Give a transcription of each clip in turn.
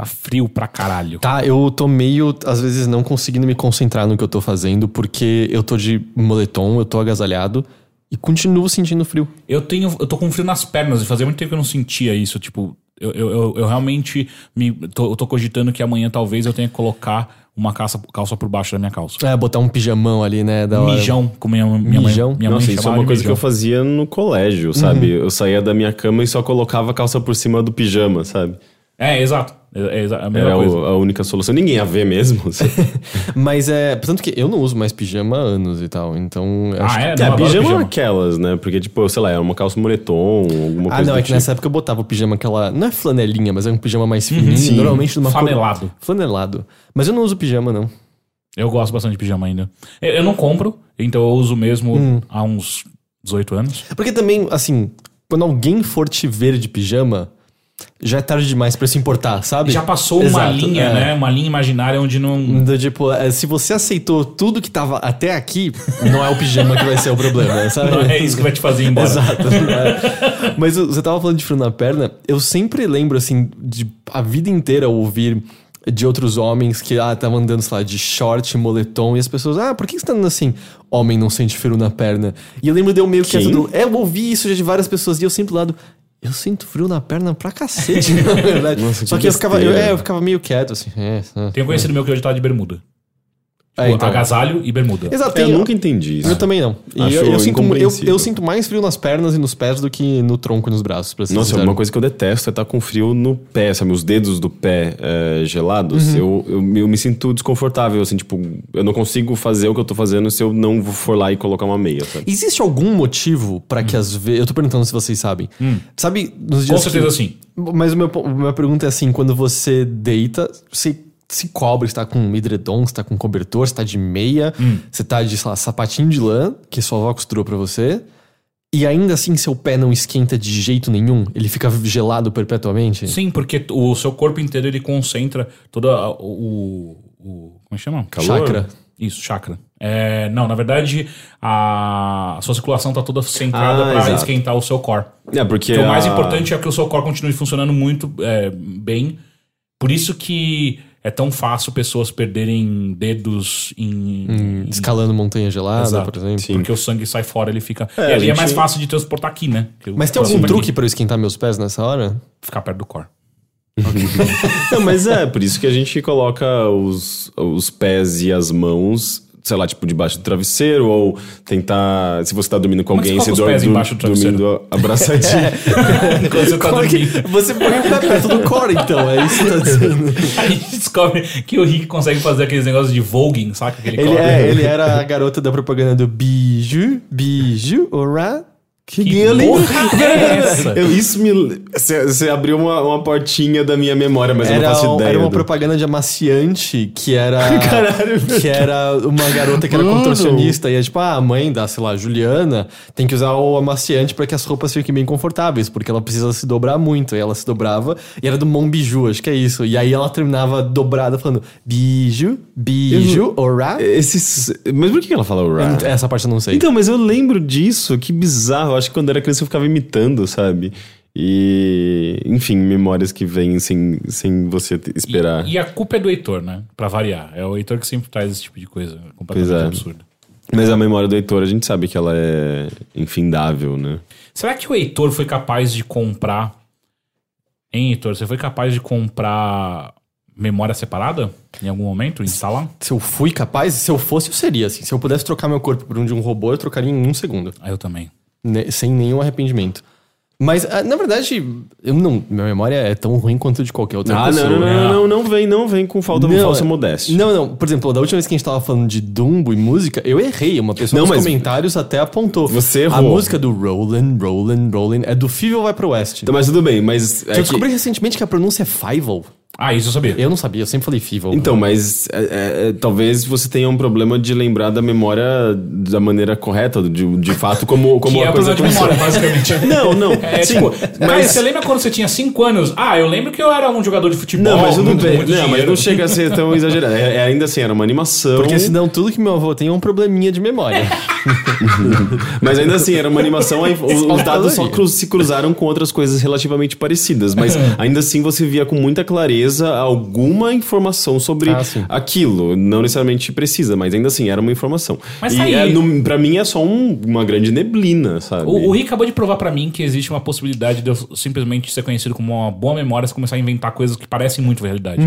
Tá frio pra caralho. Tá, eu tô meio, às vezes, não conseguindo me concentrar no que eu tô fazendo, porque eu tô de moletom, eu tô agasalhado e continuo sentindo frio. Eu tenho. Eu tô com frio nas pernas, e fazia muito tempo que eu não sentia isso. Tipo, eu, eu, eu, eu realmente me. Tô, eu tô cogitando que amanhã talvez eu tenha que colocar uma calça, calça por baixo da minha calça. É, botar um pijamão ali, né? Da hora. Mijão, como minha, minha Mijão? mãe. Minha Nossa, mãe isso é uma coisa que eu mijão. fazia no colégio, sabe? Eu saía da minha cama e só colocava a calça por cima do pijama, sabe? É, exato. É, é a mesma Era coisa. o- a única solução. Ninguém ia ver mesmo. Mas é. Tanto que eu não uso mais pijama há anos e tal. Então. eu acho Ah, que- é? É, Não, adoro pijama, pijama. é aquelas, né? Porque, tipo, sei lá, é uma calça moletom, alguma Ah, coisa não, do é que tipo. nessa época eu botava o pijama aquela. Não é flanelinha, mas é um pijama mais fininho. sim. normalmente numa cor- Flanelado. Flanelado. Mas eu não uso pijama, não. Eu gosto bastante de pijama ainda. Eu, eu não compro, então eu uso mesmo Hum. há uns 18 anos. Porque também, assim, quando alguém for te ver de pijama, já é tarde demais pra se importar, sabe? Já passou uma Exato, linha, é. né? Uma linha imaginária onde não. Do tipo, é, se você aceitou tudo que tava até aqui, não é o pijama que vai ser o problema, sabe? Não é isso que vai te fazer embora. Exato. é. Mas você tava falando de frio na perna, eu sempre lembro, assim, de a vida inteira ouvir de outros homens que, ah, estavam andando, sei lá, de short, moletom, e as pessoas, ah, por que você tá andando assim? Homem não sente frio na perna. E eu lembro de eu meio que... É, eu ouvi isso já de várias pessoas, e eu sempre do lado... Eu sinto frio na perna pra cacete, na verdade. Nossa, que Só que eu ficava, eu, é, eu ficava meio quieto, assim. É, é. Tem um conhecido meu que hoje tá de bermuda. É, Tipo, então. agasalho e bermuda. Exato, Eu tem- nunca entendi isso. Eu também não. E eu, eu sinto, eu, eu sinto mais frio nas pernas e nos pés do que no tronco e nos braços, pra Nossa, sincero. uma coisa que eu detesto é estar com frio no pé, sabe? Os dedos do pé é, gelados. Uhum. Eu, eu, eu me sinto desconfortável, assim, tipo, eu não consigo fazer o que eu tô fazendo se eu não for lá e colocar uma meia, sabe? Existe algum motivo pra que às vezes. Eu tô perguntando se vocês sabem. Sabe, nos Hum. Com dias. certeza que... sim. Mas o meu, a minha pergunta é assim: quando você deita, você se cobre, você tá com edredom, você tá com cobertor, você tá de meia, Hum. você tá de, sei lá, sapatinho de lã, que sua avó costurou pra você. E ainda assim seu pé não esquenta de jeito nenhum? Ele fica gelado perpetuamente? Sim, porque o seu corpo inteiro ele concentra todo a- o. o como é que chama? Calor? Chakra. Isso, chakra. É, não, na verdade, a, a sua circulação tá toda centrada Ah, pra exato. esquentar o seu core. É, porque. Porque o mais a- importante é que o seu core continue funcionando muito é, bem. Por isso que é tão fácil pessoas perderem dedos em. em- Escalando montanha gelada, Exato. por exemplo. Sim. Porque o sangue sai fora, ele fica. É, e ali é mais gente- fácil de transportar aqui, né? Porque Mas tem algum truque pra eu esquentar meus pés nessa hora? Ficar perto do core. Não, mas é, por isso que a gente coloca os, os pés e as mãos, sei lá, tipo, debaixo do travesseiro, ou tentar. Se você tá dormindo com é alguém, você se coloca os dor- pés dur- embaixo do travesseiro? dormindo abraçadinho. Quando você tá Como é que- dormindo. Você põe o pé perto do core, então, é isso que tá dizendo. A gente descobre que o Rick consegue fazer aqueles negócios de voguing, saca? Aquele Ele, core. é, ele era a garota da propaganda do biju, biju, ora. Que, Que porra é essa? Eu, isso me. Você você abriu uma, uma portinha da minha memória, mas eu não Era, faço ideia. era uma do- propaganda de amaciante que era. Caralho, que era uma garota que era Mano. contorcionista. E é tipo, ah, a mãe da, sei lá, Juliana tem que usar o amaciante pra que as roupas fiquem bem confortáveis, porque ela precisa se dobrar muito. E ela se dobrava e era do Mon Biju, acho que é isso. E aí ela terminava dobrada falando biju, biju, ora. Esses... Mas por que ela fala rap? Essa parte eu não sei. Então, mas eu lembro disso, que bizarro. Eu acho que quando eu era criança eu ficava imitando, sabe? E, enfim, memórias que vêm sem, sem você esperar. E a culpa é do Heitor, né? Pra variar. É o Heitor que sempre traz esse tipo de coisa completamente Pois é. absurda. Mas a memória do Heitor, a gente sabe que ela é infindável, né? Será que o Heitor foi capaz de comprar. Hein, Heitor? Você foi capaz de comprar memória separada em algum momento? Instalar? Se eu fui capaz, se eu fosse, eu seria assim. Se eu pudesse trocar meu corpo por um de um robô, eu trocaria em um segundo. Ah, eu também. Né, sem nenhum arrependimento. Mas, ah, na verdade, eu não, minha memória é tão ruim quanto a de qualquer outra Ah, pessoa. não, não, né? não, não, não vem, não vem com falta Não, falsa é- modéstia. Não, não. Por exemplo, da última vez que a gente tava falando de Dumbo e música, eu errei. Uma pessoa Não, nos comentários até apontou. Você A errou. música do Rollin', Rollin', Rollin' é do Fível Vai Pro Oeste. Então, mas tudo bem, mas. é eu que- descobri recentemente que a pronúncia é Fivel. Ah, isso eu sabia. Eu não sabia, eu sempre falei Fível. Então, mas é, é, é, talvez você tenha um problema de lembrar da memória da maneira correta, de, de fato, como, como que é a o coisa de memória, basicamente. Não, não. É sim, tipo, cara, mas. você lembra quando você tinha 5 anos? Ah, eu lembro que eu era um jogador de futebol. Não, mas tudo muito, bem. muito não, mas não chega a ser tão exagerado. É, é ainda assim, era uma animação. Porque senão tudo que meu avô tem é um probleminha de memória. Mas ainda assim, era uma animação, aí os, os dados só cru- se cruzaram com outras coisas relativamente parecidas. Mas ainda assim você via com muita clareza alguma informação sobre Ah, aquilo. Não necessariamente precisa, mas ainda assim, era uma informação. Mas e tá aí. é, no, pra mim é só um- uma grande neblina, sabe? O, o Rick acabou de provar pra mim que existe uma possibilidade de eu simplesmente ser conhecido como uma boa memória se começar a inventar coisas que parecem muito realidade.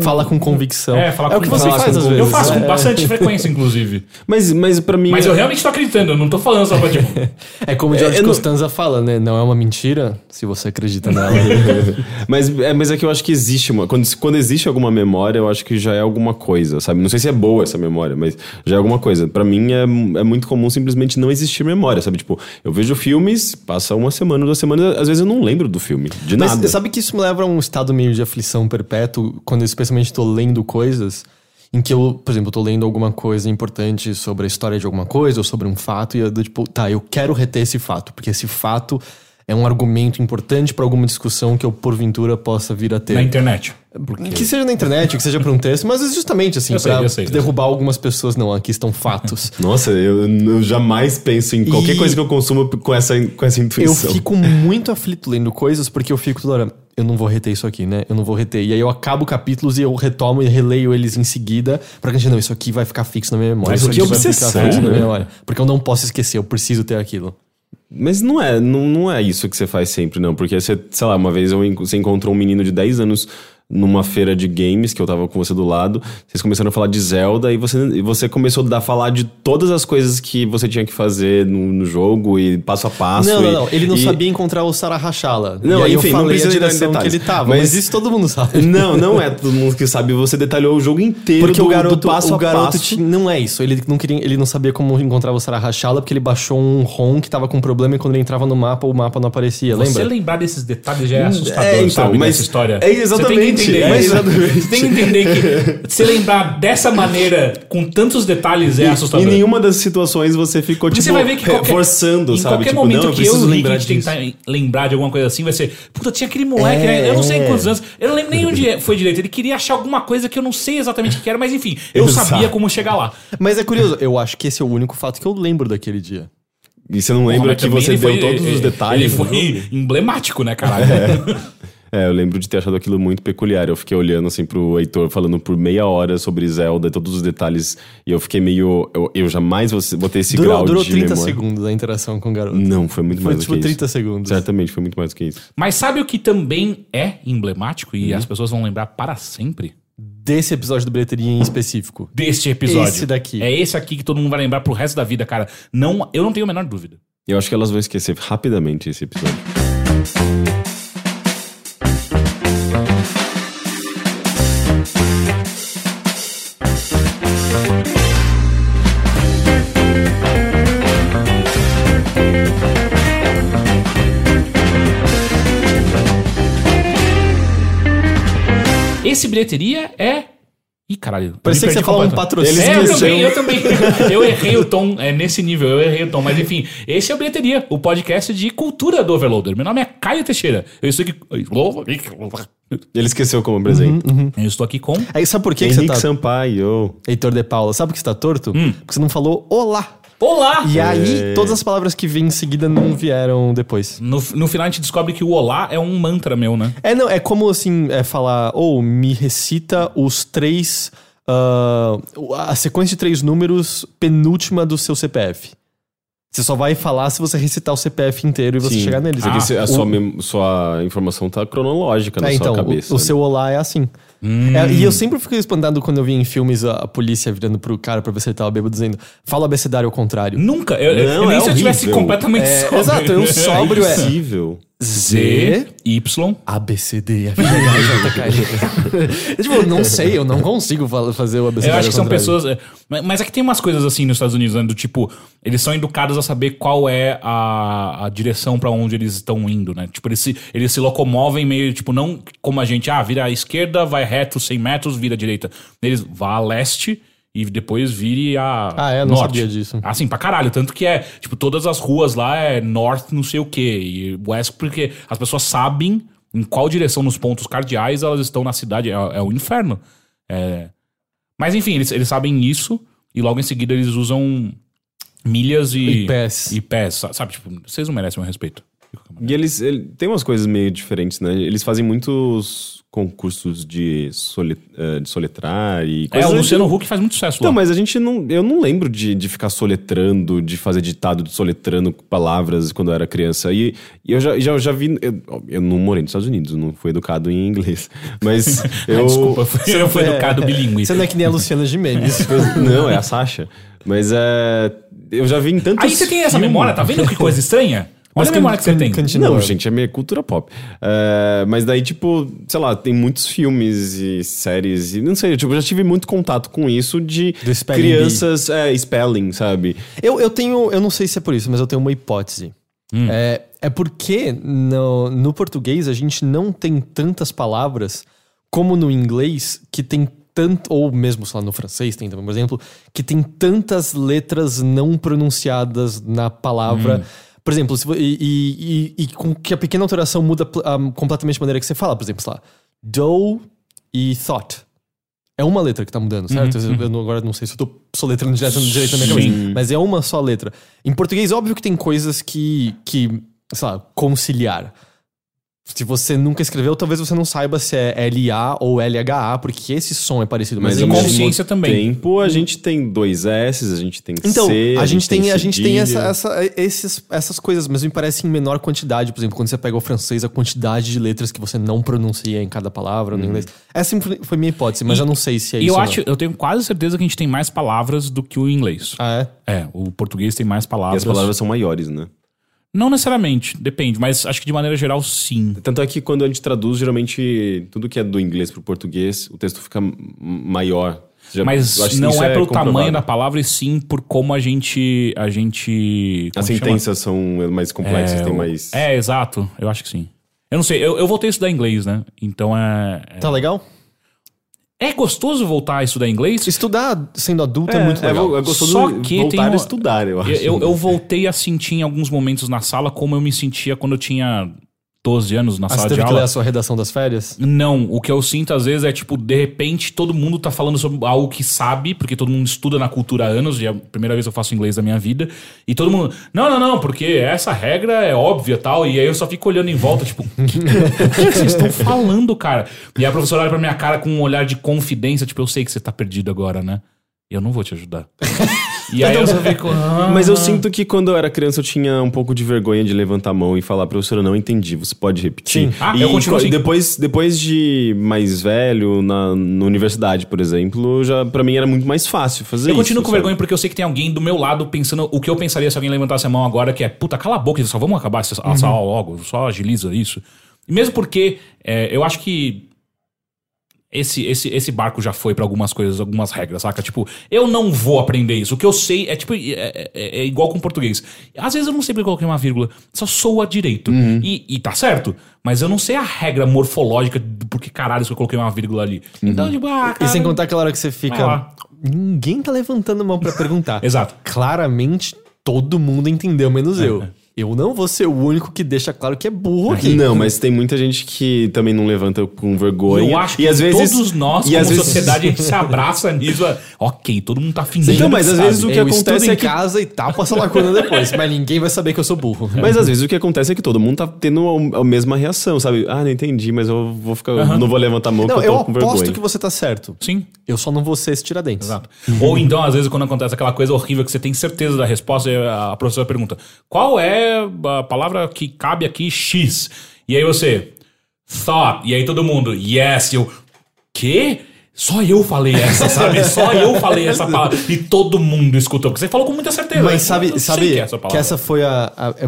Fala com convicção. É, falar é o com- que você faz às vezes. Eu faço com é, bastante frequência, inclusive. Mas, mas pra mim. Mas é- eu realmente tô acreditando, eu não tô falando só pra tipo. é como o George não- Costanza fala, né? Não é uma mentira se você acredita nela. mas, é, mas é que eu acho que existe uma. Quando, quando existe alguma memória, eu acho que já é alguma coisa, sabe? Não sei se é boa essa memória, mas já é alguma coisa. Pra mim é, é muito comum simplesmente não existir memória, sabe? Tipo, eu vejo filmes, passa uma semana, duas semanas, às vezes eu não lembro do filme, de Mas nada. sabe que isso me leva a um estado meio de aflição perpétuo, quando eu especialmente tô lendo coisas em que eu, por exemplo, eu tô lendo alguma coisa importante sobre a história de alguma coisa ou sobre um fato e eu do tipo, tá, eu quero reter esse fato, porque esse fato é um argumento importante pra alguma discussão que eu porventura possa vir a ter. na internet. Que seja na internet, que seja pra um texto, mas é justamente assim, Eu eu eu derrubar algumas pessoas. Não, aqui estão fatos. Nossa, eu, eu jamais penso em qualquer E- coisa que eu consumo com essa, com essa Eu intuição. fico muito aflito lendo coisas porque eu fico toda hora, eu não vou reter isso aqui, né? Eu não vou reter. E aí eu acabo capítulos e eu retomo e releio eles em seguida pra que a gente, não, isso aqui vai ficar fixo na minha memória. Mas isso aqui vai obsessão, ficar fixo na né? minha memória. Porque eu não posso esquecer, eu preciso ter aquilo. Mas não é, não, não é isso que você faz sempre, não. Porque você, sei lá, uma vez eu, você encontrou um menino de 10 anos numa feira de games, que eu tava com você do lado. Vocês começaram a falar de Zelda e você, e você começou a falar de todas as coisas que você tinha que fazer no, no jogo e passo a passo. não, não, e- não. Ele não e- sabia encontrar o Sarah Rashala. Não, e aí enfim, eu não falei precisa entrar em que ele tava. Mas- Mas, isso todo mundo sabe. Não, não é todo mundo que sabe. Você detalhou o jogo inteiro Porque do, o garoto, do passo o a garoto passo. tinha- não é isso. Ele não queria, ele não sabia como encontrar o Sarah Rashala porque ele baixou um ROM que tava com problema e quando ele entrava no mapa, o mapa não aparecia, Você lembra? lembrar desses detalhes já é assustador, É, então, sabe? mas- história. é exatamente, Você entender, é exatamente. Você tem que entender que se lembrar dessa maneira, com tantos detalhes, é E- assustador. Em nenhuma das situações você ficou, Porque tipo, você vai ver que qualquer, forçando, em sabe? qualquer tipo, momento não, eu que eu e Rick lembrar a gente disso. tentar lembrar de alguma coisa assim, vai ser, puta, tinha aquele moleque, É, né? eu não sei é. quantos anos, eu não lembro nem onde é, foi direito. Ele queria achar alguma coisa que eu não sei exatamente o que era, mas enfim, eu Exato. sabia como chegar lá. Mas é curioso, eu acho que esse é o único fato que eu lembro daquele dia. E você não lembra Porra, que você deu foi- todos os detalhes? Ele foi jogo? emblemático, né, caralho? É, eu lembro de ter achado aquilo muito peculiar. Eu fiquei olhando assim pro Heitor falando por meia hora sobre Zelda, todos os detalhes, e eu fiquei meio. Eu, eu jamais vou, vou ter esse Durou, grau durou de 30 memória. segundos a interação com o garoto. Não, foi muito Foi mais tipo do que 30 isso. segundos. Certamente foi muito mais do que isso. mas sabe o que também é emblemático e as pessoas vão lembrar para sempre? Desse episódio do bilheteria em específico. Deste episódio. Esse daqui. É esse aqui que todo mundo vai lembrar pro resto da vida, cara. Não, eu não tenho a menor dúvida. Eu acho que elas vão esquecer rapidamente esse episódio. Esse bilheteria é. Ih, caralho. Parecia que você falava um patrocínio. É, eu também, eu também. Eu errei o tom. É nesse nível, eu errei o tom. Mas enfim, esse é o Bilheteria, o podcast de cultura do Overloader. Meu nome é Caio Teixeira. Eu estou aqui. Ele esqueceu como presente. Eu estou aqui com. Aí sabe por que, que você Henrique tá... Sampaio. Heitor de Paula, sabe por que você tá torto? Hum. Porque você não falou olá. Olá! E aí, todas as palavras que vêm em seguida não vieram depois. No, no final a gente descobre que o olá é um mantra meu, né? É, não, é como assim, é falar, ou me recita os três. ah, a sequência de três números penúltima do seu CPF. Você só vai falar se você recitar o CPF inteiro e você Sim. chegar neles. Porque Ah, a o- sua, mem- sua informação tá cronológica na É, sua então, o- cabeça. o, né? seu olá é assim. É, e eu sempre fico espantado quando eu vi em filmes a, a polícia virando pro cara pra ver se ele tava bêbado, dizendo fala o abecedário ao contrário. Nunca. Eu, eu- Não, nem é se eu tivesse horrível. completamente É, sóbrio. exato, eu sóbrio é Impossível. Z, Y. A, B, C, D, F, G, H, J, K, L. Eu, tipo, eu não sei, eu não consigo fa- fazer o abecedário Eu acho que são pessoas. é, mas- é que tem umas coisas assim nos Estados Unidos, né? Do tipo, eles são educados a saber qual é a, a direção pra onde eles estão indo, né? Tipo, eles se, eles se locomovem meio, tipo, não como a gente, ah, vira à esquerda, vai reto 100 metros, vira à direita. Eles vá a leste e depois vire a. Ah, é? Não norte. sabia disso. Assim, pra caralho. Tanto que é, tipo, todas as ruas lá é norte não sei o quê. E west porque as pessoas sabem em qual direção nos pontos cardeais elas estão na cidade. É, é o inferno. É, mas enfim, eles, eles sabem isso. e logo em seguida eles usam milhas e. Pés. Pés, sa- sabe? Tipo, vocês não merecem meu respeito. E eles, ele, tem umas coisas meio diferentes, né? Eles fazem muitos concursos de, sole, eh, de soletrar e É, o Luciano assim. Huck faz muito sucesso Não, lá. mas a gente não. Eu não lembro de, de ficar soletrando, de fazer ditado de soletrando palavras quando eu era criança. E, e eu já, já, já vi. Eu, eu não morei nos Estados Unidos, não fui educado em inglês. Mas eu. Desculpa, eu fui É, educado bilíngue. Você não é que nem a Luciana Gimenez. Não, é a Sasha. Mas é. Eu já vi em tantos. Aí você tem essa filmes. memória, tá vendo que coisa estranha? Olha Mas a memória que você tem. continua. Não, gente, é minha cultura pop. É, mas daí, tipo, sei lá, tem muitos filmes e séries, e não sei, tipo, eu já tive muito contato com isso de crianças, é, spelling, sabe? Eu, eu tenho, eu não sei se é por isso, mas eu tenho uma hipótese. É, é porque no, no português a gente não tem tantas palavras como no inglês que tem tanto, ou mesmo sei lá, no francês tem também, por exemplo, que tem tantas letras não pronunciadas na palavra. Por exemplo, se e, e, e, com que a pequena alteração muda pl- ah, completamente a maneira que você fala. Por exemplo, sei lá, do e thought. É uma letra que tá mudando, certo? Eu, eu não- agora não sei se eu tô soletrando direto, direito na minha Sim. cabeça. Mas é uma só letra. Em português, óbvio que tem coisas que, que sei lá, conciliar. Se você nunca escreveu, talvez você não saiba se é L-A ou L-H-A, porque esse som é parecido. Mas, Mas em consciência também. tempo, a gente tem dois S, a gente tem Então, C. a, gente tem, a gente tem essa, cedilha. essa- esses, essas coisas, mas me parece em menor quantidade. Por exemplo, quando você pega o francês, a quantidade de letras que você não pronuncia em cada palavra no inglês. Essa foi minha hipótese, mas eu não sei se é E isso. eu ou acho, eu tenho quase certeza que a gente tem mais palavras do que o inglês. Ah, é? É, o português tem mais E palavras. as palavras são maiores, né? Não necessariamente, depende, mas acho que de maneira geral, sim. Tanto é que quando a gente traduz, geralmente, tudo que é do inglês pro português, o texto fica maior. Já- Mas não isso é pelo comprovado. tamanho da palavra, e sim por como a gente. A gente. As chama? sentenças são mais complexas, É, tem o- mais... É, exato. Eu acho que sim. Eu não sei, eu, eu voltei a estudar inglês, né? Então é. é- Tá legal? É gostoso voltar a estudar inglês? Estudar sendo adulto é, muito legal. É gostoso Só que voltar tem a uma- estudar, eu acho. Eu, eu, eu voltei a sentir em alguns momentos na sala como eu me sentia quando eu tinha 12 anos na Ah, você sala de teve que ler aula. a sua redação das férias? Não, o que eu sinto às vezes é tipo, de repente todo mundo tá falando sobre algo que sabe, porque todo mundo estuda na cultura há anos, e é a primeira vez que eu faço inglês da minha vida, e todo mundo, não, não, não, porque essa regra é óbvia tal, e aí eu só fico olhando em volta, tipo, o que, o que que vocês estão falando, cara? E a professora olha pra minha cara com um olhar de confidência, tipo, eu sei que você tá perdido agora, né? Eu não vou te ajudar. E aí eu só fico. "Ah". Mas eu sinto que quando eu era criança eu tinha um pouco de vergonha de levantar a mão e falar, professora, não entendi, você pode repetir? Sim. Ah, e eu continuo assim. depois, depois de mais velho, na, na universidade, por exemplo, já para mim era muito mais fácil fazer Eu isso. continuo com sabe? vergonha porque eu sei que tem alguém do meu lado pensando o que eu pensaria se alguém levantasse a mão agora, que é, puta, cala a boca, só vamos acabar essa, essa aula logo, só agiliza isso. E mesmo porque é, eu acho que esse, esse, esse barco já foi pra algumas coisas, algumas regras, saca? Tipo, eu não vou aprender isso. O que eu sei é tipo, é, é- é igual com português. Às vezes eu não sei porque eu coloquei uma vírgula, só soa direito. E, e tá certo, mas eu não sei a regra morfológica do porque caralho eu coloquei uma vírgula ali. Então, tipo, ah, E cara, sem contar aquela hora que você fica. Ninguém tá levantando a mão pra perguntar. Exato. Claramente todo mundo entendeu, menos eu. Eu não vou ser o único que deixa claro que é burro aqui. Não, mas tem muita gente que também não levanta com vergonha. Eu acho que e às vezes todos nós, e como às vezes- sociedade, a gente se abraça nisso. é, Ok, todo mundo tá fingindo. Então, mas às sabe. vezes o que eu acontece é em que- casa e tapo essa lacuna depois, mas ninguém vai saber que eu sou burro. Mas às vezes o que acontece é que todo mundo tá tendo a, a mesma reação, sabe? Ah, não entendi, mas eu vou ficar. Não vou levantar a mão Não, porque eu eu tô com aposto vergonha. que você tá certo. Sim, Eu só não vou ser esse tiradentes. exato. Ou então, às vezes, quando acontece aquela coisa horrível que você tem certeza da resposta, a professora pergunta: qual é a palavra que cabe aqui X? E aí você, thought. E aí todo mundo, yes. E eu, quê? Só eu falei essa, sabe? Só eu falei essa palavra. E todo mundo escutou. Porque você falou com muita certeza. Mas Eu sabe, sabe que que, é essa palavra. essa foi a, a- é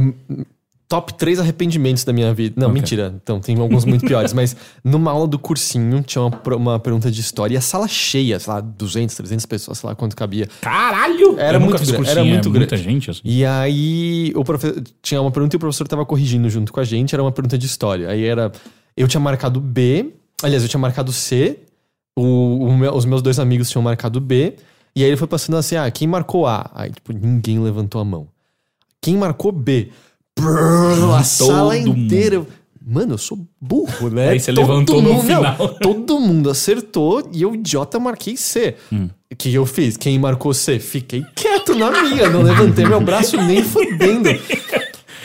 top 3 arrependimentos da minha vida. Não, mentira. Então, tem alguns muito piores. Mas numa aula do cursinho, tinha uma, uma pergunta de história e a sala cheia, sei lá, 200, 300 pessoas, sei lá quanto cabia. Caralho! Era Eu muito grande, era muito é muita grande. gente, assim. E aí, o profe... tinha uma pergunta e o professor tava corrigindo junto com a gente, era uma pergunta de história. Aí era. Eu tinha marcado B, aliás, eu tinha marcado C, o, o meu- os meus dois amigos tinham marcado B, e aí ele foi passando assim: ah, quem marcou A? Aí, tipo, ninguém levantou a mão. Quem marcou B? Brrr, a sala mundo. inteira. mano, eu sou burro, né? Aí você levantou no final. Não, todo mundo acertou e eu, idiota, marquei C. Hum. O que eu fiz? Quem marcou C? Fiquei quieto na minha, não levantei meu braço nem fudendo.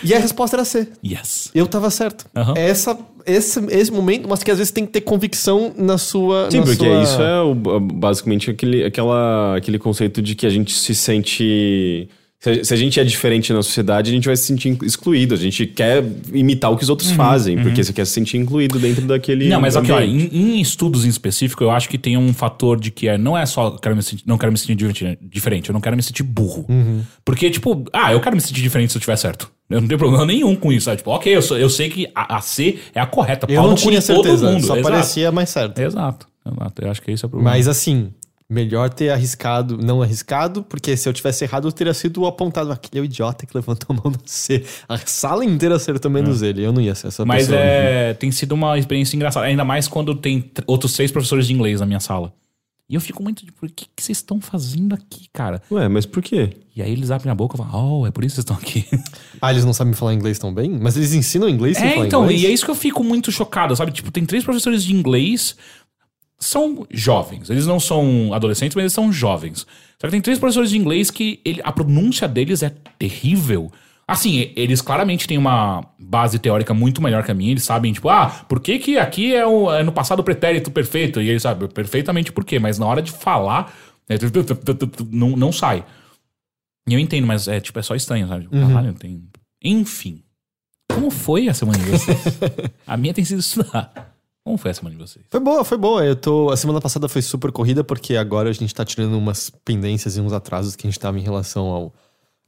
E a resposta era C. Yes. Eu tava certo. Aham. Essa, esse, esse momento, mas que às vezes tem que ter convicção na sua. Sim, na porque sua... isso é o- basicamente aquele, aquela, aquele conceito de que a gente se sente. Se a, se a gente é diferente na sociedade, a gente vai se sentir excluído. A gente quer imitar o que os outros fazem, porque você quer se sentir incluído dentro daquele. Uhum, Não, mas aqui, ó, ambiente. em, em estudos em específico, eu acho que tem um fator de que é, não é só quero me sentir, não quero me sentir diferente, eu não quero me sentir burro. Porque, tipo, ah, eu quero me sentir diferente se eu tiver certo. Eu não tenho problema nenhum com isso. sabe? Tipo, ok, eu, sou- eu sei que a, a C é a correta. Eu não tinha de todo certeza, mundo. só Exato. parecia mais certo. Exato, exato. Eu acho que esse é o problema. Mas assim, melhor ter arriscado, não arriscado, porque se eu tivesse errado, eu teria sido apontado. Aquele é o idiota que levantou a mão no C. A sala inteira acertou menos ele. Eu não ia ser essa É. Mas pessoa. é, tem sido uma experiência engraçada. Ainda mais quando tem tr- outros seis professores de inglês na minha sala. E eu fico muito tipo, o que, que vocês estão fazendo aqui, cara? Ué, mas por quê? E aí eles abrem a boca e falam, oh, é por isso que vocês estão aqui. Ah, eles não sabem falar inglês tão bem? Mas eles ensinam inglês sem É, falar então, inglês? e é isso que eu fico muito chocado, sabe? Tipo, tem três professores de inglês, são jovens. Eles não são adolescentes, mas eles são jovens. Só que tem três professores de inglês que ele- a pronúncia deles é terrível. Assim, eles claramente têm uma base teórica muito melhor que a minha. Eles sabem, tipo, ah, por que, que aqui é, o, é no passado pretérito perfeito? E eles sabem perfeitamente por quê, mas na hora de falar, é, não, não sai. E eu entendo, mas é tipo, é só estranho, sabe? Tipo, Caralho, tem. Enfim. Como foi a semana de vocês? a minha tem sido estudar. Como foi a semana de vocês? Foi boa, foi boa. Eu tô. A semana passada foi super corrida, porque agora a gente tá tirando umas pendências e uns atrasos que a gente tava em relação ao.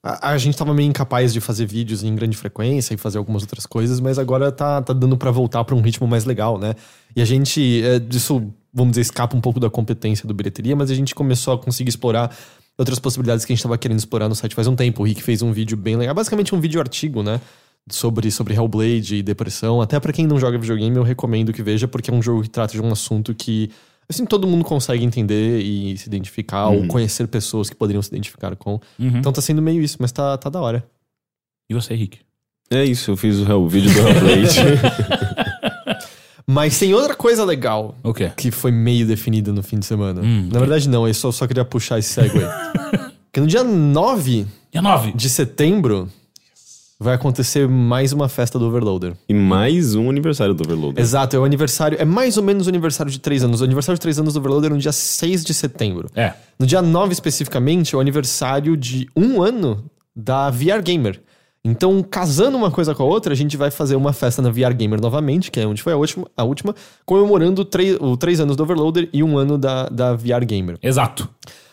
A, a gente tava meio incapaz de fazer vídeos em grande frequência e fazer algumas outras coisas, mas agora tá, tá dando pra voltar pra um ritmo mais legal, né? E a gente. É, isso, vamos dizer, escapa um pouco da competência do bilheteria, mas a gente começou a conseguir explorar outras possibilidades que a gente tava querendo explorar no site faz um tempo. O Rick fez um vídeo bem legal, basicamente um vídeo artigo, né? Sobre, sobre Hellblade e depressão. Até pra quem não joga videogame, eu recomendo que veja, porque é um jogo que trata de um assunto que, assim, todo mundo consegue entender e se identificar, ou conhecer pessoas que poderiam se identificar com. Então tá sendo meio isso, mas tá, tá da hora. E você, Rick? É isso, eu fiz o, o vídeo do Hellblade. Mas tem outra coisa legal O quê? que foi meio definida no fim de semana. Hum, Na verdade, não, eu só, só queria puxar esse segue Porque no dia 9 Dia 9. de setembro vai acontecer mais uma festa do Overloader. e mais um aniversário do Overloader. Exato, é o aniversário, é mais ou menos o aniversário de 3 anos. O aniversário de 3 anos do Overloader é no dia 6 de setembro. É. No dia 9 especificamente, é o aniversário de um ano da VR Gamer. Então, casando uma coisa com a outra, a gente vai fazer uma festa na VR Gamer novamente, que é onde foi a última, a última comemorando três, o 3 anos do Overloader e um ano da, da VR Gamer. Exato.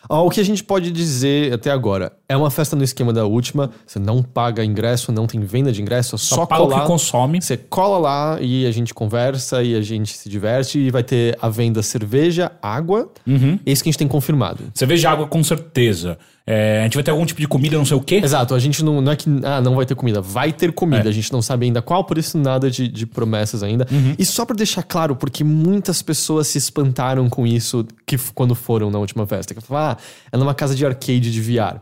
O que a gente pode dizer até agora é uma festa no esquema da última. Você não paga ingresso, não tem venda de ingresso, é Só, só, paga o colar. que consome. Você cola lá e a gente conversa e a gente se diverte e vai ter a venda cerveja, água. Uhum. É isso que a gente tem confirmado. Cerveja água com certeza. É, a gente vai ter algum tipo de comida, não sei o quê. Exato, a gente não, não é que ah, não vai ter comida, vai ter comida, É. a gente não sabe ainda qual, por isso nada de, de promessas ainda. Uhum. E só pra deixar claro, porque muitas pessoas se espantaram com isso que, quando foram na última festa. Que falaram, ah, é numa casa de arcade de VR.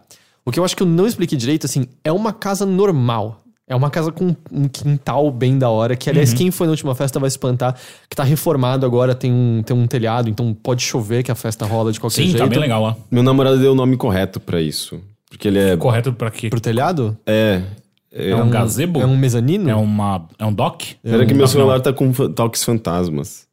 O que eu acho que eu não expliquei direito, assim, é uma casa normal. É uma casa com um quintal bem da hora, que aliás, Uhum. quem foi na última festa vai espantar, que tá reformado agora, tem um, tem um telhado, então pode chover que a festa rola de qualquer Sim, jeito. tá bem legal lá. Meu namorado deu o nome correto pra isso. Porque ele é. Correto pra quê? Pro telhado? É. É, É um gazebo? É um mezanino? É, uma, é um dock? Pera que meu celular tá com fa- toques fantasmas.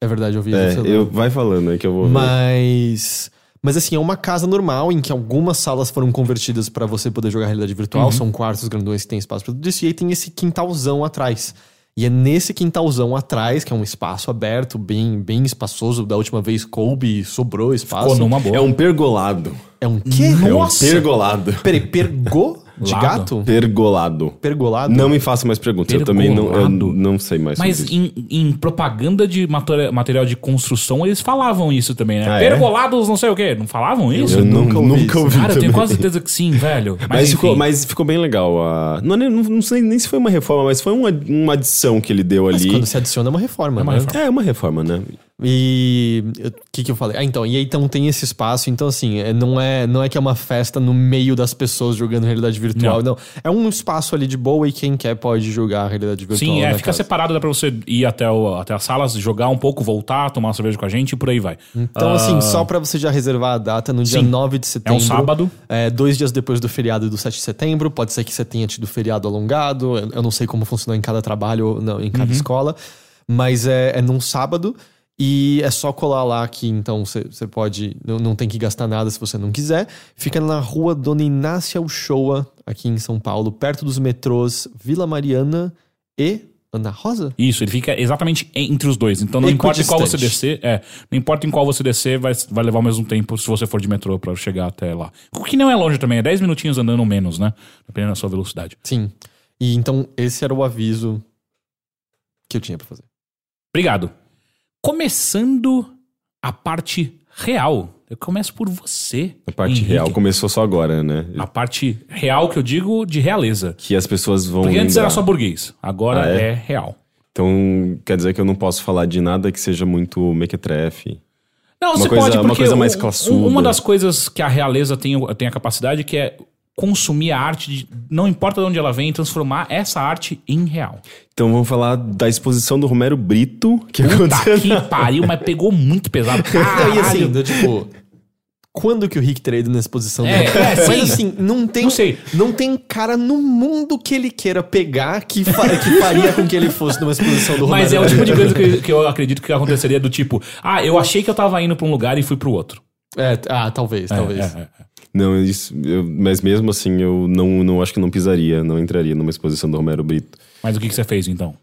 É verdade, eu vi. É, isso. eu, vai falando aí que eu vou. ver. Mas. Mas assim, é uma casa normal em que algumas salas foram convertidas pra você poder jogar realidade virtual. São quartos grandões que tem espaço pra tudo isso. E aí tem esse quintalzão atrás. E é nesse quintalzão atrás, que é um espaço aberto, bem, bem espaçoso. Da última vez coube e sobrou espaço. Ficou numa boa. É um pergolado. É um quê? É um Nossa! pergolado. Peraí, pergô de Lado? gato? Pergolado. Pergolado? Não me faça mais perguntas. Eu também não, eu Pergolado? não sei mais Mas sobre isso. em, em propaganda de material de construção, eles falavam isso também, né? Ah, é? Pergolados, não sei o quê. Não falavam isso? Eu nunca nunca ouvi ouvi, isso. ouvi Cara, eu tenho quase certeza que sim, velho. Mas, Mas, ficou, mas ficou bem legal. a- não, não, não sei nem se foi uma reforma, mas foi uma, uma adição que ele deu Mas ali. quando se adiciona é uma reforma, É uma né? reforma. É uma reforma, né? E o que, que eu falei? Ah, então, e aí então tem esse espaço, então assim, é, não, é, não é que é uma festa no meio das pessoas jogando realidade virtual, não. É um espaço ali de boa e quem quer pode jogar realidade virtual. Sim, é, fica casa. separado, dá pra você ir até, o, até as salas, jogar um pouco, voltar, tomar uma cerveja com a gente e por aí vai. Então, Ah, assim, só pra você já reservar a data, no dia Sim. 9 de É setembro. um sábado. É, dois dias depois do feriado do 7 de setembro. Pode ser que você tenha tido feriado alongado. Eu, não sei como funciona em cada trabalho, não, em Uhum. cada escola. Mas é, é num sábado. E é só colar lá que então você pode. Não, não tem que gastar nada se você não quiser. Fica na rua Dona Inácia Uchoa, aqui em São Paulo, perto dos metrôs Vila Mariana e Ana Rosa? Isso, ele fica exatamente entre os dois. Então não importa em qual você descer, é, não importa em qual você descer, vai, vai levar o mesmo tempo se você for de metrô pra chegar até lá. O que não é longe também, é 10 minutinhos andando menos, né? Dependendo da sua velocidade. Sim. E então esse era o aviso que eu tinha pra fazer. Obrigado. Começando a parte real. Eu começo por você. A parte Henrique. real começou só agora, né? A parte real que eu digo de realeza. Que as pessoas vão. Porque antes lembrar. era só burguês, agora Ah, é? é? real. Então quer dizer que eu não posso falar de nada que seja muito mequetrefe. Não, Uma você coisa- pode, uma porque coisa mais classuda. Uma das coisas que a realeza tem, tem a capacidade que é consumir a arte, de, não importa de onde ela vem, transformar essa arte em real. Então vamos falar da exposição do Romero Brito, que Puta aconteceu. que pariu, mas pegou muito pesado. E Caralho. assim, do tipo. Quando que o Rick teria ido na exposição É, dele? é, Mas sim. assim, não tem, Não sei. não tem cara no mundo que ele queira pegar que, fa- que faria com que ele fosse numa exposição do Mas é Romero. o tipo de coisa que, que eu acredito que aconteceria do tipo, ah, eu achei que eu tava indo pra um lugar e fui pro outro. É, ah, talvez, talvez. É, é, é. Não, isso, eu- mas mesmo assim eu não, não acho que não pisaria, não entraria numa exposição do Romero Brito. Mas o que, que você fez então?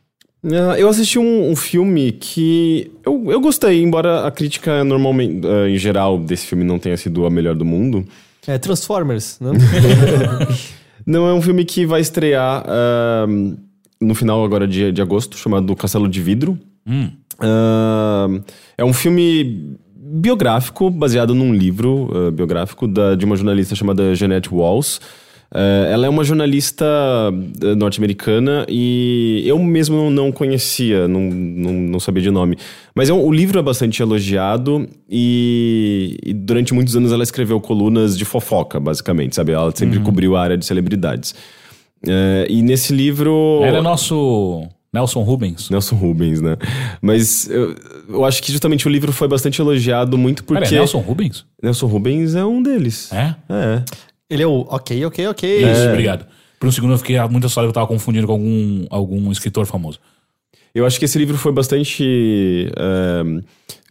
Ah, Eu assisti um, um filme que eu, eu gostei, embora a crítica normalmente, ah, em geral, desse filme não tenha sido a melhor do mundo. É, Transformers, né? Não, é um filme que vai estrear ah, no final agora de, de agosto, chamado Castelo de Vidro. Hum. Ah, é um filme biográfico, baseado num livro ah, biográfico da, de uma jornalista chamada Jeanette Walls. Ah, ela é uma jornalista ah, norte-americana e eu mesmo não- não conhecia, não, não, não sabia de nome. Mas é um- o livro é bastante elogiado e, e durante muitos anos ela escreveu colunas de fofoca, basicamente, sabe? Ela sempre cobriu a área de celebridades. E nesse livro. Ela é nosso Nelson Rubens. Nelson Rubens, né? Mas eu, eu acho que justamente o livro foi bastante elogiado muito porque. Pera, é Nelson Rubens? Nelson Rubens é um deles. É? É. Ele é o ok, ok, ok. Isso, obrigado. Por um segundo eu fiquei muito assustado que eu tava confundindo com algum, algum escritor famoso. Eu acho que esse livro foi bastante. é,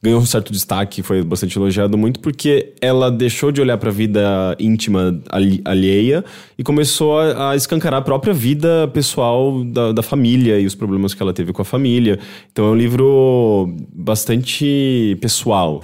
ganhou um certo destaque, foi bastante elogiado muito porque ela deixou de olhar para a vida íntima alheia e começou a, a escancarar a própria vida pessoal da, da família e os problemas que ela teve com a família. Então é um livro bastante pessoal.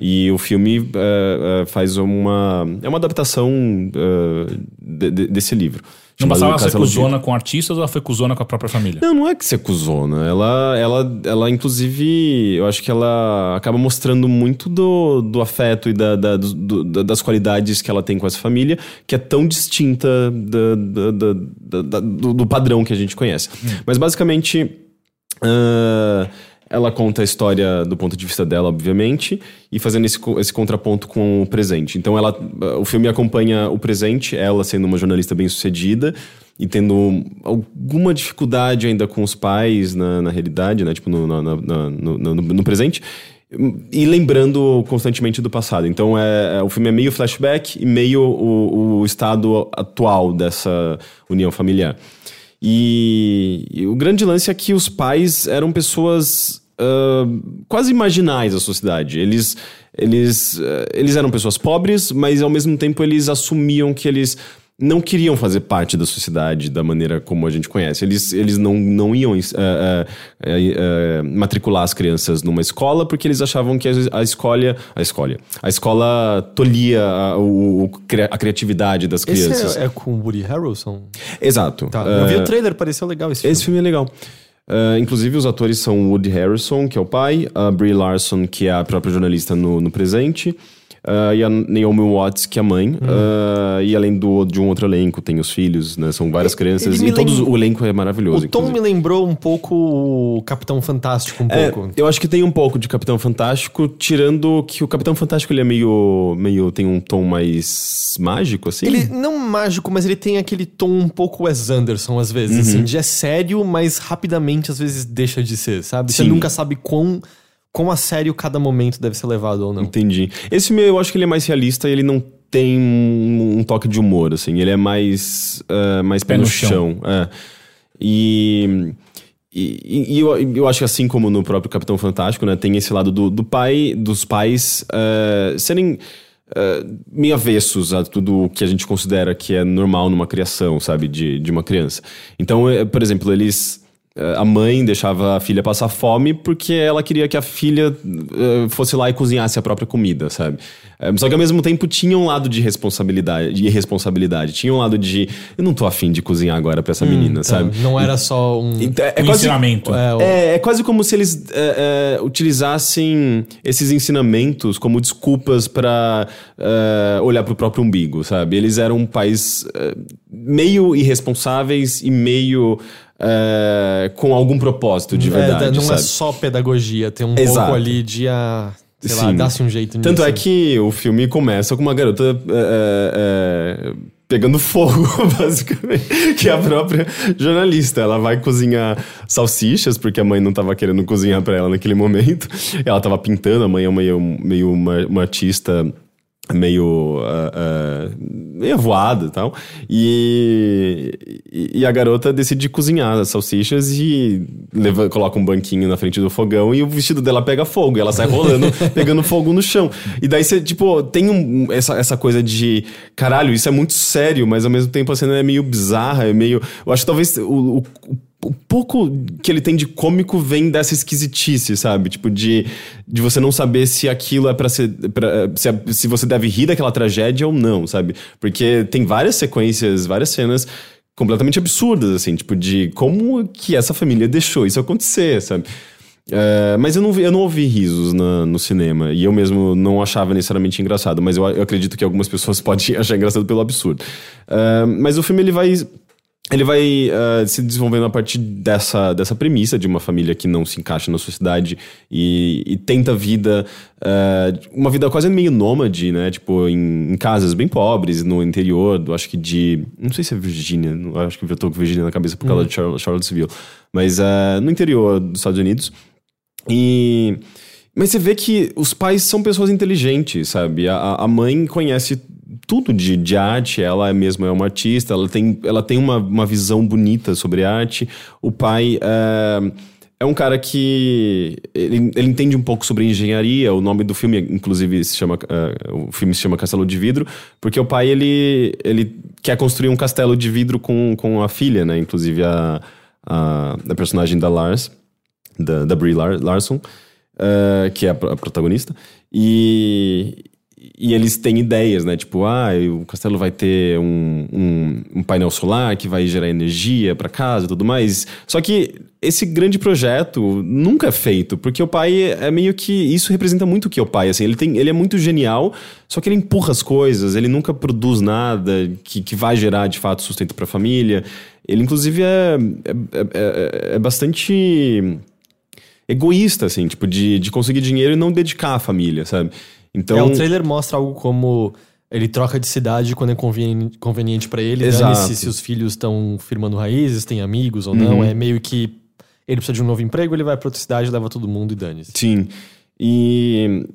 E o filme é, é, faz uma. É uma adaptação é, de- de- desse livro. Não bastava ser Castelo de cuzona com artistas, ela foi cuzona com a própria família. não, não é que ser cuzona. Ela, ela, ela inclusive, eu acho que ela acaba mostrando muito do, do afeto e da, da- do- do- da- das qualidades que ela tem com essa família, que é tão distinta da- da- do, do padrão que a gente conhece. Mas basicamente. ah, ela conta a história do ponto de vista dela, obviamente, e fazendo esse, esse contraponto com o presente. Então, ela, o filme acompanha o presente, ela sendo uma jornalista bem-sucedida e tendo alguma dificuldade ainda com os pais na, na realidade, né? Tipo, no, na- na- no, no- no presente. E lembrando constantemente do passado. Então, é, é- o filme é meio flashback e meio o, o estado atual dessa união familiar. E, e o grande lance é que os pais eram pessoas ah, quase marginais da sociedade. Eles, eles, ah, eles eram pessoas pobres, mas ao mesmo tempo eles assumiam que eles não queriam fazer parte da sociedade da maneira como a gente conhece. Eles, eles não, não iam ah, ah, ah, matricular as crianças numa escola porque eles achavam que a, a escola, a escola, a escola tolia a, o, a criatividade das crianças. Esse é, é com o Woody Harrelson? Exato. Tá. Ah, Eu vi o trailer, pareceu legal esse, esse filme é legal. Ah, inclusive, os atores são Woody Harrison, que é o pai, a Brie Larson, que é a própria jornalista no, no presente, Uh, e a Naomi Watts, que é a mãe. Uh, e além do, de um outro elenco, tem os filhos, né? São várias crianças. ele E todos, lembra- o elenco é maravilhoso. O tom inclusive. me lembrou um pouco o Capitão Fantástico, um É, pouco. eu acho que tem um pouco de Capitão Fantástico, tirando que o Capitão Fantástico ele é meio, meio tem um tom mais mágico assim. Ele não mágico, mas ele tem aquele tom um pouco Wes Anderson, às vezes, Uhum. assim, de é sério, mas rapidamente, às vezes, deixa de ser, sabe? Você Sim. nunca sabe quão, quão a sério cada momento deve ser levado ou não. Entendi. Esse filme eu acho que ele é mais realista e ele não tem um, um toque de humor, assim. Ele é mais, ah, mais pé, no, chão. é. E, e, e eu, eu acho que assim como no próprio Capitão Fantástico, né? Tem esse lado do, do pai, dos pais ah, serem... ah, meio avessos a tudo o que a gente considera que é normal numa criação, sabe, de, de uma criança. Então, por exemplo, eles a mãe deixava a filha passar fome porque ela queria que a filha eh, fosse lá e cozinhasse a própria comida, sabe? Eh, Só que ao mesmo tempo tinha um lado de responsabilidade, de irresponsabilidade. Tinha um lado de eu não tô afim de cozinhar agora pra essa menina, sabe? Então, não era só um... Então, é, Um quase, ensinamento. É, o- é, é quase como se eles é, é, utilizassem esses ensinamentos como desculpas pra é, olhar pro próprio umbigo, sabe? Eles eram pais é, meio irresponsáveis e meio é, com algum propósito de é, verdade, não é sabe? só pedagogia, tem um Exato. pouco ali de, ah, sei lá, Sim. dá-se um jeito nisso. Tanto é que o filme começa com uma garota é, é, é, pegando fogo, basicamente, que é a própria jornalista. Ela vai cozinhar salsichas, porque a mãe não estava querendo cozinhar para ela naquele momento. Ela estava pintando, a mãe é meio, meio uma, uma artista meio ah, meio avoada e tal. E, e e a garota decide cozinhar as salsichas e leva, coloca um banquinho na frente do fogão e o vestido dela pega fogo. E ela sai rolando pegando fogo no chão. E daí você tipo tem um, essa, essa coisa de caralho isso é muito sério mas ao mesmo tempo a cena é meio bizarra é meio eu acho que talvez o, o o pouco que ele tem de cômico vem dessa esquisitice, sabe? Tipo, de, de você não saber se aquilo é pra ser. Pra, se, é- se você deve rir daquela tragédia ou não, sabe? Porque tem várias sequências, várias cenas completamente absurdas, assim, tipo, de como que essa família deixou isso acontecer, sabe? É, mas eu não, eu não ouvi risos na- no cinema e eu mesmo não achava necessariamente engraçado, mas eu, eu acredito que algumas pessoas podem achar engraçado pelo absurdo. É, mas o filme ele vai ele vai ah, se desenvolvendo a partir dessa, dessa premissa de uma família que não se encaixa na sociedade e, e tenta vida, ah, uma vida quase meio nômade, né? Tipo, em, em casas bem pobres, no interior, acho que de. Não sei se é Virgínia, acho que eu tô com Virgínia na cabeça por causa de Charl- Charlottesville, mas ah, no interior dos Estados Unidos. E. Mas você vê que os pais são pessoas inteligentes, sabe? A, a mãe conhece tudo de, de arte, ela mesma é uma artista, ela tem, ela tem uma, uma visão bonita sobre arte. O pai é, é um cara que. Ele, ele entende um pouco sobre engenharia. O nome do filme, inclusive, se chama. é, o filme se chama Castelo de Vidro, porque o pai ele, ele quer construir um castelo de vidro com, com a filha, né? Inclusive a, a, a personagem da Lars da, da Brie Lar- Larson, eh, que é a, a protagonista, e, e eles têm ideias, né? Tipo, ah, o castelo vai ter um, um, um painel solar que vai gerar energia para casa e tudo mais. Só que esse grande projeto nunca é feito, porque o pai é meio que. Isso representa muito o que é o pai, assim. Ele, tem, ele é muito genial, só que ele empurra as coisas, ele nunca produz nada que, que vai gerar de fato sustento para a família. Ele, inclusive, é, é, é, é bastante egoísta, assim, tipo, de, de conseguir dinheiro e não dedicar à família, sabe? Então. É, o trailer mostra algo como ele troca de cidade quando é conveni- conveniente pra ele, Exato. se os filhos estão firmando raízes, têm amigos ou não. É meio que ele precisa de um novo emprego, ele vai pra outra cidade, leva todo mundo e dane-se. Sim. E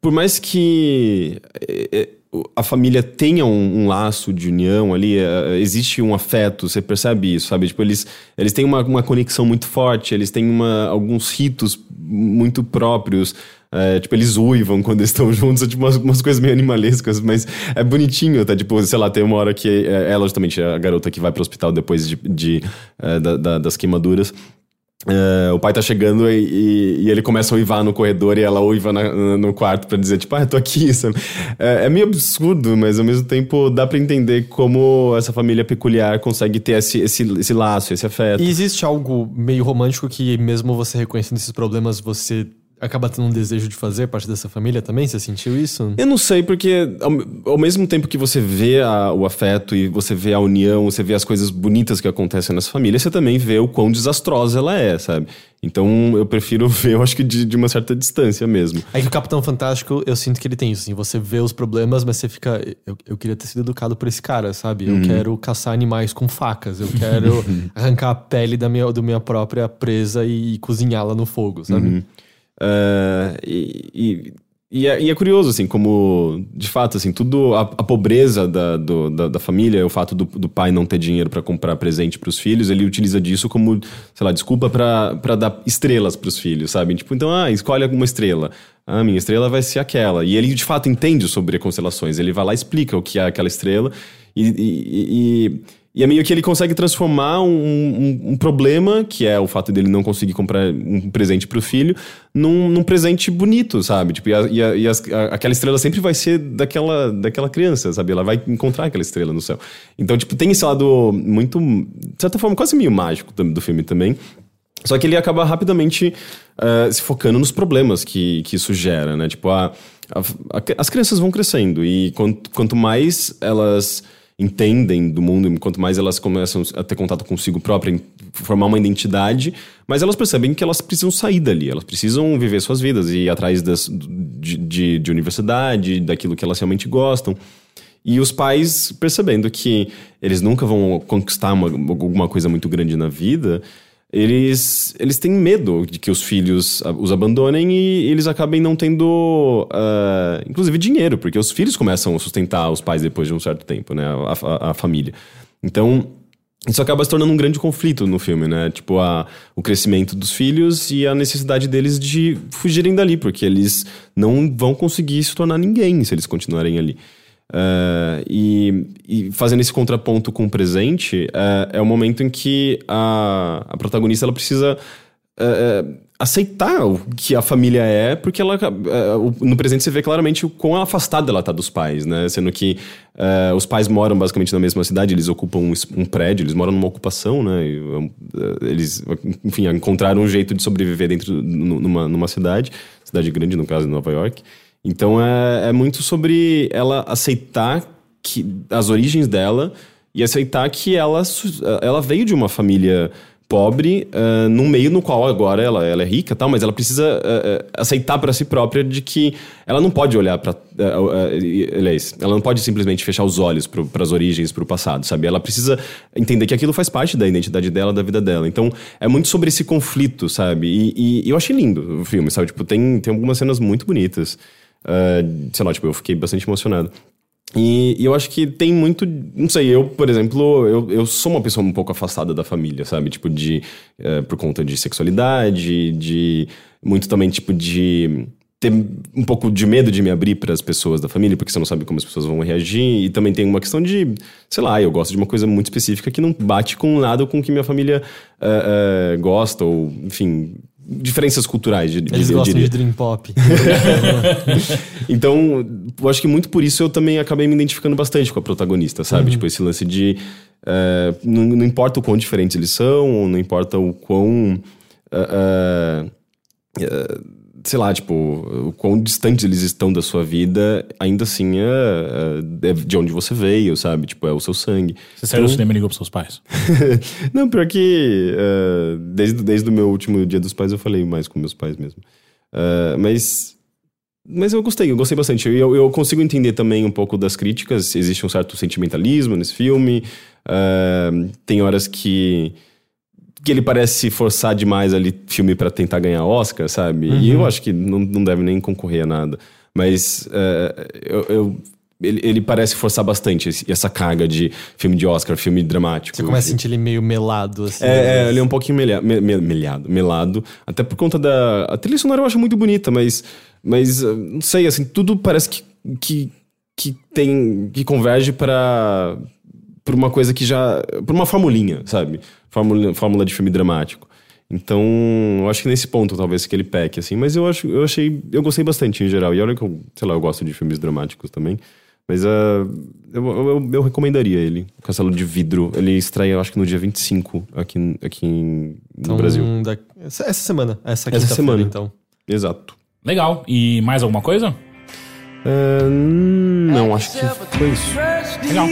por mais que é, é, a família tenha um, um laço de união ali, é, existe um afeto, você percebe isso, sabe? Tipo, eles, eles têm uma, uma conexão muito forte, eles têm uma, alguns ritos muito próprios. É, tipo, eles uivam quando estão juntos, é, tipo, umas, umas coisas meio animalescas, mas é bonitinho, tá? Tipo, sei lá, tem uma hora que é, ela, justamente, a garota que vai pro hospital depois de, de, é, da- da- das queimaduras. É, o pai tá chegando e, e- e ele começa a uivar no corredor e ela uiva na- no quarto pra dizer, tipo, ah, eu tô aqui? É, é meio absurdo, mas ao mesmo tempo dá pra entender como essa família peculiar consegue ter esse, esse, esse laço, esse afeto. E existe algo meio romântico que, mesmo você reconhecendo esses problemas, você acaba tendo um desejo de fazer parte dessa família também? Você sentiu isso? Eu não sei, porque ao, ao mesmo tempo que você vê a, o afeto e você vê a união, você vê as coisas bonitas que acontecem nessa família, você também vê o quão desastrosa ela é, sabe? Então eu prefiro ver, eu acho que de, de uma certa distância mesmo. É que o Capitão Fantástico, eu sinto que ele tem isso, assim, você vê os problemas, mas você fica. Eu, eu queria ter sido educado por esse cara, sabe? Eu quero caçar animais com facas, eu quero arrancar a pele da minha, do minha própria presa e, e cozinhá-la no fogo, sabe? Uh, e, e, e, é, e é curioso, assim, como, de fato, assim, tudo, a, a pobreza da, do, da, da família, o fato do, do pai não ter dinheiro para comprar presente para os filhos, ele utiliza disso como, sei lá, desculpa para dar estrelas para os filhos, sabe? Tipo, então, ah, escolhe alguma estrela. Ah, minha estrela vai ser aquela. E ele, de fato, entende sobre constelações. Ele vai lá e explica o que é aquela estrela e e é meio que ele consegue transformar um, um, um, problema, que é o fato dele não conseguir comprar um presente pro filho, num, num presente bonito, sabe? Tipo, e, a, e, a, e a, aquela estrela sempre vai ser daquela, daquela criança, sabe? Ela vai encontrar aquela estrela no céu. Então, tipo, tem esse lado muito, de certa forma, quase meio mágico do, do filme também. Só que ele acaba rapidamente uh, se focando nos problemas que, que isso gera, né? Tipo, a, as crianças vão crescendo e quanto, quanto mais elas entendem do mundo, quanto mais elas começam a ter contato consigo própria, formar uma identidade, mas elas percebem que elas precisam sair dali, elas precisam viver suas vidas e ir atrás das, de, de, de universidade, daquilo que elas realmente gostam. E os pais percebendo que eles nunca vão conquistar uma, alguma coisa muito grande na vida, eles, eles têm medo de que os filhos os abandonem e eles acabem não tendo, uh, inclusive, dinheiro, porque os filhos começam a sustentar os pais depois de um certo tempo, né? A, a, a família. Então, isso acaba se tornando um grande conflito no filme, né? Tipo, a, o crescimento dos filhos e a necessidade deles de fugirem dali, porque eles não vão conseguir se tornar ninguém se eles continuarem ali. Uh, e, e, fazendo esse contraponto com o presente, uh, é o momento em que a, a protagonista ela precisa uh, aceitar o que a família é, porque ela no presente você vê claramente o quão afastada ela está dos pais, né? Sendo que os pais moram basicamente na mesma cidade, eles ocupam um, um prédio, eles moram numa ocupação, né? E, eles, enfim, encontraram um jeito de sobreviver dentro numa, numa cidade, cidade grande, no caso, Nova York. Então é, é muito sobre ela aceitar que as origens dela e aceitar que ela, ela veio de uma família pobre, uh, num meio no qual agora ela, ela é rica tal, mas ela precisa uh, uh, aceitar para si própria de que ela não pode olhar para. aliás, ela não pode simplesmente fechar os olhos para as origens, para o passado, sabe? Ela precisa entender que aquilo faz parte da identidade dela, da vida dela. Então é muito sobre esse conflito, sabe? E, e eu achei lindo o filme, sabe? Tipo, tem, tem algumas cenas muito bonitas. Uh, sei lá, tipo, eu fiquei bastante emocionado. E, e, eu acho que tem muito. Não sei, eu, por exemplo, eu, eu sou uma pessoa um pouco afastada da família, sabe? Tipo, de. Uh, por conta de sexualidade, de. Muito também, tipo, de. Ter um pouco de medo de me abrir para as pessoas da família, porque você não sabe como as pessoas vão reagir. E também tem uma questão de. Sei lá, eu gosto de uma coisa muito específica que não bate com nada com o que minha família uh, gosta, ou, enfim, diferenças culturais. De, Eles gostam diria. de dream pop. então, eu acho que muito por isso eu também acabei me identificando bastante com a protagonista, sabe? Uhum. Tipo, esse lance de... Uh, não, não, importa o quão diferentes eles são, não importa o quão... Uh, uh, sei lá, tipo, o quão distantes eles estão da sua vida, ainda assim é, é, de onde você veio, sabe? Tipo, é o seu sangue. Você saiu então... do cinema e ligou pros seus pais? não, pior que uh, desde, desde o meu último dia dos pais eu falei mais com meus pais mesmo. Uh, mas. Mas eu gostei, eu gostei bastante. Eu, eu consigo entender também um pouco das críticas. Existe um certo sentimentalismo nesse filme. Uh, tem horas que que ele parece se forçar demais ali, filme para tentar ganhar Oscar, sabe? Uhum. E eu acho que não, não deve nem concorrer a nada. Mas uh, eu, eu ele, ele, parece forçar bastante essa carga de filme de Oscar, filme dramático. Você começa a sentir ele meio melado, assim. É, é ele é um pouquinho melha, me, me, melhado, melado. Até por conta da. A trilha sonora eu acho muito bonita, mas. Mas, ah, não sei, assim, tudo parece que. que, que tem. que converge para por uma coisa que já. por uma formulinha, sabe? Fórmula, fórmula de filme dramático. Então, eu acho que nesse ponto talvez que ele peque, assim. Mas eu acho, eu achei. Eu gostei bastante em geral. E olha que eu, sei lá, eu gosto de filmes dramáticos também. Mas uh, eu, eu, eu, recomendaria ele. O Castelo de Vidro. Ele estreia, eu acho que no dia 25 aqui, aqui no então, Brasil. Da, essa semana. Essa, essa semana. então. Exato. Legal. E mais alguma coisa? Ah, não, acho que foi isso. Legal.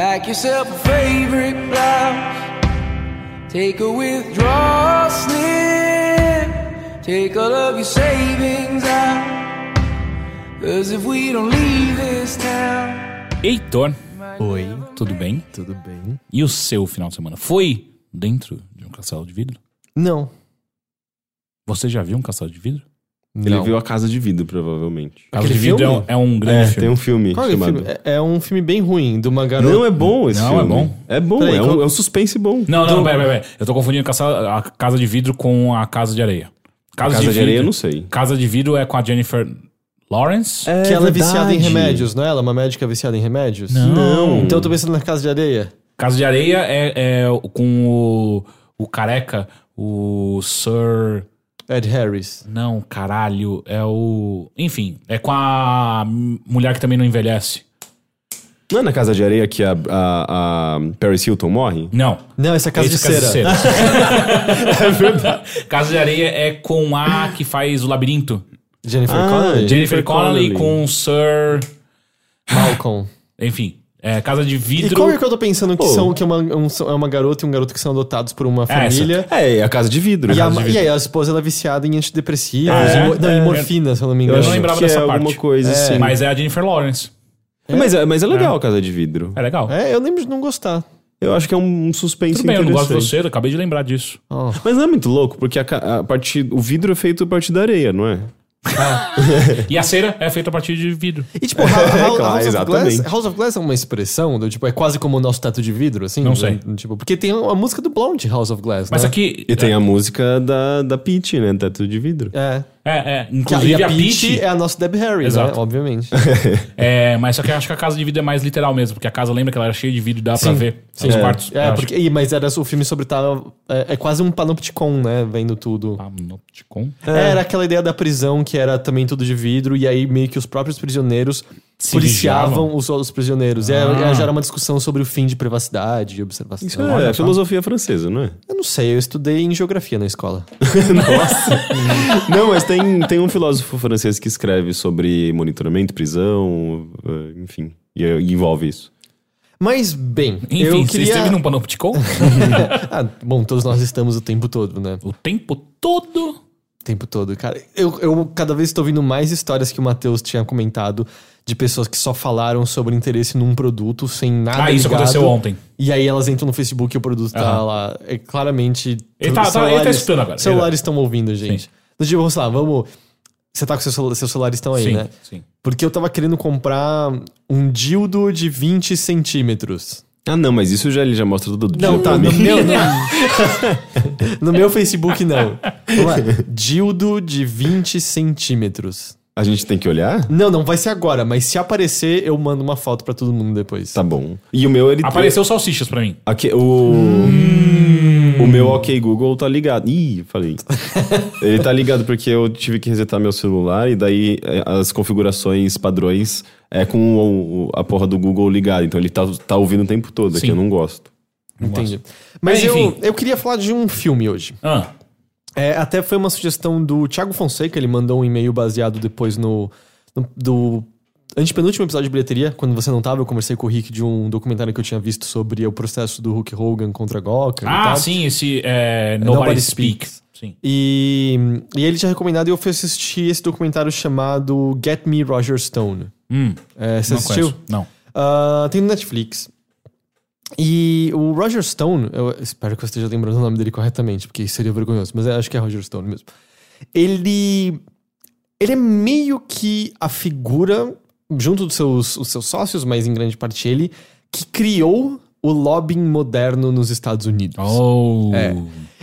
Pack yourself a favorite blouse. Take a withdrawal slip. Take all of your savings out. Cause if we don't leave this town, Heitor, Oi, tudo bem? tudo bem? E o seu final de semana? Foi dentro de um castelo de vidro? Não. Você já viu um castelo de vidro? Ele não. viu a Casa de Vidro, provavelmente. Casa Aquele de vidro é um, filme? é um grande É, filme. tem um filme Qual é o chamado... filme? É, é um filme bem ruim, de uma garota. Não, é bom esse Não, é filme. bom. É bom, Peraí, é, um, qual- é um suspense bom. Não, não, pera, pera, pera. Eu tô confundindo casa- a casa de vidro com a casa de areia. Casa de Areia eu não sei. Casa de vidro é com a Jennifer Lawrence? É Que ela é viciada em remédios, não é? Ela é uma médica viciada em remédios? Não. Então eu tô pensando na Casa de Areia. Casa de areia é, é com o, o careca, o Sir. Ed Harris. Não, caralho. É o. Enfim, é com a mulher que também não envelhece. Não é na Casa de Areia que a, a, a Paris Hilton morre? Não. Não, essa é Casa, Esse de, cera. é verdade. Casa de areia é com a que faz o labirinto. Jennifer Ah, Connelly. Jennifer Connelly Connelly. com o Sir. Malcolm. Enfim, é Casa de E Vidro. qual é que eu tô pensando que, Pô. são, que é, uma, um- é uma garota e um garoto que são adotados por uma família? É, é a Casa de Vidro. E, a, Casa de e Vidro. aí a esposa ela é viciada em antidepressivos, É, e mo- não, é, em morfina, se eu não me Eu engano. não acho lembrava que dessa é alguma parte. coisa assim. Mas é a Jennifer Lawrence. Mas, é, mas é legal a Casa de Vidro. É legal. É, eu lembro de não gostar. Eu acho que é um suspense Tudo bem, eu não gosto de você, eu acabei de lembrar disso. Oh. Mas não é muito louco, porque a, a partir, o vidro é feito a partir da areia, não é? E a cera é feita a partir de vidro. E tipo, House, House- Claro, House of. Glass, House of Glass é uma expressão, do, tipo, é quase como o nosso teto de vidro, assim? Não sei. do- Tipo, porque tem a música do Blonde, House of Glass, Mas né? aqui. E tem a música da, da Peach, né? Teto de vidro. É. É, é. Inclusive e a a Peach Peach. é a nossa Deb Harry, Exato. né? Obviamente. É, mas só que eu acho que a casa de vidro é mais literal mesmo, porque a casa lembra que ela era cheia de vidro e dá pra Sim, ver sim. os É. quartos. É, porque, e, mas era o filme sobre tal. É, é quase um panopticon, né? Vendo tudo. Panopticon. É, Era aquela ideia da prisão que era também tudo de vidro, e aí meio que os próprios prisioneiros Se policiavam vigiavam? os outros prisioneiros. E aí, Ah. aí já era uma discussão sobre o fim de privacidade e observação. Isso Olha é só. filosofia francesa, não é? Eu não sei, eu estudei em geografia na escola. Não, mas tem, tem um filósofo francês que escreve sobre monitoramento, prisão, eh, enfim, e, e envolve isso. Mas, bem, Enfim, eu você queria... esteve num panopticon ah, bom, todos nós estamos o tempo todo, né? o tempo todo. O tempo todo, cara. Eu, eu cada vez estou ouvindo mais histórias que o Matheus tinha comentado de pessoas que só falaram sobre interesse num produto sem nada Ah, isso ligado. aconteceu ontem. E aí elas entram no Facebook e o produto tá Aham. lá. É claramente. Ele tá- tá- ele tá escutando agora. Celulares estão ouvindo, gente. Do tipo, vamos lá, vamos. Você tá com seu seus celulares estão aí, sim, né? sim. Porque eu tava querendo comprar um dildo de 20 centímetros. Ah, não, mas isso já ele já mostra todo dia Não, tá. No meu, no, no meu Facebook, não. Vamos lá. Dildo de 20 centímetros. A gente tem que olhar? Não, não vai ser agora, mas se aparecer, eu mando uma foto pra todo mundo depois. Tá bom. E o meu, ele... Apareceu salsichas pra mim. Aqui, o... O meu OK Google tá ligado. Ih, falei. Ele tá ligado porque eu tive que resetar meu celular e daí é, as configurações padrões é com o- o- a porra do Google ligado. Então ele tá, tá ouvindo o tempo todo, Sim. que eu não gosto. Entendi. Mas Mas, eu, enfim. eu queria falar de um filme hoje. Ah, É, até foi uma sugestão do Thiago Fonseca, ele mandou um e-mail baseado depois no, no- do antepenúltimo episódio de bilheteria, quando você não tava, eu conversei com o Rick de um documentário que eu tinha visto sobre o processo do Hulk Hogan contra Gawker e ah sim, esse é, Nobody, Nobody Speak. Speaks. Sim. E, e ele tinha recomendado e eu fui assistir esse documentário chamado Get Me Roger Stone. Hum, É, você não assistiu? conheço. Não. Ah, tem no Netflix. E o Roger Stone, eu espero que eu esteja lembrando o nome dele corretamente, porque seria vergonhoso, mas eu acho que é Roger Stone mesmo. Ele. Ele é meio que a figura, junto dos seus, os seus sócios, mas em grande parte ele, que criou o lobbying moderno nos Estados Unidos. Oh. É.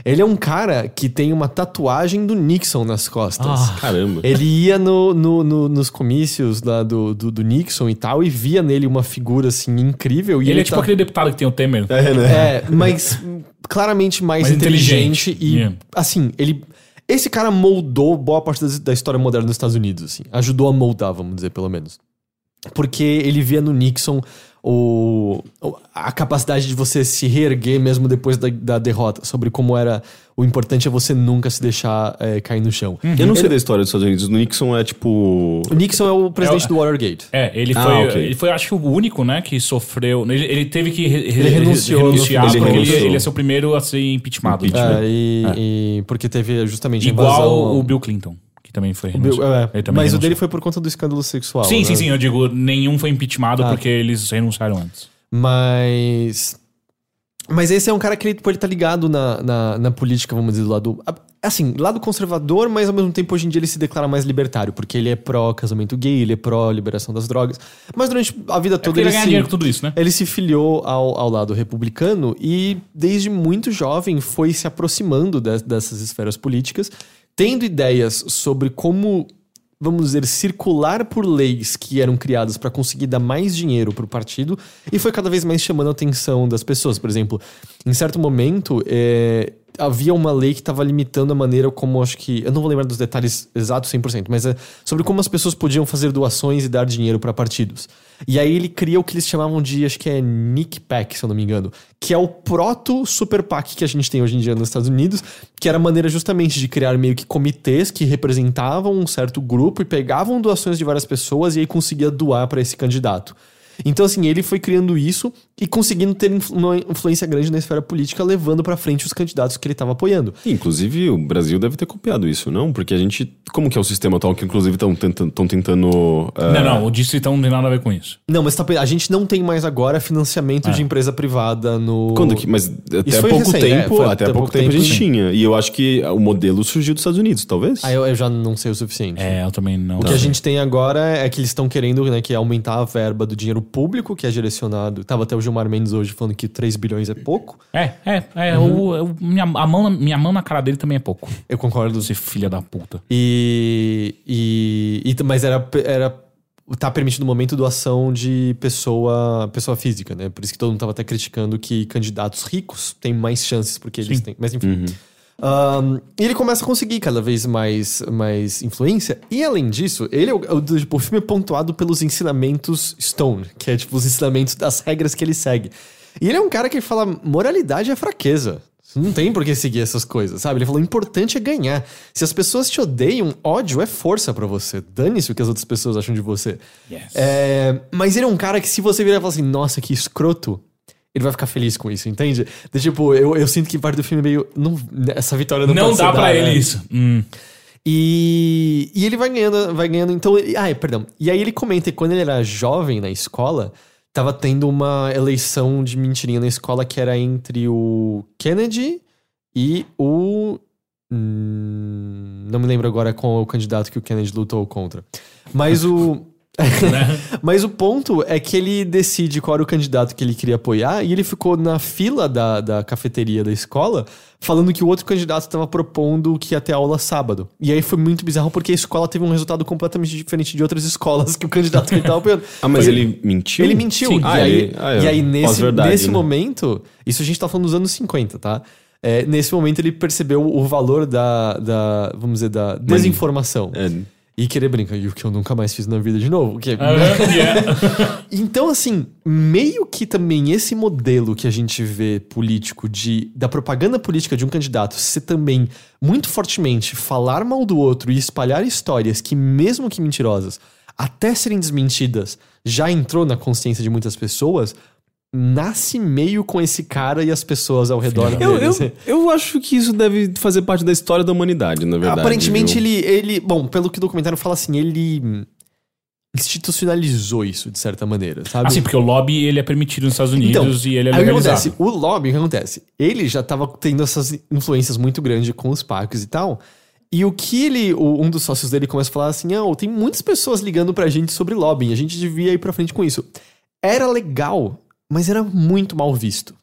Ele é um cara que tem uma tatuagem do Nixon nas costas. Ah. Caramba. Ele ia no, no- no- nos comícios lá do, do, do Nixon e tal, e via nele uma figura assim incrível. E Ele, ele, é tipo tá- aquele deputado que tem o Temer. É, né? É, mas claramente mais, Mais inteligente, inteligente. e Yeah. assim, ele. Esse cara moldou boa parte da, da história moderna dos Estados Unidos, assim. Ajudou a moldar, vamos dizer, pelo menos. Porque ele via no Nixon o, a capacidade de você se reerguer mesmo depois da, da derrota, sobre como era o importante é você nunca se deixar é, cair no chão. Eu não sei da história dos Estados Unidos. O Nixon é tipo. O Nixon é o presidente É do Watergate. É, ele Ah, foi, ok. ele foi, acho que o único, né, que sofreu. Ele, ele teve que re, Ele renunciou renunciar porque Ele ele, renunciou. ele ia ser o primeiro a ser impeachmentado. Impeachment. É, e, e porque teve justamente Igual invasão- o Bill Clinton, também foi o renunciado. é, Ele também mas o renunciou. dele foi por conta do escândalo sexual. Sim, né? sim, sim. Eu digo, nenhum foi impeachmentado Ah. porque eles renunciaram antes. Mas. Mas esse é um cara que ele pode estar ligado na, na, na política, vamos dizer, do lado. Assim, lado conservador, mas ao mesmo tempo hoje em dia ele se declara mais libertário, porque ele é pró-casamento gay, ele é pró-liberação das drogas. Mas durante a vida É toda porque ele ele se, dinheiro com tudo isso, né? ele se filiou ao, ao lado republicano e, desde muito jovem, foi se aproximando de- dessas esferas políticas, tendo ideias sobre como, vamos dizer, circular por leis que eram criadas para conseguir dar mais dinheiro para o partido e foi cada vez mais chamando a atenção das pessoas. Por exemplo, em certo momento, é, havia uma lei que estava limitando a maneira como, acho que. Eu não vou lembrar dos detalhes exatos 100%, mas é sobre como as pessoas podiam fazer doações e dar dinheiro para partidos. E aí ele cria o que eles chamavam de, acho que é Nick Pack, se eu não me engano, que é o proto Super PAC que a gente tem hoje em dia nos Estados Unidos, que era a maneira justamente de criar meio que comitês que representavam um certo grupo e pegavam doações de várias pessoas e aí conseguia doar para esse candidato. Então, assim, ele foi criando isso e conseguindo ter uma influência grande na esfera política, levando pra frente os candidatos que ele estava apoiando. Inclusive, o Brasil deve ter copiado isso, não? Porque a gente. Como que é o sistema atual que, inclusive, estão tentando. Tão tentando ah, Não, não, o distritão não tem nada a ver com isso. Não, mas tá, a gente não tem mais agora financiamento de empresa privada no. Quando que, mas até Isso foi pouco recente, é, tempo, foi até, pouco tempo, a gente tinha. E eu acho que o modelo surgiu dos Estados Unidos, talvez. Aí eu, eu já não sei o suficiente. É, eu também não. O que a gente tem agora é que eles estão querendo né, que aumentar a verba do dinheiro público, que é direcionado. Tava até o Gilmar Mendes hoje falando que 3 bilhões é pouco. É, é, é. Uhum. o, o- minha, a mão, na- minha mão na cara dele também é pouco. Eu concordo. Esse filha da puta. E, e, e- mas era, era tá permitido no momento doação de pessoa pessoa física, né? Por isso que todo mundo tava até criticando que candidatos ricos têm mais chances porque eles Sim. têm. Mas enfim. Ahn, e ele começa a conseguir cada vez mais, mais influência. E além disso, ele é o, o, tipo, o filme é pontuado pelos ensinamentos Stone, que é tipo os ensinamentos das regras que ele segue. E ele é um cara que fala: moralidade é fraqueza. Não tem por que seguir essas coisas, sabe? Ele falou: o importante é ganhar. Se as pessoas te odeiam, ódio é força pra você. Dane-se o que as outras pessoas acham de você. Yes. É, mas ele é um cara que, se você virar e falar assim, nossa, que escroto, ele vai ficar feliz com isso, entende? De, tipo, eu, eu sinto que parte do filme é meio. Não, essa vitória não, Não, dá pra dada, ele né? isso. Hum. E, e ele vai ganhando, vai ganhando. Então, ele- ah, perdão. E aí ele comenta que quando ele era jovem na escola, tava tendo uma eleição de mentirinha na escola que era entre o Kennedy e o. hum, não me lembro agora qual é o candidato que o Kennedy lutou contra. Mas o. Mas o ponto é que ele decide qual era o candidato que ele queria apoiar e ele ficou na fila da, da cafeteria da escola falando que o outro candidato estava propondo que ia ter aula sábado. E aí foi muito bizarro porque a escola teve um resultado completamente diferente de outras escolas que o candidato que ele estava apoiando. Ah, mas Foi- ele mentiu? Ele mentiu. Sim. E, Ah, aí, ele- ah, é. e aí, nesse, nesse né? momento, isso a gente tá falando dos anos 50, tá? É, nesse momento ele percebeu o valor da, da vamos dizer, da desinformação. É. E querer brincar, e o que eu nunca mais fiz na vida de novo. Que é- então, assim, meio que também esse modelo que a gente vê político de da propaganda política de um candidato ser também muito fortemente falar mal do outro e espalhar histórias que, mesmo que mentirosas, até serem desmentidas, já entrou na consciência de muitas pessoas, nasce meio com esse cara e as pessoas ao redor Eu, dele. eu, assim. eu acho que isso deve fazer parte da história da humanidade, na verdade. Aparentemente viu? ele, ele. Bom, pelo que o documentário fala assim, ele institucionalizou isso de certa maneira, sabe? Assim, porque o lobby ele é permitido nos Estados Unidos e ele é Então, legalizado. acontece? O lobby, o que acontece? Ele já tava tendo essas influências muito grandes com os parques e tal. E o que ele, o- um dos sócios dele começa a falar assim: ah, tem muitas pessoas ligando pra gente sobre lobbying, a gente devia ir pra frente com isso. Era legal, mas era muito mal visto.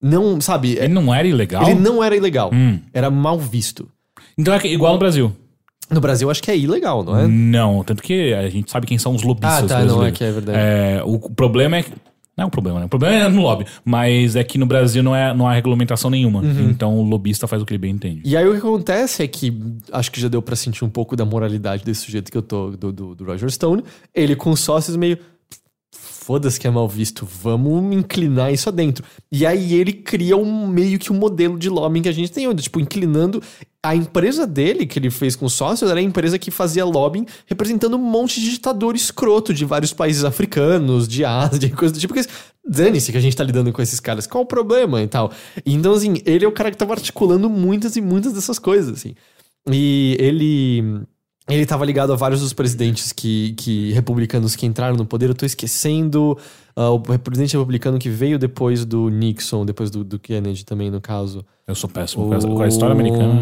Não, sabe? Ele não era ilegal? Ele não era ilegal, Hum. era mal visto. Então é igual no Brasil. No Brasil, acho que é ilegal, não é? Não, tanto que a gente sabe quem são os lobistas Ah, tá, não, é que é verdade. É, o, problema é que. Não é o problema, né? O problema é no lobby. Mas é que no Brasil não, é, não há regulamentação nenhuma. Uhum. Então o lobista faz o que ele bem entende. E aí o que acontece é que acho que já deu pra sentir um pouco da moralidade desse sujeito que eu tô, do, do, do Roger Stone. Ele com os sócios meio. Foda-se que é mal visto, vamos inclinar isso adentro. E aí ele cria um meio que um modelo de lobbying que a gente tem, onde, tipo, inclinando a empresa dele, que ele fez com sócios, era a empresa que fazia lobbying representando um monte de ditador escroto de vários países africanos, de Ásia, coisa do tipo, porque dane-se que a gente tá lidando com esses caras, qual o problema e tal. Então, assim, ele é o cara que tava articulando muitas e muitas dessas coisas, assim. E ele ele estava ligado a vários dos presidentes que, que republicanos que entraram no poder. Eu tô esquecendo uh, o presidente republicano que veio depois do Nixon, depois do, do Kennedy também, no caso. Eu sou péssimo com a- com a história americana.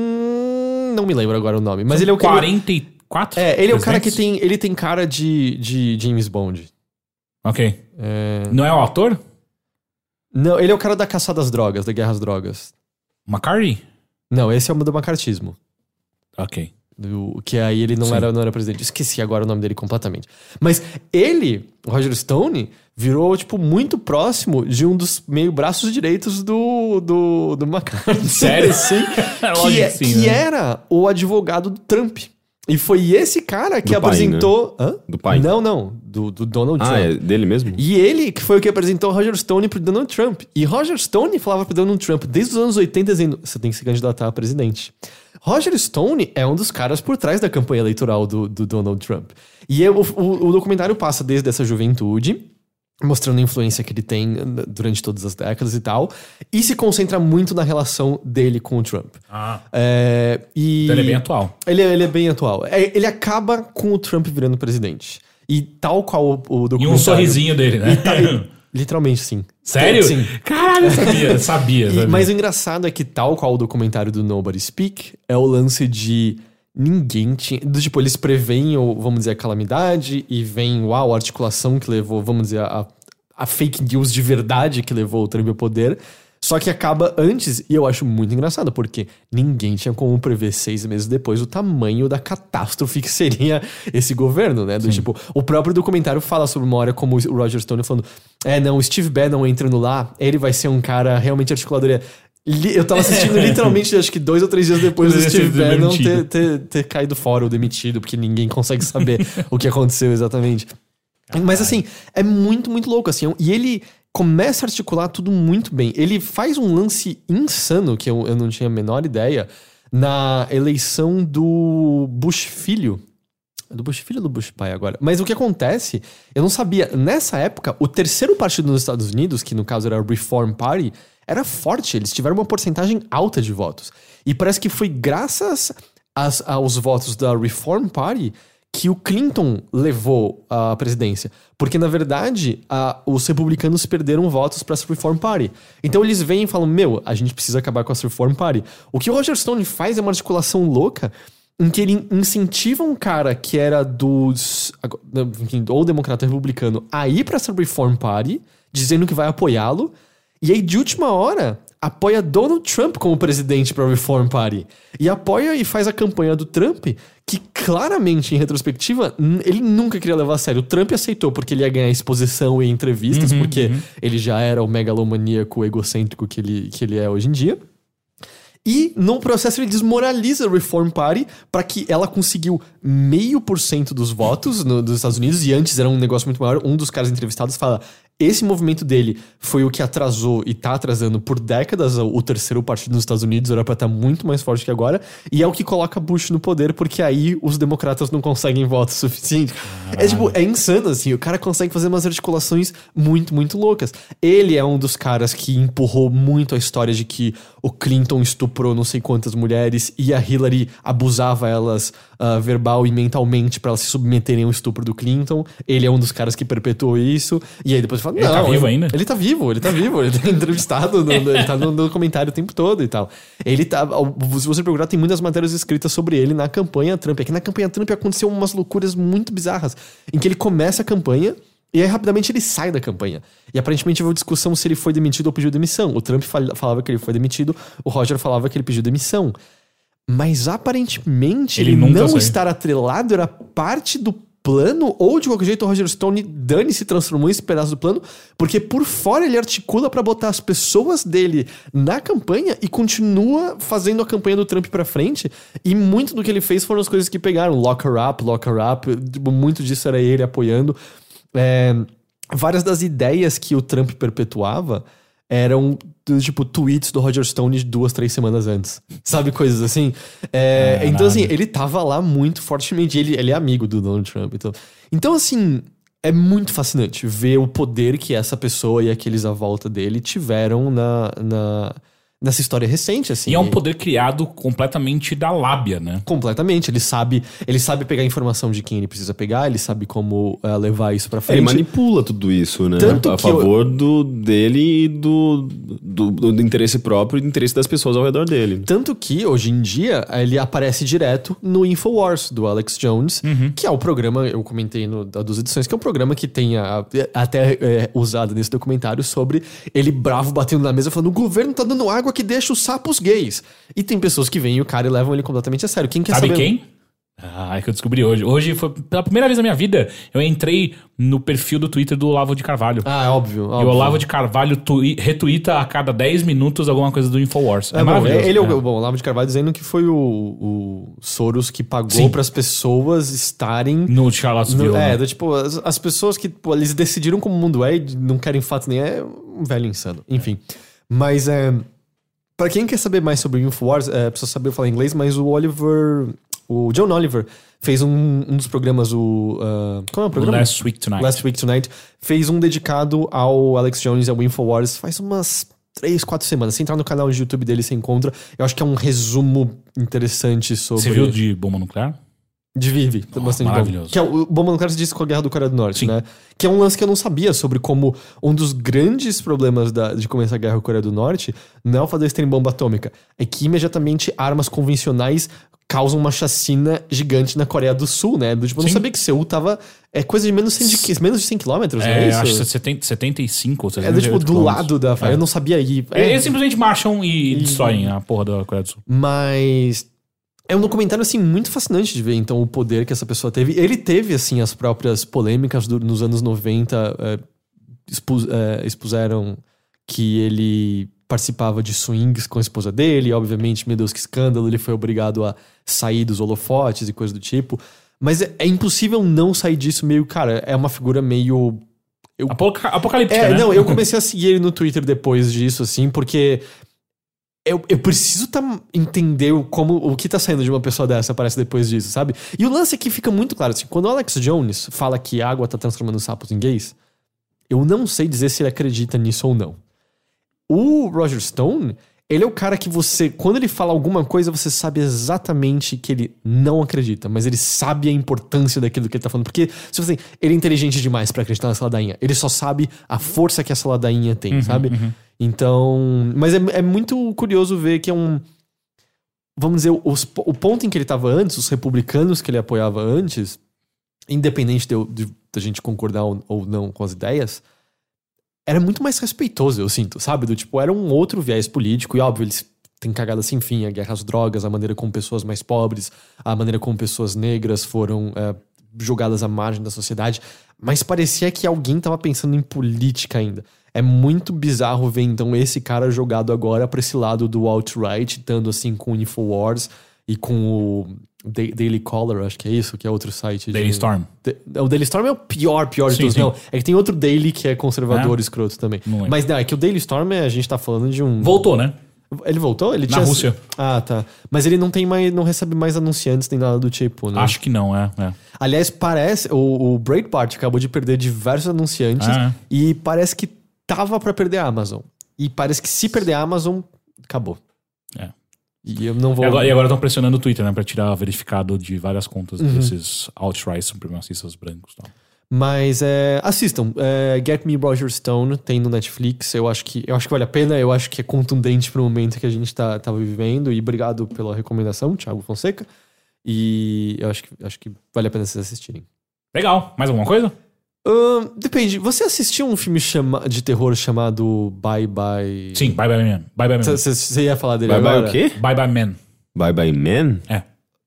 Hum, Não me lembro agora o nome. Mas ele é o cara. 44? É, ele é o cara que tem. Ele tem cara de, de James Bond. Ok. É, Não é o ator? Não, ele é o cara da caçada às drogas, da guerra às drogas. McCarthy? Não, esse é o do macartismo. Ok. Do, que aí ele não Sim. era, não era presidente. Esqueci agora o nome dele completamente. Mas ele, o Roger Stone, virou, tipo, muito próximo de um dos meio braços direitos do, do, do McCarthy. Sério? Sim. Que, é- que né? era o advogado do Trump. E foi esse cara que Do pai, apresentou. Hã? Do pai. Não, não. Do, do Donald Ah, Trump. é dele mesmo? E ele que foi o que apresentou Roger Stone pro Donald Trump. E Roger Stone falava pro Donald Trump desde os anos 80 dizendo: você tem que se candidatar a presidente. Roger Stone é um dos caras por trás da campanha eleitoral do, do Donald Trump. E é- o, o- o documentário passa desde essa juventude, mostrando a influência que ele tem eh, durante todas as décadas e tal, e se concentra muito na relação dele com o Trump. Ah. É, e Então ele é bem atual. ele, é- ele é bem atual. É, ele acaba com o Trump virando presidente. E tal qual o, o E um sorrisinho dele, né? Tá, literalmente, sim. Sério? Sim. Caralho, eu sabia, sabia. E- sabia. mas o engraçado é que, tal qual o documentário do Nobody Speak, é o lance de ninguém tinha. Tipo, eles preveem, vamos dizer, a calamidade e vem, uau, a articulação que levou, vamos dizer, a, a fake news de verdade que levou o Trump ao poder. Só que acaba antes, e eu acho muito engraçado, porque ninguém tinha como prever seis meses depois o tamanho da catástrofe que seria esse governo, né? Do tipo, o próprio documentário fala sobre uma hora como o Roger Stone falando: é, não, o Steve Bannon entrando lá, ele vai ser um cara realmente articulador. Eu tava assistindo literalmente, acho que dois ou três dias depois do Steve Bannon ter, ter, ter caído fora ou demitido, porque ninguém consegue saber o que aconteceu exatamente. Mas assim, é muito, muito louco, assim. E ele começa a articular tudo muito bem. Ele faz um lance insano, que eu, eu não tinha a menor ideia, na eleição do Bush filho. É Do Bush filho ou do Bush pai agora? Mas o que acontece, eu não sabia. Nessa época, o terceiro partido nos Estados Unidos, que no caso era o Reform Party, era forte. Eles tiveram uma porcentagem alta de votos. E parece que foi graças às- aos votos da Reform Party que o Clinton levou a presidência. Porque, na verdade, a- os republicanos perderam votos para essa Reform Party. Então eles vêm e falam: Meu, a gente precisa acabar com essa Reform Party. O que o Roger Stone faz é uma articulação louca em que ele incentiva um cara que era dos. ago- enfim, ou democrata ou republicano a ir para essa Reform Party, dizendo que vai apoiá-lo. E aí, de última hora, apoia Donald Trump como presidente para a Reform Party. E apoia e faz a campanha do Trump, que claramente, em retrospectiva, ele nunca queria levar a sério. O Trump aceitou porque ele ia ganhar exposição e entrevistas, porque ele já era o megalomaníaco egocêntrico que ele, que ele é hoje em dia. E no processo ele desmoraliza a Reform Party para que ela conseguiu meio por cento dos votos no- dos Estados Unidos e antes era um negócio muito maior. Um dos caras entrevistados fala: esse movimento dele foi o que atrasou e tá atrasando por décadas o, terceiro partido nos Estados Unidos, era pra estar muito mais forte que agora, e é o que coloca Bush no poder, porque aí os democratas não conseguem voto suficiente. É tipo, é insano assim, o cara consegue fazer umas articulações muito, muito loucas. Ele é um dos caras que empurrou muito a história de que o Clinton estuprou não sei quantas mulheres e a Hillary abusava elas ah, verbal e mentalmente pra elas se submeterem ao estupro do Clinton. Ele é um dos caras que perpetuou isso. E aí depois fala, Ele tá não, vivo ainda? Ele tá vivo, ele tá vivo, ele tá entrevistado, no- ele tá no, no documentário o tempo todo e tal. Ele tá. Se você procurar, tem muitas matérias escritas sobre ele na campanha Trump. É que na campanha Trump aconteceu umas loucuras muito bizarras. Em que ele começa a campanha. E aí, rapidamente, ele sai da campanha. E aparentemente houve discussão se ele foi demitido ou pediu demissão. O Trump fal- falava que ele foi demitido, o Roger falava que ele pediu demissão. Mas aparentemente Ele não saiu. estar atrelado era parte do plano, ou de qualquer jeito o Roger Stone dane se transformou esse pedaço do plano, porque por fora ele articula pra botar as pessoas dele na campanha e continua fazendo a campanha do Trump pra frente. E muito do que ele fez foram as coisas que pegaram. Lock her up, lock her up. Tipo, muito disso era ele apoiando. É, várias das ideias que o Trump perpetuava eram do, tipo tweets do Roger Stone de duas, três semanas antes. Sabe, coisas assim? É, então, assim, ele tava lá muito fortemente. Ele, ele é amigo do Donald Trump. Então, então, assim, é muito fascinante ver o poder que essa pessoa e aqueles à volta dele tiveram na, na, nessa história recente, assim. E é um poder criado completamente da lábia, né? Completamente. Ele sabe, ele sabe pegar informação de quem ele precisa pegar, ele sabe como eh, levar isso pra Ele frente. manipula tudo isso, né? Tanto a que eu- favor do, dele e do, do, do interesse próprio e do interesse das pessoas ao redor dele. Tanto que, hoje em dia, ele aparece direto no Infowars, do Alex Jones, que é o programa, eu comentei no, da duas edições, que é um programa que tem a- até é, usado nesse documentário sobre ele bravo batendo na mesa falando: o governo tá dando água que deixa os sapos gays. E tem pessoas que vêm e o cara e levam ele completamente a sério. Quem quer Sabe saber? quem? Ah, é que eu descobri hoje. Hoje foi pela primeira vez na minha vida. Eu entrei no perfil do Twitter do Olavo de Carvalho. Ah, é óbvio. E o óbvio. Olavo de Carvalho tui- retuita a cada 10 minutos alguma coisa do Infowars. É, É, bom, maravilhoso. ele é o É. bom, o Olavo de Carvalho dizendo que foi o, o Soros que pagou para as pessoas estarem No Charlottesville. No- é, né? tipo, as, as pessoas que pô, eles decidiram como o mundo é e não querem fato nem é um velho insano. Enfim. Mas é. Pra quem quer saber mais sobre o Infowars, é, precisa saber falar inglês, mas o Oliver. O John Oliver fez um, um dos programas, o. ah, qual é o programa? Last Week Tonight. Last Week Tonight. Fez um dedicado ao Alex Jones e ao Infowars faz umas três, quatro semanas. Se entrar no canal de YouTube dele, você encontra. Eu acho que é um resumo interessante sobre. Você viu de bomba nuclear? De Vive, bastante bom. maravilhoso. Que é o Bomba Nuclear se disse com a Guerra do Coreia do Norte, Sim. né? Que é um lance que eu não sabia sobre como um dos grandes problemas da- de começar a Guerra com a Coreia do Norte não é o fato deles terem bomba atômica. É que imediatamente armas convencionais causam uma chacina gigante na Coreia do Sul, né? Do, tipo, eu não sabia que Seul tava... É coisa de menos, 100 de, menos de 100 quilômetros, não é É, isso? acho que 70, 75 ou É do, 78 tipo, do lado da... Eu não sabia ir. É, Eles simplesmente marcham e, destroem a porra da Coreia do Sul. Mas é um documentário, assim, muito fascinante de ver, então, o poder que essa pessoa teve. Ele teve, assim, as próprias polêmicas do- nos anos 90, é, expus- é, expuseram que ele participava de swings com a esposa dele, obviamente, meu Deus, que escândalo, ele foi obrigado a sair dos holofotes e coisa do tipo. Mas é, é impossível não sair disso meio, cara, é uma figura meio apocalíptica, é, né? não, eu comecei a seguir ele no Twitter depois disso, assim, porque eu, eu preciso tá, entender como o que tá saindo de uma pessoa dessa, parece, depois disso, sabe? E o lance aqui fica muito claro, assim, quando o Alex Jones fala que água tá transformando sapos em gays, eu não sei dizer se ele acredita nisso ou não. O Roger Stone, ele é o cara que você, quando ele fala alguma coisa, você sabe exatamente que ele não acredita, mas ele sabe a importância daquilo que ele tá falando. Porque, se você ele é inteligente demais pra acreditar nessa ladainha. Ele só sabe a força que essa ladainha tem, sabe? Então. Mas é, é muito curioso ver que é um. Vamos dizer, os- o ponto em que ele tava antes, os republicanos que ele apoiava antes, independente de, eu- de- da gente concordar ou, ou não com as ideias, era muito mais respeitoso, eu sinto, sabe? Do tipo, era um outro viés político, e óbvio, eles têm cagada sem fim, a guerra às drogas, a maneira como pessoas mais pobres, a maneira como pessoas negras foram é, jogadas à margem da sociedade, mas parecia que alguém tava pensando em política ainda. É muito bizarro ver, então, esse cara jogado agora pra esse lado do alt-right, estando assim com o Infowars e com o Daily Caller, acho que é isso, que é outro site. Daily de- Storm. The- O Daily Storm é o pior, pior de Sim, todos. sim. Não, é que tem outro Daily que é conservador escroto também. Não. Mas não, é que o Daily Storm é, a gente tá falando de um. Voltou, né? Ele voltou? Ele Na tinha... Rússia. Ah, tá. Mas ele não tem mais, não recebe mais anunciantes nem nada do tipo, né? Acho que não, é. é. Aliás, parece. O, o Breitbart acabou de perder diversos anunciantes Ah, e parece que tava pra perder a Amazon. E parece que se perder a Amazon, acabou. É. E eu não vou. E agora- e agora estão pressionando o Twitter, né? Pra tirar verificado de várias contas Uhum. desses alt-right supremacistas brancos e tal. Mas é, assistam. É, Get Me Roger Stone tem no Netflix. Eu acho que eu acho que vale a pena. Eu acho que é contundente pro momento que a gente tá, tava vivendo. E obrigado pela recomendação, Thiago Fonseca. E eu acho que, acho que vale a pena vocês assistirem. Legal. Mais alguma coisa? Ahn, depende. Você assistiu um filme chama, de terror chamado Bye Bye? Sim, Bye Bye Man. Bye Bye Man. Você ia falar dele Bye bye agora? o quê? Bye Bye Man. Bye bye man? É.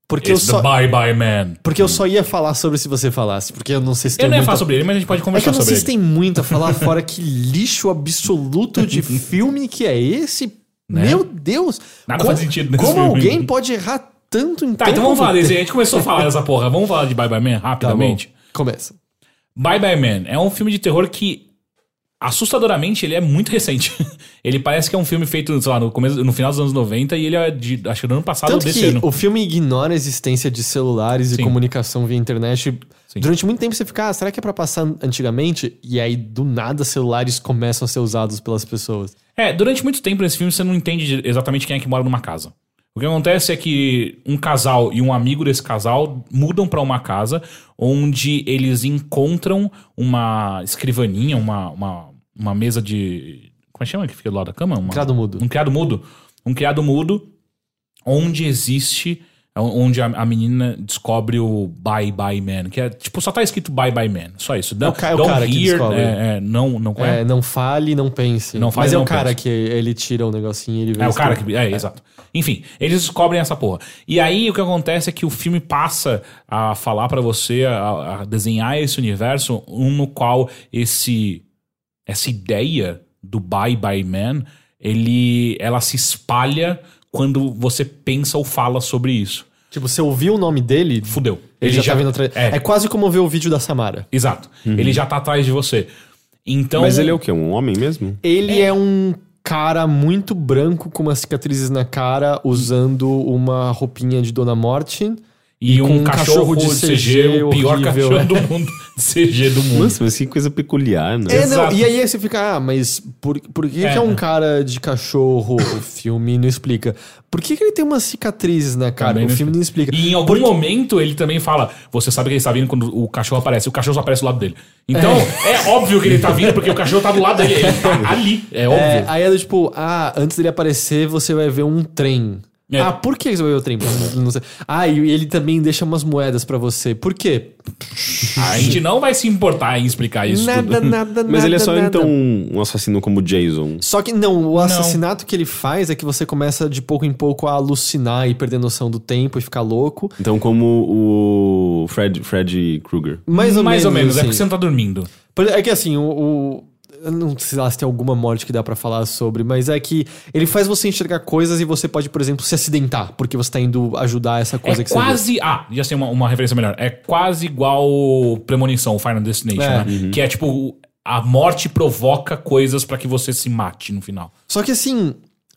Porque eu It's the só. Bye Bye Man. Porque eu só ia falar sobre se você falasse, porque eu não sei se Eu tem não ia muita- falar sobre ele, mas a gente pode É que conversar eu não sobre sei se ele. tem muito a falar fora que lixo absoluto de filme que é esse. Né? Meu Deus! Nada como, faz sentido nesse Como filme. alguém pode errar tanto em Tá, tão então vamos falar desse. A gente começou a falar dessa porra. Vamos falar de Bye Bye Man Tá rapidamente. começa. Bye Bye Man é um filme de terror que, assustadoramente, ele é muito recente. ele parece que é um filme feito, sei lá, no, começo, no final dos anos 90 e ele é de, acho que do ano passado ou Tanto desse que ano. o filme ignora a existência de celulares Sim. e comunicação via internet. Sim. Durante muito tempo você fica, ah, será que é pra passar antigamente? E aí, do nada, celulares começam a ser usados pelas pessoas. É, durante muito tempo nesse filme você não entende de- exatamente quem é que mora numa casa. O que acontece é que um casal e um amigo desse casal mudam pra uma casa onde eles encontram uma escrivaninha, uma, uma, uma mesa de. Como é que chama que fica do lado da cama? Uma- Criado mudo. Um criado mudo. Um criado mudo onde existe. Onde a, a menina descobre o Bye Bye Man. Que é tipo, só tá escrito Bye Bye Man. Só isso. o ca- é o cara que descobre. É, é, não, não é? É, não fale, não pense. Não fale, Mas é o cara pense. que ele tira o negocinho e ele vê É o cara que. É, exato. Enfim, eles descobrem essa porra. E aí o que acontece é que o filme passa a falar pra você, a, a desenhar esse universo, um no qual esse essa ideia do Bye Bye Man, ele, ela se espalha quando você pensa ou fala sobre isso. Tipo, você ouviu o nome dele, Fudeu. ele, já, tá vindo atrás. É, É. quase como ver o vídeo da Samara. exato. Ele já tá atrás de você. Então. Mas ele é o quê? Um homem mesmo? Ele é. um cara muito branco com umas cicatrizes na cara, usando uma roupinha de Dona Morte. E com um um cachorro, cachorro de CG, CG o pior horrível, cachorro é. do mundo. CG do mundo. Nossa, mas que coisa peculiar, né? É, não, e aí você fica, ah, mas por, por que, É. que é um cara de cachorro? O filme não explica. Por que, que ele tem umas cicatrizes na cara? Também o não filme não explica. E em algum momento ele também fala: Você sabe que ele está vindo quando o cachorro aparece. O cachorro só aparece do lado dele. Então é, óbvio que ele tá vindo porque o cachorro tá do lado dele. Ele tá ali. É óbvio. É, aí é tipo, ah, antes dele aparecer, você vai ver um trem. É. Ah, por que você vai ver o trem? Não sei. Ah, e ele também deixa umas moedas pra você. Por quê? A gente não vai se importar em explicar isso. nada, tudo. nada, Mas ele é só nada. então um assassino como Jason. Só que não, o assassinato que ele faz é que você começa de pouco em pouco a alucinar e perder noção do tempo e ficar louco. Então, como o Fred, Fred Krueger. Mais ou Mais menos. ou menos, é assim. porque você não tá dormindo. Por- É que assim, o. o- eu não sei lá se tem alguma morte que dá pra falar sobre, mas é que ele faz você enxergar coisas e você pode, por exemplo, se acidentar, porque você tá indo ajudar essa coisa é que você vê. quase. Ah, já sei uma, uma referência melhor. É quase igual Premonição, Final Destination, É. né? Que é tipo. A morte provoca coisas pra que você se mate no final. Só que assim,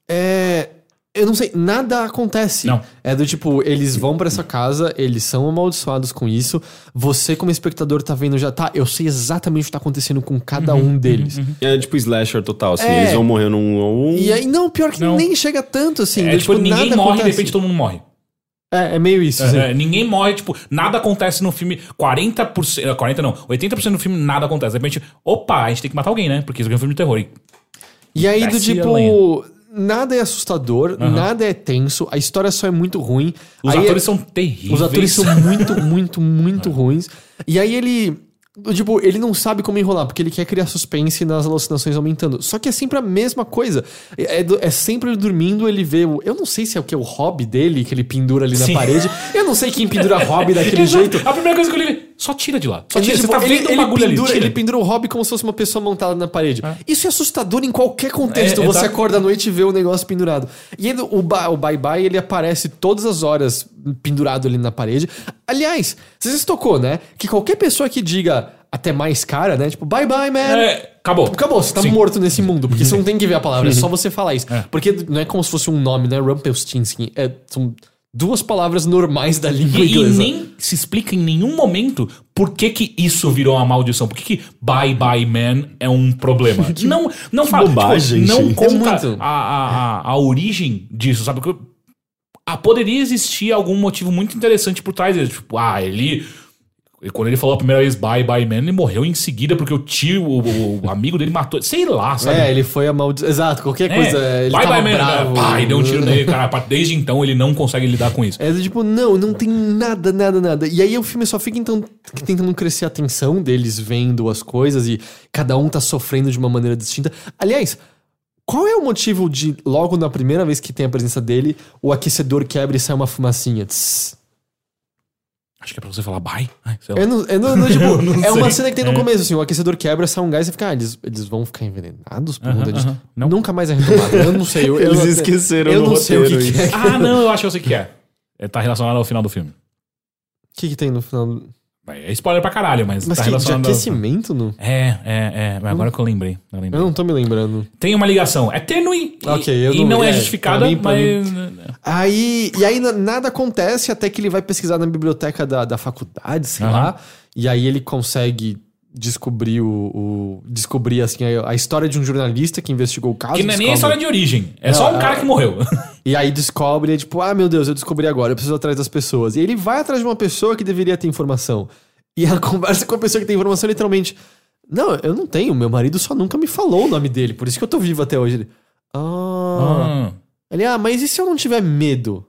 é. Eu não sei, nada acontece. Não. É do tipo, eles vão pra essa casa, eles são amaldiçoados com isso. Você, como espectador, tá vendo já, tá? Eu sei exatamente o que tá acontecendo com cada Uhum, um deles. É tipo slasher total, assim. É. Eles vão morrer num a um. E aí, não, pior que Não. nem chega tanto assim. É do tipo, ninguém nada morre e de acontece. repente todo mundo morre. É, é meio isso, assim. É, ninguém morre, tipo, nada acontece no filme. 40%. eh, 40 não, 80% do filme nada acontece. De repente, opa, a gente tem que matar alguém, né? Porque isso aqui é um filme de terror. E E aí, do tipo, nada é assustador, nada é tenso, a história só é muito ruim. Os Aí atores é- são terríveis. Os atores são muito, muito, muito ruins. E aí ele. Tipo, ele não sabe como enrolar, porque ele quer criar suspense nas alucinações aumentando. Só que é sempre a mesma coisa. É, é é sempre ele dormindo, ele vê o. Eu não sei se é o que é o hobby dele, que ele pendura ali na Sim. parede. Eu não sei quem pendura hobby daquele jeito. A primeira coisa que eu li, só tira de lá. Só É tira. tipo, Você tá ele, vendo ele ali. pendura, tira. ele pendura o hobby como se fosse uma pessoa montada na parede. Isso é assustador em qualquer contexto. É, você exato. acorda à noite e vê o negócio pendurado. E o, ba- o Bye Bye, ele aparece todas as horas pendurado ali na parede. Aliás, você se tocou, né? Que qualquer pessoa que diga até mais cara, né? Tipo, bye bye, man. É, acabou. Acabou, você tá Sim. morto nesse mundo, porque você não tem que ver a palavra, é só você falar isso. É. Porque não é como se fosse um nome, né? Rumpelstiltskin. É, são duas palavras normais da língua E, e inglesa. nem se explica em nenhum momento por que que isso virou uma maldição. Por que que Bye Bye Man é um problema. não não fala, bobagem, tipo, não conta É a, a, a, a origem disso, sabe? Ah, poderia existir algum motivo muito interessante por trás dele. Tipo, ah, ele... e Quando ele falou a primeira vez Bye Bye Man, ele morreu em seguida porque o tio, o, o amigo dele matou. Sei lá, sabe? É, ele foi amaldiçoado. Exato, qualquer É, coisa. Ele bye bye man, bravo. pai, deu um tiro nele, cara. Desde então ele não consegue lidar com isso. É tipo, não, não tem nada, nada, nada. E aí o filme só fica então tentando crescer a tensão deles vendo as coisas e cada um tá sofrendo de uma maneira distinta. Aliás, qual é o motivo de logo na primeira vez que tem a presença dele, o aquecedor quebra e sai uma fumacinha? Tss. Acho que é pra você falar bye. Ai, sei lá. É, no, é, no, no, tipo, Eu não é uma sei. cena que tem no começo, assim, o aquecedor quebra, sai um gás e fica, ah, eles, eles vão ficar envenenados por conta disso. Não. Nunca mais é retomado. Eu não sei. Eu, eu Eles não- esqueceram Eu no não sei o que, que é. Ah, não, eu acho que eu sei o que é. é. Tá relacionado ao final do filme. O que, que tem no final? É spoiler pra caralho, mas, Mas tá que, de relacionado. ao- aquecimento? No... É, é, é. Mas agora que eu lembrei. Eu lembrei. Eu não tô me lembrando. Tem uma ligação. É tênue. e- Ok, eu e não- é é, justificada, mim- mas. Aí, e aí na- nada acontece até que ele vai pesquisar na biblioteca da, da faculdade, sei Aham. lá. E aí ele consegue descobrir o, o- descobrir assim a, a história de um jornalista que investigou o caso. Que não é nem a história de origem. É só um é- cara que morreu. E aí descobre, é tipo, ah, meu Deus, eu descobri agora, eu preciso atrás das pessoas. E ele vai atrás de uma pessoa que deveria ter informação. E ela conversa com a pessoa que tem informação literalmente. Não, eu não tenho, meu marido só nunca me falou o nome dele, por isso que eu tô vivo até hoje. Ele, ah. Ah. Ele, ah, mas e se eu não tiver medo?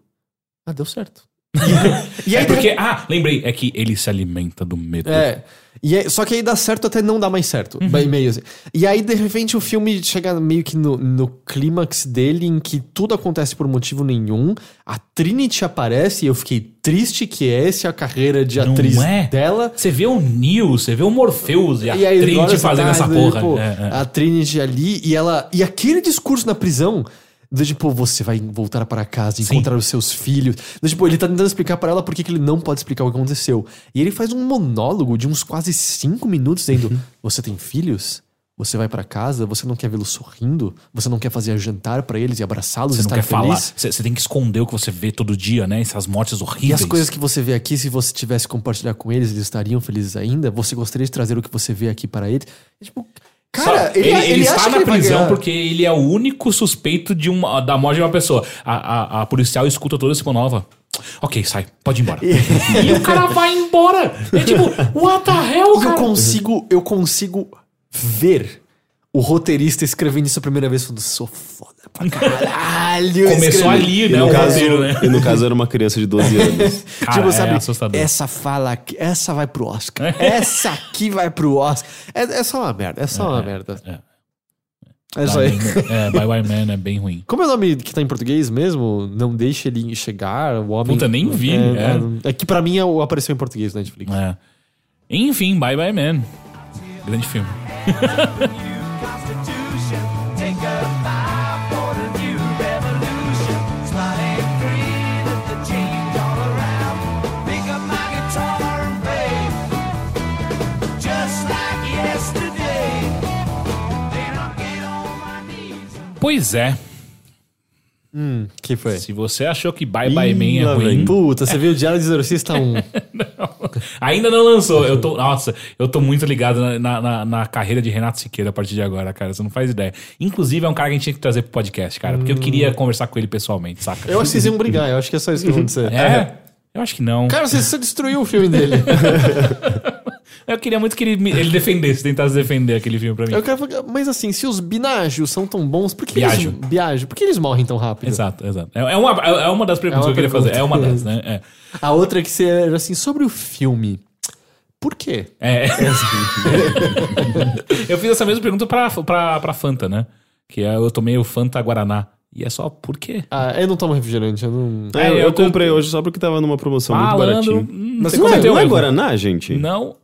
Ah, deu certo. e É aí, porque. Ah, lembrei. É que ele se alimenta do medo. É. E aí- só que aí dá certo até não dá mais certo. Uhum. Meio assim. E aí, de repente, o filme chega meio que no, no clímax dele, em que tudo acontece por motivo nenhum. A Trinity aparece e eu fiquei triste que essa é a carreira de Não atriz é? dela. Você vê o Neo, você vê o Morpheus e a E aí, agora Trinity fazendo tá, essa né, porra. pô, É, é. A Trinity ali e ela. E aquele discurso na prisão. Do tipo, você vai voltar para casa, Sim. encontrar os seus filhos. Do tipo, ele tá tentando explicar para ela por que ele não pode explicar o que aconteceu. E ele faz um monólogo de uns quase cinco minutos dizendo: Uhum. Você tem filhos? Você vai para casa? Você não quer vê-los sorrindo? Você não quer fazer jantar para eles e abraçá-los e Você não quer falar. feliz? Você você tem que esconder o que você vê todo dia, né? Essas mortes E horríveis. as coisas que você vê aqui, se você tivesse compartilhar com eles, eles estariam felizes ainda? Você gostaria de trazer o que você vê aqui para eles? É tipo, cara, ele, ele, está acha que na ele prisão porque ele é o único suspeito de uma, da morte de uma pessoa. A, a, a policial escuta toda essa monova. Ok, sai, pode ir embora. e o cara vai embora. É tipo, what the hell, E eu cara? consigo, eu consigo ver o roteirista escrevendo isso a primeira vez falando, sou foda pra caralho. Começou escrevi." ali, E né? no, O caso, roteiro, né? e no caso era uma criança de 12 anos. Cara, tipo, é sabe, assustador. essa fala aqui, essa vai pro Oscar. essa aqui vai pro Oscar. É, é só uma merda, é só uma merda. é. É só aí. É, Bye Bye Man é bem ruim. Como é o nome que tá em português mesmo? Não deixe ele chegar, o homem... Puta, nem vi, É, é. é que pra mim é apareceu em português na Netflix. É. Enfim, Bye Bye Man. Grande filme. Pois é. Hum, que foi? Se você achou que Bye Bye Ih, Man é ruim, vem. Puta, você viu o Diário do Exorcista 1. ainda não lançou. Eu tô, nossa, eu tô muito ligado na, na- na- na carreira de Renato Siqueira a partir de agora, cara. Você não faz ideia. Inclusive, é um cara que a gente tinha que trazer pro podcast, cara. Porque eu queria conversar com ele pessoalmente, saca? Eu acho que vocês iam brigar, eu acho que é só isso que vai acontecer. É? Eu acho que não. Cara, você, você destruiu o filme dele. Eu queria muito que ele, me- ele defendesse, tentasse defender aquele filme pra mim. Eu quero mas assim, se os binágios são tão bons, por que Biágio. eles... Por que eles morrem tão rápido? Exato, exato. É, é uma, é uma das perguntas É uma que eu queria pergunta. fazer. É uma das, né? É. A outra que você era assim, sobre o filme. Por quê? É. eu fiz essa mesma pergunta pra, pra, pra Fanta, né? Que é, eu tomei o Fanta Guaraná. E é só por quê? Ah, eu não tomo refrigerante, eu não... É, eu, eu- eu comprei hoje só porque tava numa promoção muito baratinho. hum, Mas você Não é, não é. Guaraná, gente? Não.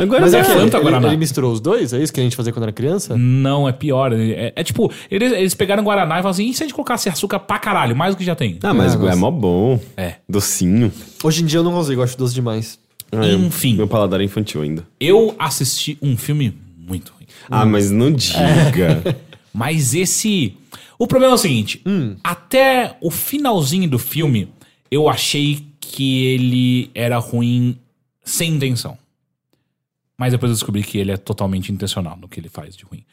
É Guaraná. Mas é é Fanta ele, Guaraná. ele misturou os dois? É isso que a gente fazia quando era criança? Não, é pior. É, é tipo, eles, eles pegaram Guaraná e falaram assim: e se a gente colocasse açúcar pra caralho, mais do que já tem? Ah, mas é nossa. mó bom. É. Docinho. Hoje em dia eu não consigo, eu acho doce demais. Ah, Enfim. Meu paladar é infantil ainda. Eu assisti um filme muito ruim. Ah, mas não diga. Mas esse. O problema é o seguinte: Hum. até o finalzinho do filme, eu achei que ele era ruim sem intenção. Mas depois eu descobri que ele é totalmente intencional no que ele faz de ruim.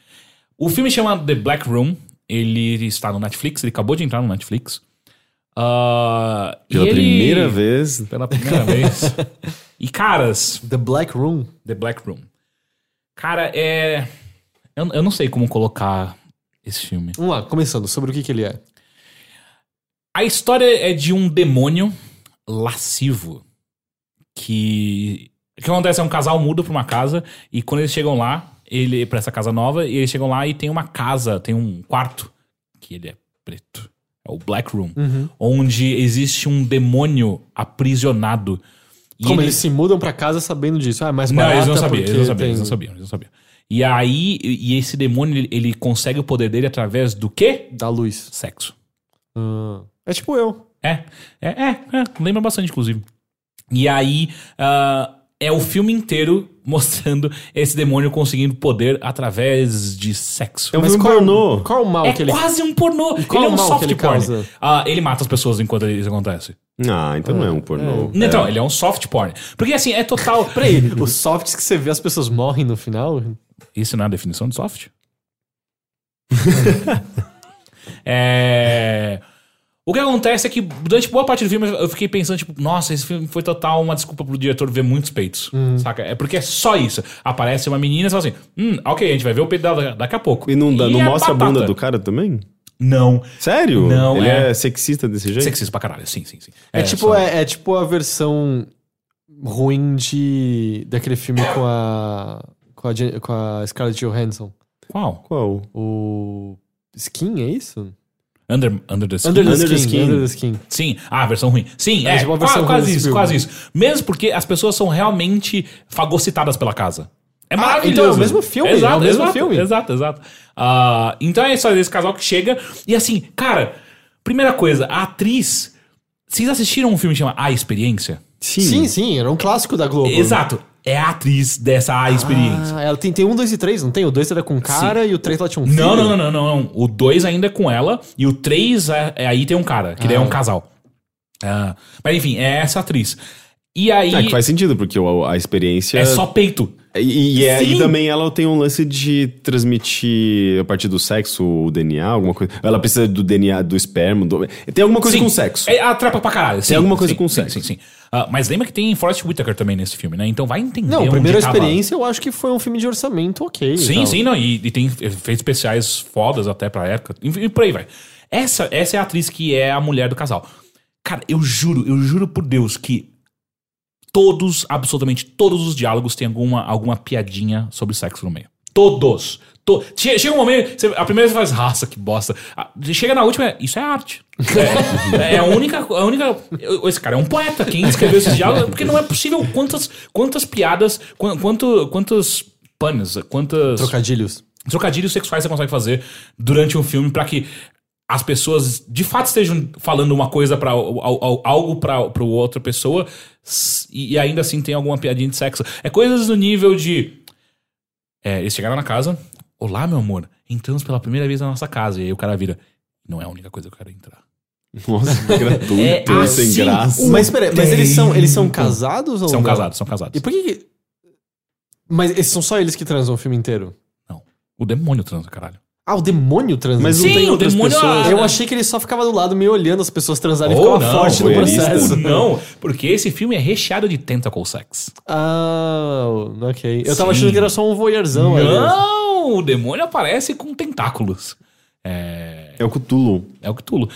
O filme chama The Black Room. Ele está no Netflix, ele acabou de entrar no Netflix. E Pela ele- primeira vez. Pela primeira vez. E, caras, The Black Room. The Black Room. Cara, é. Eu, eu não sei como colocar esse filme. Vamos lá, começando, sobre o que que ele é. A história é de um demônio lascivo que. O que acontece é um casal muda pra uma casa e quando eles chegam lá, ele para essa casa nova, e eles chegam lá e tem uma casa, tem um quarto que ele é preto. É o Black Room, onde existe um demônio aprisionado Como ele- eles se mudam pra casa sabendo disso? Ah, é mais Não, eles não sabiam, eles não sabiam, tem- eles não sabiam, eles não sabiam. E aí, e esse demônio, ele, ele consegue o poder dele através do quê? Da luz. Sexo. Ah. É tipo eu. É, é, é, é, lembra bastante, inclusive. E aí, ah, é o filme inteiro mostrando esse demônio conseguindo poder através de sexo. É um Mas filme qual, pornô. qual o mal É que ele quase um pornô. qual ele é um soft ele porn. Ah, ele mata as pessoas enquanto isso acontece. Ah, então não é um pornô. Então, ele é um soft porn. Porque assim, é total. Peraí, os softs que você vê as pessoas morrem no final? Isso não é a definição de soft? é. O que acontece é que durante boa parte do filme eu fiquei pensando, tipo, nossa, esse filme foi total uma desculpa pro diretor ver muitos peitos. Saca? É porque é só isso. Aparece uma menina e fala assim: hum, ok, a gente vai ver o peito dela daqui a pouco. E não, dá- não a mostra a bunda batata? do cara também? Não. Sério? Não, Ele é. é, sexista desse jeito? Sexista pra caralho, sim, sim, sim. É, tipo, só- é, é tipo a versão ruim de daquele filme com a com a, com a Scarlett Johansson. Qual? Qual? O Skin, é isso? Under, under the Skin? Under the, Under the skin, Skin. Under the Skin. Sim, ah, a versão ruim. Sim, É, é, tipo uma versão ruim quase desse isso, quase isso. Mesmo porque as pessoas são realmente fagocitadas pela casa. É Ah, maravilhoso. então é o mesmo filme, exato, é o mesmo exato, filme. Exato, exato. Ah, então é só desse casal que chega. E assim, cara, primeira coisa, a atriz. Vocês assistiram um filme que chama A Experiência? Sim, sim, era um clássico da Globo. Exato. É a atriz dessa Experiência. Ah, ela tem, tem um, dois e três, não tem? O dois era com cara e o três ela tinha um filho. Não, não, não, não, não. O 2 ainda é com ela e o 3 é, é- aí tem um cara, que daí é Ah. um casal. Ah, mas enfim, é essa atriz. E aí Ah, que faz sentido, porque a experiência. é só peito. E, e é- e também ela tem um lance de transmitir a partir do sexo o DNA, alguma coisa. Ela precisa do DNA do esperma. do- Tem alguma coisa Sim. com sexo. É, atrapa pra caralho. sim, alguma coisa sim, com sexo. Sim, sim. Ah, mas lembra que tem Forrest Whitaker também nesse filme, né? Então vai entender. Não, a onde primeira tava- experiência eu acho que foi um filme de orçamento ok. Sim, sim, não. E, e tem efeitos especiais fodas até pra época. Enfim, E por aí vai. Essa, essa é a atriz que é a mulher do casal. Cara, eu juro, eu juro por Deus que todos, absolutamente todos os diálogos têm alguma, alguma piadinha sobre sexo no meio. Todos. To- Che- Chega um momento, você- a primeira você faz, raça, que bosta. Chega na última, é, isso é arte. É, é a única, a única. Esse cara é um poeta. Quem escreveu esses diálogos? Porque não é possível quantas, quantas piadas, quan- quanto, quantos puns, quantas Trocadilhos. trocadilhos sexuais você consegue fazer durante um filme pra que as pessoas de fato estejam falando uma coisa para algo pra para outra pessoa e, ainda assim tem alguma piadinha de sexo. É coisas do nível de é, eles chegaram na casa, olá meu amor, entramos pela primeira vez na nossa casa e aí o cara vira, não é a única coisa que eu quero entrar. Nossa, que gratuito, É sem assim, graça. Mas peraí, mas eles são, eles são casados ou São não? casados, são casados. E por que que... Mas esses são só eles que transam o filme inteiro? Não, o demônio transa, caralho. Ah, o demônio transa. Mas não Sim, tem o outras demônio- pessoas. Ah, Eu achei que ele só ficava do lado meio olhando as pessoas transarem e Ou ficava não, forte no voyeurista. processo. Não, porque esse filme é recheado de tentacle sex. Ah, ok. Eu tava Sim. achando que era só um voyeurzão. ali. Não, o demônio aparece com tentáculos. É, É o Cthulhu. é o Cthulhu.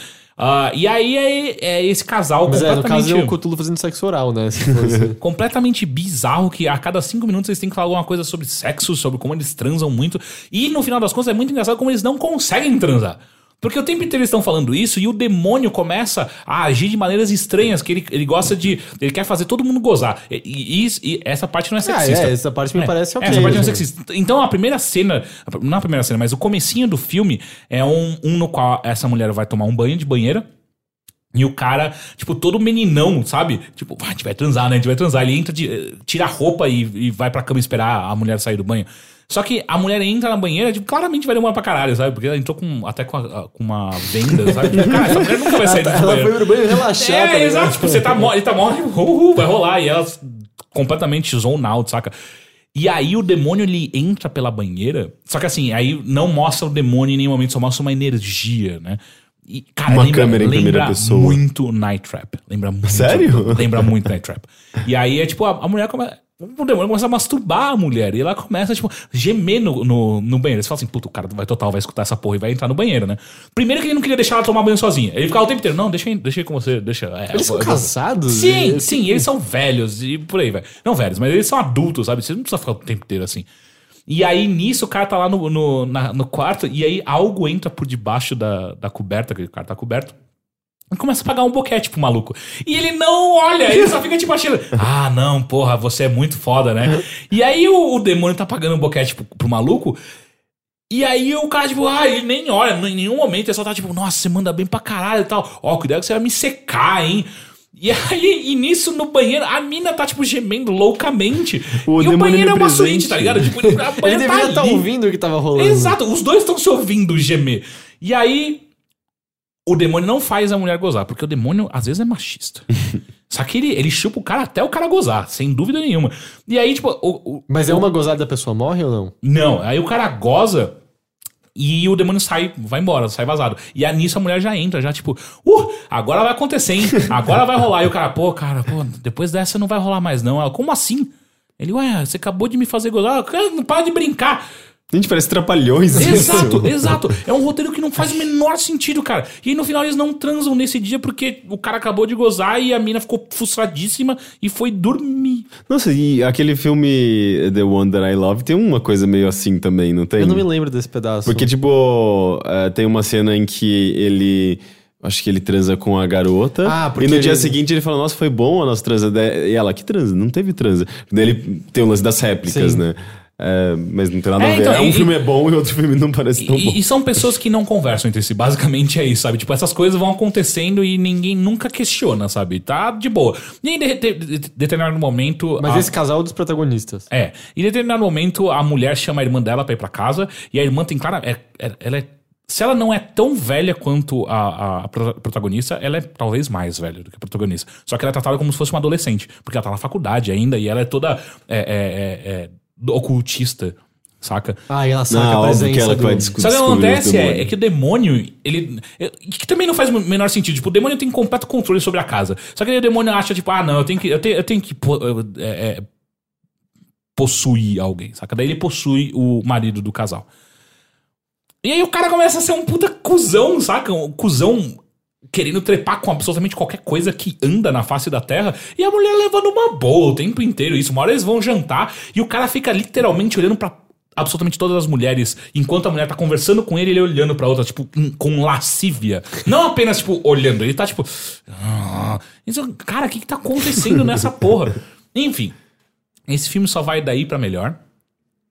Ah, e aí é, é esse casal Mas é, no caso completamente, é o Cthulhu fazendo sexo oral, né? Completamente bizarro que a cada cinco minutos eles têm que falar alguma coisa sobre sexo, sobre como eles transam muito. E no final das contas é muito engraçado como eles não conseguem transar. Porque o tempo inteiro eles estão falando isso e o demônio começa a agir de maneiras estranhas, que ele, ele gosta de. Ele quer fazer todo mundo gozar. E, e- e- essa parte não é ah, sexista. é, essa parte me É, parece ok. Essa parte não é sexista. Então a primeira cena, não a primeira cena, mas o comecinho do filme é um, um no qual essa mulher vai tomar um banho de banheira. E o cara, tipo, todo meninão, sabe? Tipo, "Ah, a gente vai transar, né? A gente vai transar. Ele entra, de- tira a roupa e, e vai pra cama esperar a mulher sair do banho. Só que a mulher entra na banheira, tipo, claramente vai demorar pra caralho, sabe? Porque ela entrou com, até com, a- com uma venda, sabe? Tipo, cara, essa mulher nunca vai sair do Ela banheiro. foi pro banho relaxar. É, tá exato. Tipo, você tá mole, ele tá mole, uhul, vai rolar. E ela completamente zone out, saca? E aí o demônio ele entra pela banheira. Só que assim, aí não mostra o demônio em nenhum momento, só mostra uma energia, né? E, cara, Uma lembra, câmera em primeira lembra pessoa. muito Night Trap. Lembra muito. Sério? Lembra muito Night Trap. E aí é tipo, a, a mulher começa. O demônio começa a masturbar a mulher. E ela começa, tipo, gemer no, no, no banheiro. Você fala assim, puta, o cara vai total, vai escutar essa porra e vai entrar no banheiro, né? Primeiro que ele não queria deixar ela tomar banho sozinha. Ele ficava o tempo inteiro, não, deixa, deixa com você, deixa. é, Eles eu são casados? Sim, E- sim, eles são velhos e por aí, vai. Não velhos, mas eles são adultos, sabe? Você não precisa ficar o tempo inteiro assim. E aí, nisso, o cara tá lá no, no, na- no quarto e aí algo entra por debaixo da, da coberta, que o cara tá coberto. Começa a pagar um boquete pro maluco. E ele não olha, ele só fica tipo achando, ah, não, porra, você é muito foda, né? E aí o, o demônio tá pagando um boquete pro, pro maluco. E aí o cara, tipo, ah, ele nem olha, em nenhum momento, ele só tá tipo, nossa, você manda bem pra caralho e tal. Ó, cuidado que você vai me secar, hein? E aí, e nisso, no banheiro, a mina tá, tipo, gemendo loucamente. O e o banheiro é uma onipresente. suíte, tá ligado? Tipo, ele, a Ele deveria tá estar ali. ouvindo o que tava rolando. Exato, os dois estão se ouvindo gemer. E aí, o demônio não faz a mulher gozar, porque o demônio às vezes é machista. Só que ele, ele chupa o cara até o cara gozar, sem dúvida nenhuma. E aí, tipo, o, o- Mas é uma gozada a pessoa morre ou não? não, aí o cara goza e o demônio sai, vai embora, sai vazado. E aí nisso a mulher já entra, já tipo, uh, agora vai acontecer, hein? Agora vai rolar. E o cara, pô, cara, pô, depois dessa não vai rolar mais não. Ela, como assim? Ele, ué, você acabou de me fazer gozar, Cara, não para de brincar. Gente, parece trapalhões. Exato, isso. exato. É um roteiro que não faz o menor sentido, cara. E aí no final eles não transam nesse dia porque o cara acabou de gozar e a mina ficou frustradíssima e foi dormir. Nossa, e aquele filme The One That I Love tem uma coisa meio assim também, não tem? Eu não me lembro desse pedaço. Porque, tipo, é, tem uma cena em que ele. Acho que ele transa com a garota. Ah, porque E no dia ele- seguinte ele fala: Nossa, foi bom a nossa transa. E ela, que transa? Não teve transa. Daí ele tem o lance das réplicas, Sim. né? É, mas não tem nada É, a ver. então, É um e- filme é bom e outro filme não parece tão bom. E, e são pessoas que não conversam entre si. Basicamente é isso, sabe? Tipo, essas coisas vão acontecendo e ninguém nunca questiona, sabe? Tá de boa. E em de, de- de- determinado momento. Mas a- esse casal é dos protagonistas. É. Em determinado momento, a mulher chama a irmã dela pra ir pra casa e a irmã tem clara. É, é- ela é. Se ela não é tão velha quanto a, a pro- protagonista, ela é talvez mais velha do que a protagonista. Só que ela é tratada como se fosse uma adolescente, porque ela tá na faculdade ainda e ela é toda é, é, é, é, ocultista, saca? Ah, e ela saca Não, a presença que ela do... vai discutir. Sabe o que acontece? É, é que o demônio, ele. é- Que também não faz o menor sentido. Tipo, o demônio tem completo controle sobre a casa. Só que aí o demônio acha, tipo, ah, não, eu tenho que. Eu tenho, eu tenho que. é, é, possuir alguém, saca? Daí ele possui o marido do casal. E aí o cara começa a ser um puta cuzão, saca? Um cuzão querendo trepar com absolutamente qualquer coisa que anda na face da terra. E a mulher levando uma boa o tempo inteiro isso. Uma hora eles vão jantar e o cara fica literalmente olhando pra absolutamente todas as mulheres, enquanto a mulher tá conversando com ele, ele olhando pra outra, tipo, com- lascívia. Não apenas, tipo, olhando, ele tá tipo. "Ah". Cara, o que, que tá acontecendo nessa porra? Enfim, esse filme só vai daí pra melhor.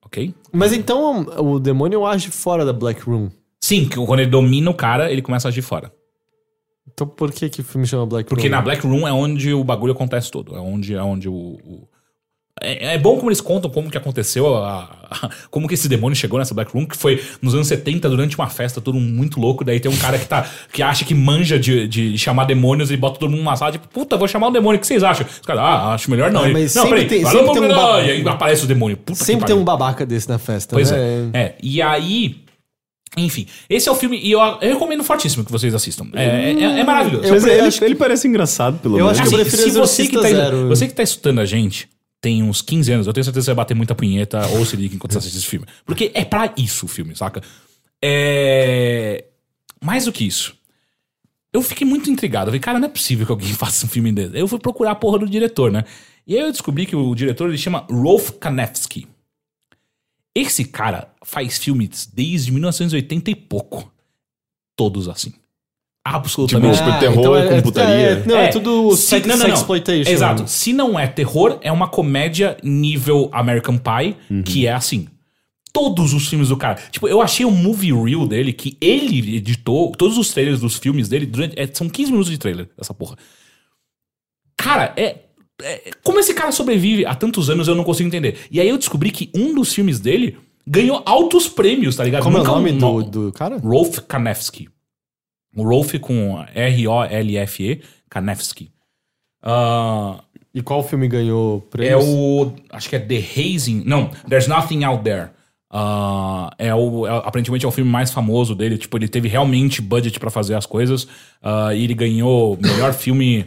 Ok? Mas então o demônio age fora da Black Room. Sim, que quando ele domina o cara, ele começa a agir fora. Então por que, que o filme chama Black Porque Room? na Black Room é onde o bagulho acontece todo. É onde, é onde o. o- É, é bom como eles contam como que aconteceu, a- a- como que esse demônio chegou nessa Black Room, que foi nos anos 70, durante uma festa, todo mundo muito louco. Daí tem um cara que, tá, que acha que manja de, de chamar demônios e bota todo mundo numa sala, tipo, puta, vou chamar um demônio, o que vocês acham? Os caras, ah, acho melhor não. Ah, mas não, sempre peraí, tem- sempre um vamos lá. ba- E aí aparece o demônio. Puta que Sempre tem um babaca desse na festa, Pois né? é. É, e aí. Enfim, esse é o filme e eu, eu recomendo fortíssimo que vocês assistam. É, é- é- é maravilhoso. Eu ele, que- ele parece engraçado, pelo Eu menos. acho que eu Assim, prefiro se você que, tá, Zero. você que tá escutando a gente tem uns 15 anos, eu tenho certeza que você vai bater muita punheta ou se liga enquanto você assiste esse filme. Porque é pra isso o filme, saca? É. Mais do que isso. Eu fiquei muito intrigado. Eu falei, cara, não é possível que alguém faça um filme desse. Eu fui procurar a porra do diretor, né? E aí eu descobri que o diretor ele chama Rolf Kanefsky. Esse cara faz filmes desde 1980 e pouco. Todos assim. Absolutamente. Tipo, terror com putaria. é- não, é, tudo se- sex, não, não, não. sexploitation. Exato. Se não é terror, é uma comédia nível American Pie, que é assim. Todos os filmes do cara. Tipo, eu achei um movie reel dele que ele editou, todos os trailers dos filmes dele, durante, é, são 15 minutos de trailer, essa porra. Cara, é, é- Como esse cara sobrevive há tantos anos, eu não consigo entender. E aí eu descobri que um dos filmes dele ganhou altos prêmios, tá ligado? Como é o Nunca nome um- do, do cara? Rolf Kanefsky. O Rolf com R-O-L-F-E, Kanefsky. Ah, E qual filme ganhou é prêmios? o. Acho que é The Hazing. Não, There's Nothing Out There. Ah, é o, é- aparentemente é o filme mais famoso dele. Tipo, ele teve realmente budget pra fazer as coisas. Ah, e ele ganhou melhor filme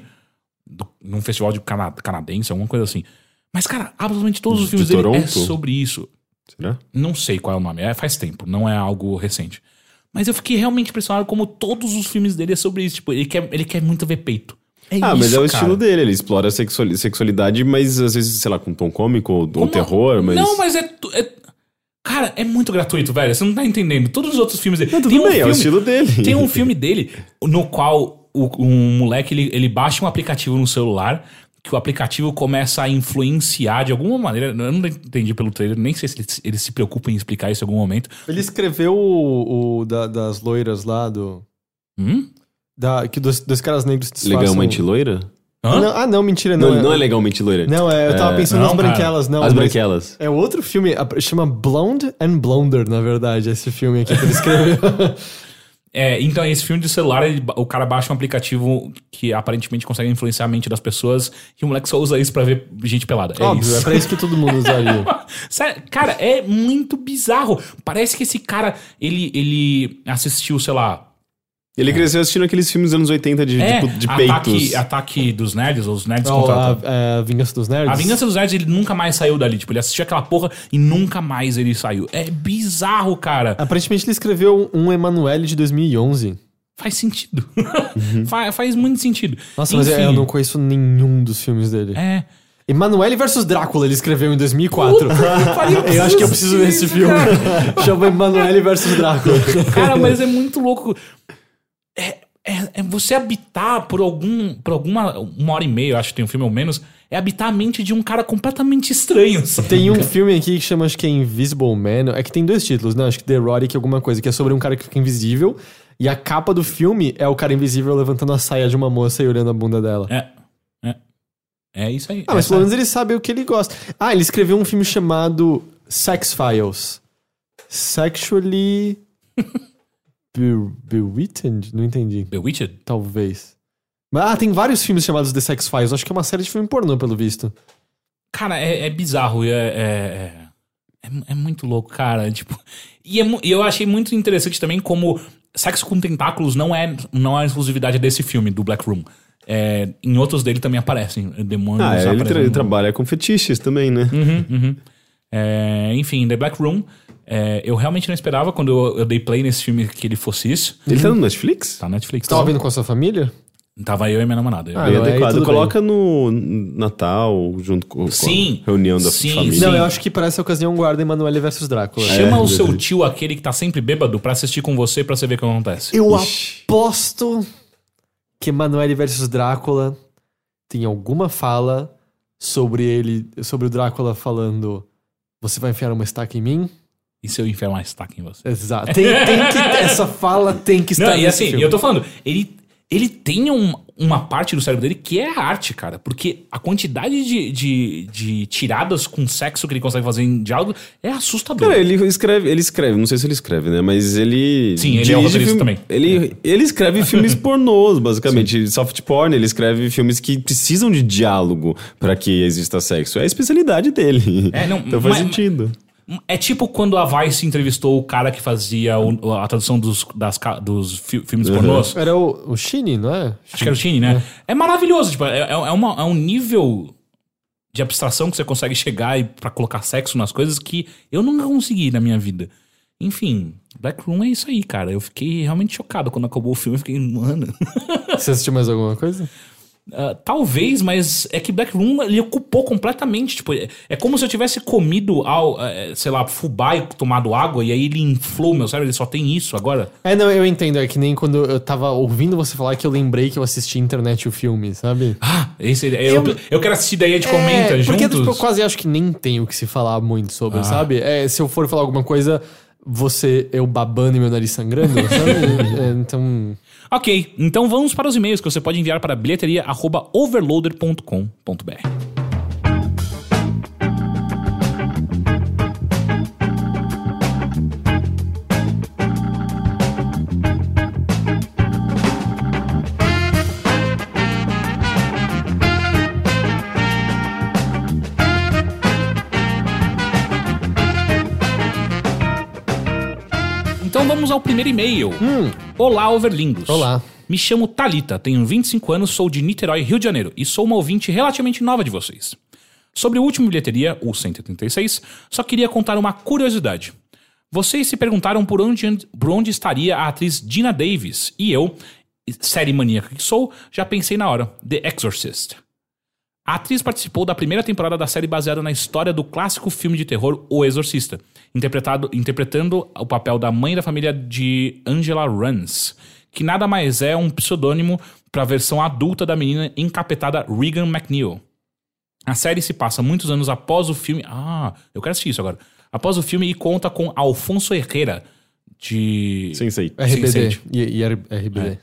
do- num festival de cana canadense, alguma coisa assim. Mas, cara, absolutamente todos os De filmes dele é Toronto? sobre isso. Será? Não sei qual é o nome, é faz tempo, não é algo recente. Mas eu fiquei realmente impressionado como todos os filmes dele é sobre isso. Tipo, ele quer, ele quer muito ver peito. É Ah, mas isso, é o cara. estilo dele. Ele explora a sexuali- sexualidade, mas às vezes, sei lá, com tom cômico ou, Como- terror, mas. Não, mas é, é- Cara, é muito gratuito, velho. Você não tá entendendo. Todos os outros filmes dele. Não, tudo tem um bem, é o filme- estilo dele. Tem um filme dele no qual o, um moleque ele, ele baixa um aplicativo no celular que o aplicativo começa a influenciar de alguma maneira. Eu não entendi pelo trailer, nem sei se ele, ele se preocupa em explicar isso em algum momento. Ele escreveu o, o da- das loiras lá do. Hum? Da, que dois, dois caras negros se disfarçam. Legalmente loira? Hã? Não, ah, não, mentira, não. Não, não é legalmente loira. Não, é, eu tava É, pensando não, nas cara. branquelas, não. As branquelas. É outro filme, chama Blonde and Blonder, na verdade, esse filme aqui que ele escreveu. É, então, esse filme de celular, ele o cara baixa um aplicativo que aparentemente consegue influenciar a mente das pessoas e o moleque só usa isso pra ver gente pelada. É Óbvio, isso. é pra isso que todo mundo usaria. Sério, cara, é muito bizarro. Parece que esse cara, ele, ele assistiu, sei lá. Ele cresceu assistindo aqueles filmes dos anos 80 de, É, tipo, de ataque, peitos. ataque dos nerds, ou os nerds Ó, contra a, é, a Vingança dos Nerds. A Vingança dos Nerds, ele nunca mais saiu dali. Tipo, ele assistiu aquela porra e nunca mais ele saiu. É bizarro, cara. Aparentemente ele escreveu um Emanuele de 2011. Faz sentido. Fa- faz muito sentido. Uhum. Nossa, mas Enfim, eu não conheço nenhum dos filmes dele. É. Emanuele versus Drácula ele escreveu em 2004. pariu, eu acho que eu preciso ver esse filme. Chama Emanuele versus Drácula. Cara, mas é muito louco. É, é- é você habitar por algum. Por alguma. Uma hora e meia, acho que tem um filme ou menos. É habitar a mente de um cara completamente estranho. sabe? Tem um filme aqui que chama, acho que é Invisible Man. É que tem dois títulos, né? Acho que The Erotic alguma coisa, que é sobre um cara que fica invisível. E a capa do filme é o cara invisível levantando a saia de uma moça e olhando a bunda dela. É. É. É isso aí. Ah, mas pelo menos ele sabe o que ele gosta. Ah, ele escreveu um filme chamado Sex Files. Sexually. Be Bewitted? Não entendi. Bewitched? Talvez. Mas, ah, tem vários filmes chamados The Sex Files. Acho que é uma série de filme pornô, pelo visto. Cara, é, é bizarro. É, é, é, é- é muito louco, cara. Tipo, e, é e eu achei muito interessante também como sexo com tentáculos não é, não é exclusividade desse filme, do Black Room. É, em outros dele também aparecem demônios. Ah, ele, aparecem tra- ele trabalha com fetiches também, né? Uhum, uhum. É, enfim, The Black Room. É, eu realmente não esperava quando eu, eu dei play nesse filme que ele fosse isso. Ele tá no Netflix? Tá na Netflix. Tava vendo com a sua família? Tava eu e minha namorada. Eu- Ah, Bem não, aí adequado. Coloca no Natal, junto com, com Sim, a reunião da sim, família. sim. Não, eu acho que para essa ocasião guarda Emanuele versus Drácula. Chama É, o seu tio, aquele que tá sempre bêbado, pra assistir com você pra você ver o que acontece. Eu Ixi. aposto que Emanuele versus Drácula tem alguma fala sobre ele, sobre o Drácula falando: Você vai enfiar uma estaca em mim? E se eu enfiar uma estaca em você? Exato. Tem, tem que, essa fala tem que estar Não, e assim, filme. eu tô falando, ele, ele tem um- uma parte do cérebro dele que é a arte, cara. Porque a quantidade de, de, de tiradas com sexo que ele consegue fazer em diálogo é assustador. Cara, ele escreve, ele escreve, não sei se ele escreve, né? Mas ele. Sim, ele é roteirista filme- também. Ele, ele escreve filmes pornôs, basicamente. Soft porn, ele escreve filmes que precisam de diálogo pra que exista sexo. É a especialidade dele. É, não, então faz mas- sentido. É tipo quando a Vice entrevistou o cara que fazia o- a tradução dos, das dos fi- filmes pornôs. Era o, o não é? Acho que era o Chine, né? É, maravilhoso. Tipo, é, é, uma- é um nível de abstração que você consegue chegar e pra colocar sexo nas coisas que eu nunca consegui na minha vida. Enfim, Black Room é isso aí, cara. Eu fiquei realmente chocado quando acabou o filme. Eu fiquei, mano. Você assistiu mais alguma coisa? Ah, talvez, mas é que Black Room ele ocupou completamente. Tipo, é, é como se eu tivesse comido, ao, eh, sei lá, fubá e tomado água, e aí ele inflou meu cérebro. Ele só tem isso agora. É, não, eu entendo. É que nem quando eu tava ouvindo você falar que eu lembrei que eu assisti internet o filme, sabe? Ah, esse, eu, eu, quero assistir, daí a gente comenta é, porque juntos. tipo, eu quase acho que nem tem o que se falar muito sobre, Ah. sabe? É, se eu for falar alguma coisa, você, eu babando e meu nariz sangrando, sabe? É, então. Ok, então vamos para os e-mails que você pode enviar para bilheteria@overloader.com.br. Vamos ao primeiro e-mail. Olá, Overlindos. Hum. Olá. Me chamo Talita, tenho 25 anos, sou de Niterói, Rio de Janeiro, e sou uma ouvinte relativamente nova de vocês. Sobre o último bilheteria, o 136, só queria contar uma curiosidade. Vocês se perguntaram por onde, por onde estaria a atriz Dina Davis, e eu, série maníaca que sou, já pensei na hora: The Exorcist. A atriz participou da primeira temporada da série baseada na história do clássico filme de terror O Exorcista, interpretado, interpretando o papel da mãe da família de Angela Rance, que nada mais é um pseudônimo para a versão adulta da menina encapetada Regan McNeil. A série se passa muitos anos após o filme. Ah, eu quero assistir isso agora. Após o filme e conta com Alfonso Herrera, de. Sensei. RBD. Sense8. E, e RBD.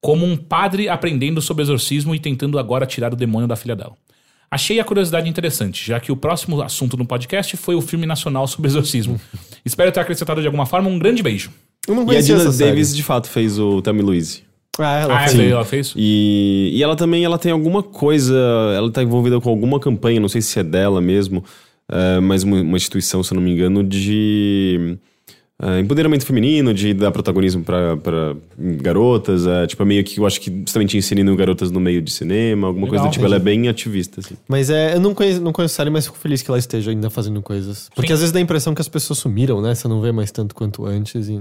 como um padre aprendendo sobre exorcismo e tentando agora tirar o demônio da filha dela. Achei a curiosidade interessante, já que o próximo assunto no podcast foi o filme nacional sobre exorcismo. Espero ter acrescentado de alguma forma um grande beijo. Eu não E a Dina. Davis, de fato, fez o Tammy Louise. Ah, ela Ah, fez. ela, ela fez? E, e ela também ela tem alguma coisa. Ela tá envolvida com alguma campanha, não sei se é dela mesmo, é, mas uma, uma instituição, se eu não me engano, de é, empoderamento feminino, de dar protagonismo pra pra garotas. É, tipo, é meio que eu acho que justamente inserindo garotas no meio de cinema, alguma coisa Legal. do tipo. Ela é bem ativista, assim. Mas é, eu não conheço, não conheço a série, mas fico feliz que ela esteja ainda fazendo coisas. Porque Sim. às vezes dá a impressão que as pessoas sumiram, né? Você não vê mais tanto quanto antes. E...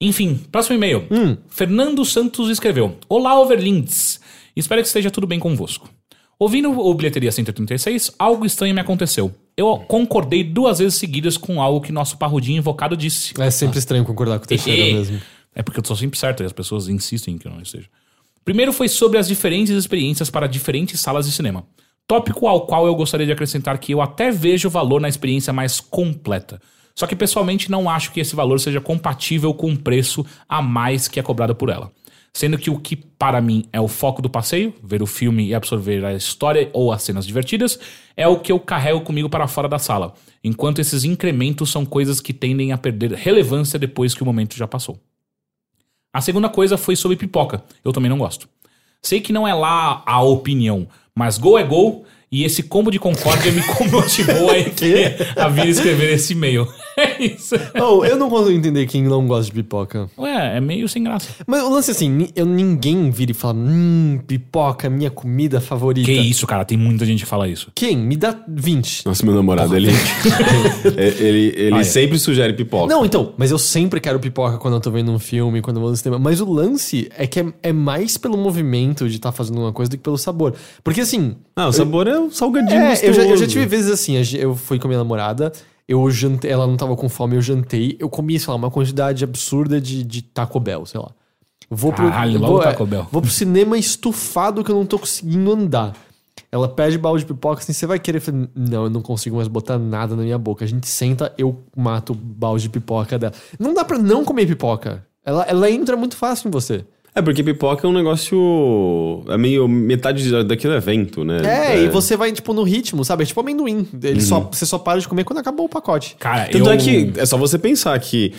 Enfim, próximo e-mail. Hum. Fernando Santos escreveu: Olá, Overlinds. Espero que esteja tudo bem convosco. Ouvindo o Bilheteria 136, algo estranho me aconteceu. Eu concordei duas vezes seguidas com algo que nosso parrudinho invocado disse. É sempre estranho concordar com o Teixeira mesmo. É porque eu sou sempre certo e as pessoas insistem que eu não esteja. Primeiro foi sobre as diferentes experiências para diferentes salas de cinema. Tópico ao qual eu gostaria de acrescentar que eu até vejo valor na experiência mais completa. Só que pessoalmente não acho que esse valor seja compatível com o preço a mais que é cobrado por ela. Sendo que o que para mim é o foco do passeio, ver o filme e absorver a história ou as cenas divertidas, é o que eu carrego comigo para fora da sala, enquanto esses incrementos são coisas que tendem a perder relevância depois que o momento já passou. A segunda coisa foi sobre pipoca. Eu também não gosto. Sei que não é lá a opinião, mas gol é gol e esse combo de concórdia me motivou a, a vir escrever esse e-mail. É isso. Oh, eu não consigo entender quem não gosta de pipoca. Ué, é meio sem graça. Mas o lance é assim, ni- eu, ninguém vira e fala, hum, pipoca, minha comida favorita. Que isso, cara, tem muita gente que fala isso. Quem? Me dá 20. Nossa, meu namorado, ele, é, ele, ele Ah, é. sempre sugere pipoca. Não, então, mas eu sempre quero pipoca quando eu tô vendo um filme, quando eu vou no cinema. Mas o lance é que é, é mais pelo movimento de estar fazendo uma coisa do que pelo sabor. Porque assim. Ah, o sabor é o salgadinho É, eu já, eu já gostoso. tive vezes assim, a gen- eu fui com a minha namorada, eu jantei, ela não tava com fome, eu jantei, eu comi, sei lá, uma quantidade absurda de, de Taco Bell, sei lá. Vou pro, Caralho, vou, é, Taco Bell. Vou pro cinema estufado que eu não tô conseguindo andar. Ela pede balde de pipoca, assim, você vai querer? Eu falei, não, eu não consigo mais botar nada na minha boca. A gente senta, eu mato o balde de pipoca dela. Não dá pra não comer pipoca. Ela, ela entra muito fácil em você. É, porque pipoca é um negócio. É meio metade da- daquele evento, né? É, e você vai, tipo, no ritmo, sabe? É tipo amendoim. Ele só, Uhum. você só para de comer quando acabou o pacote. Cara, Tanto eu... é que é só você pensar que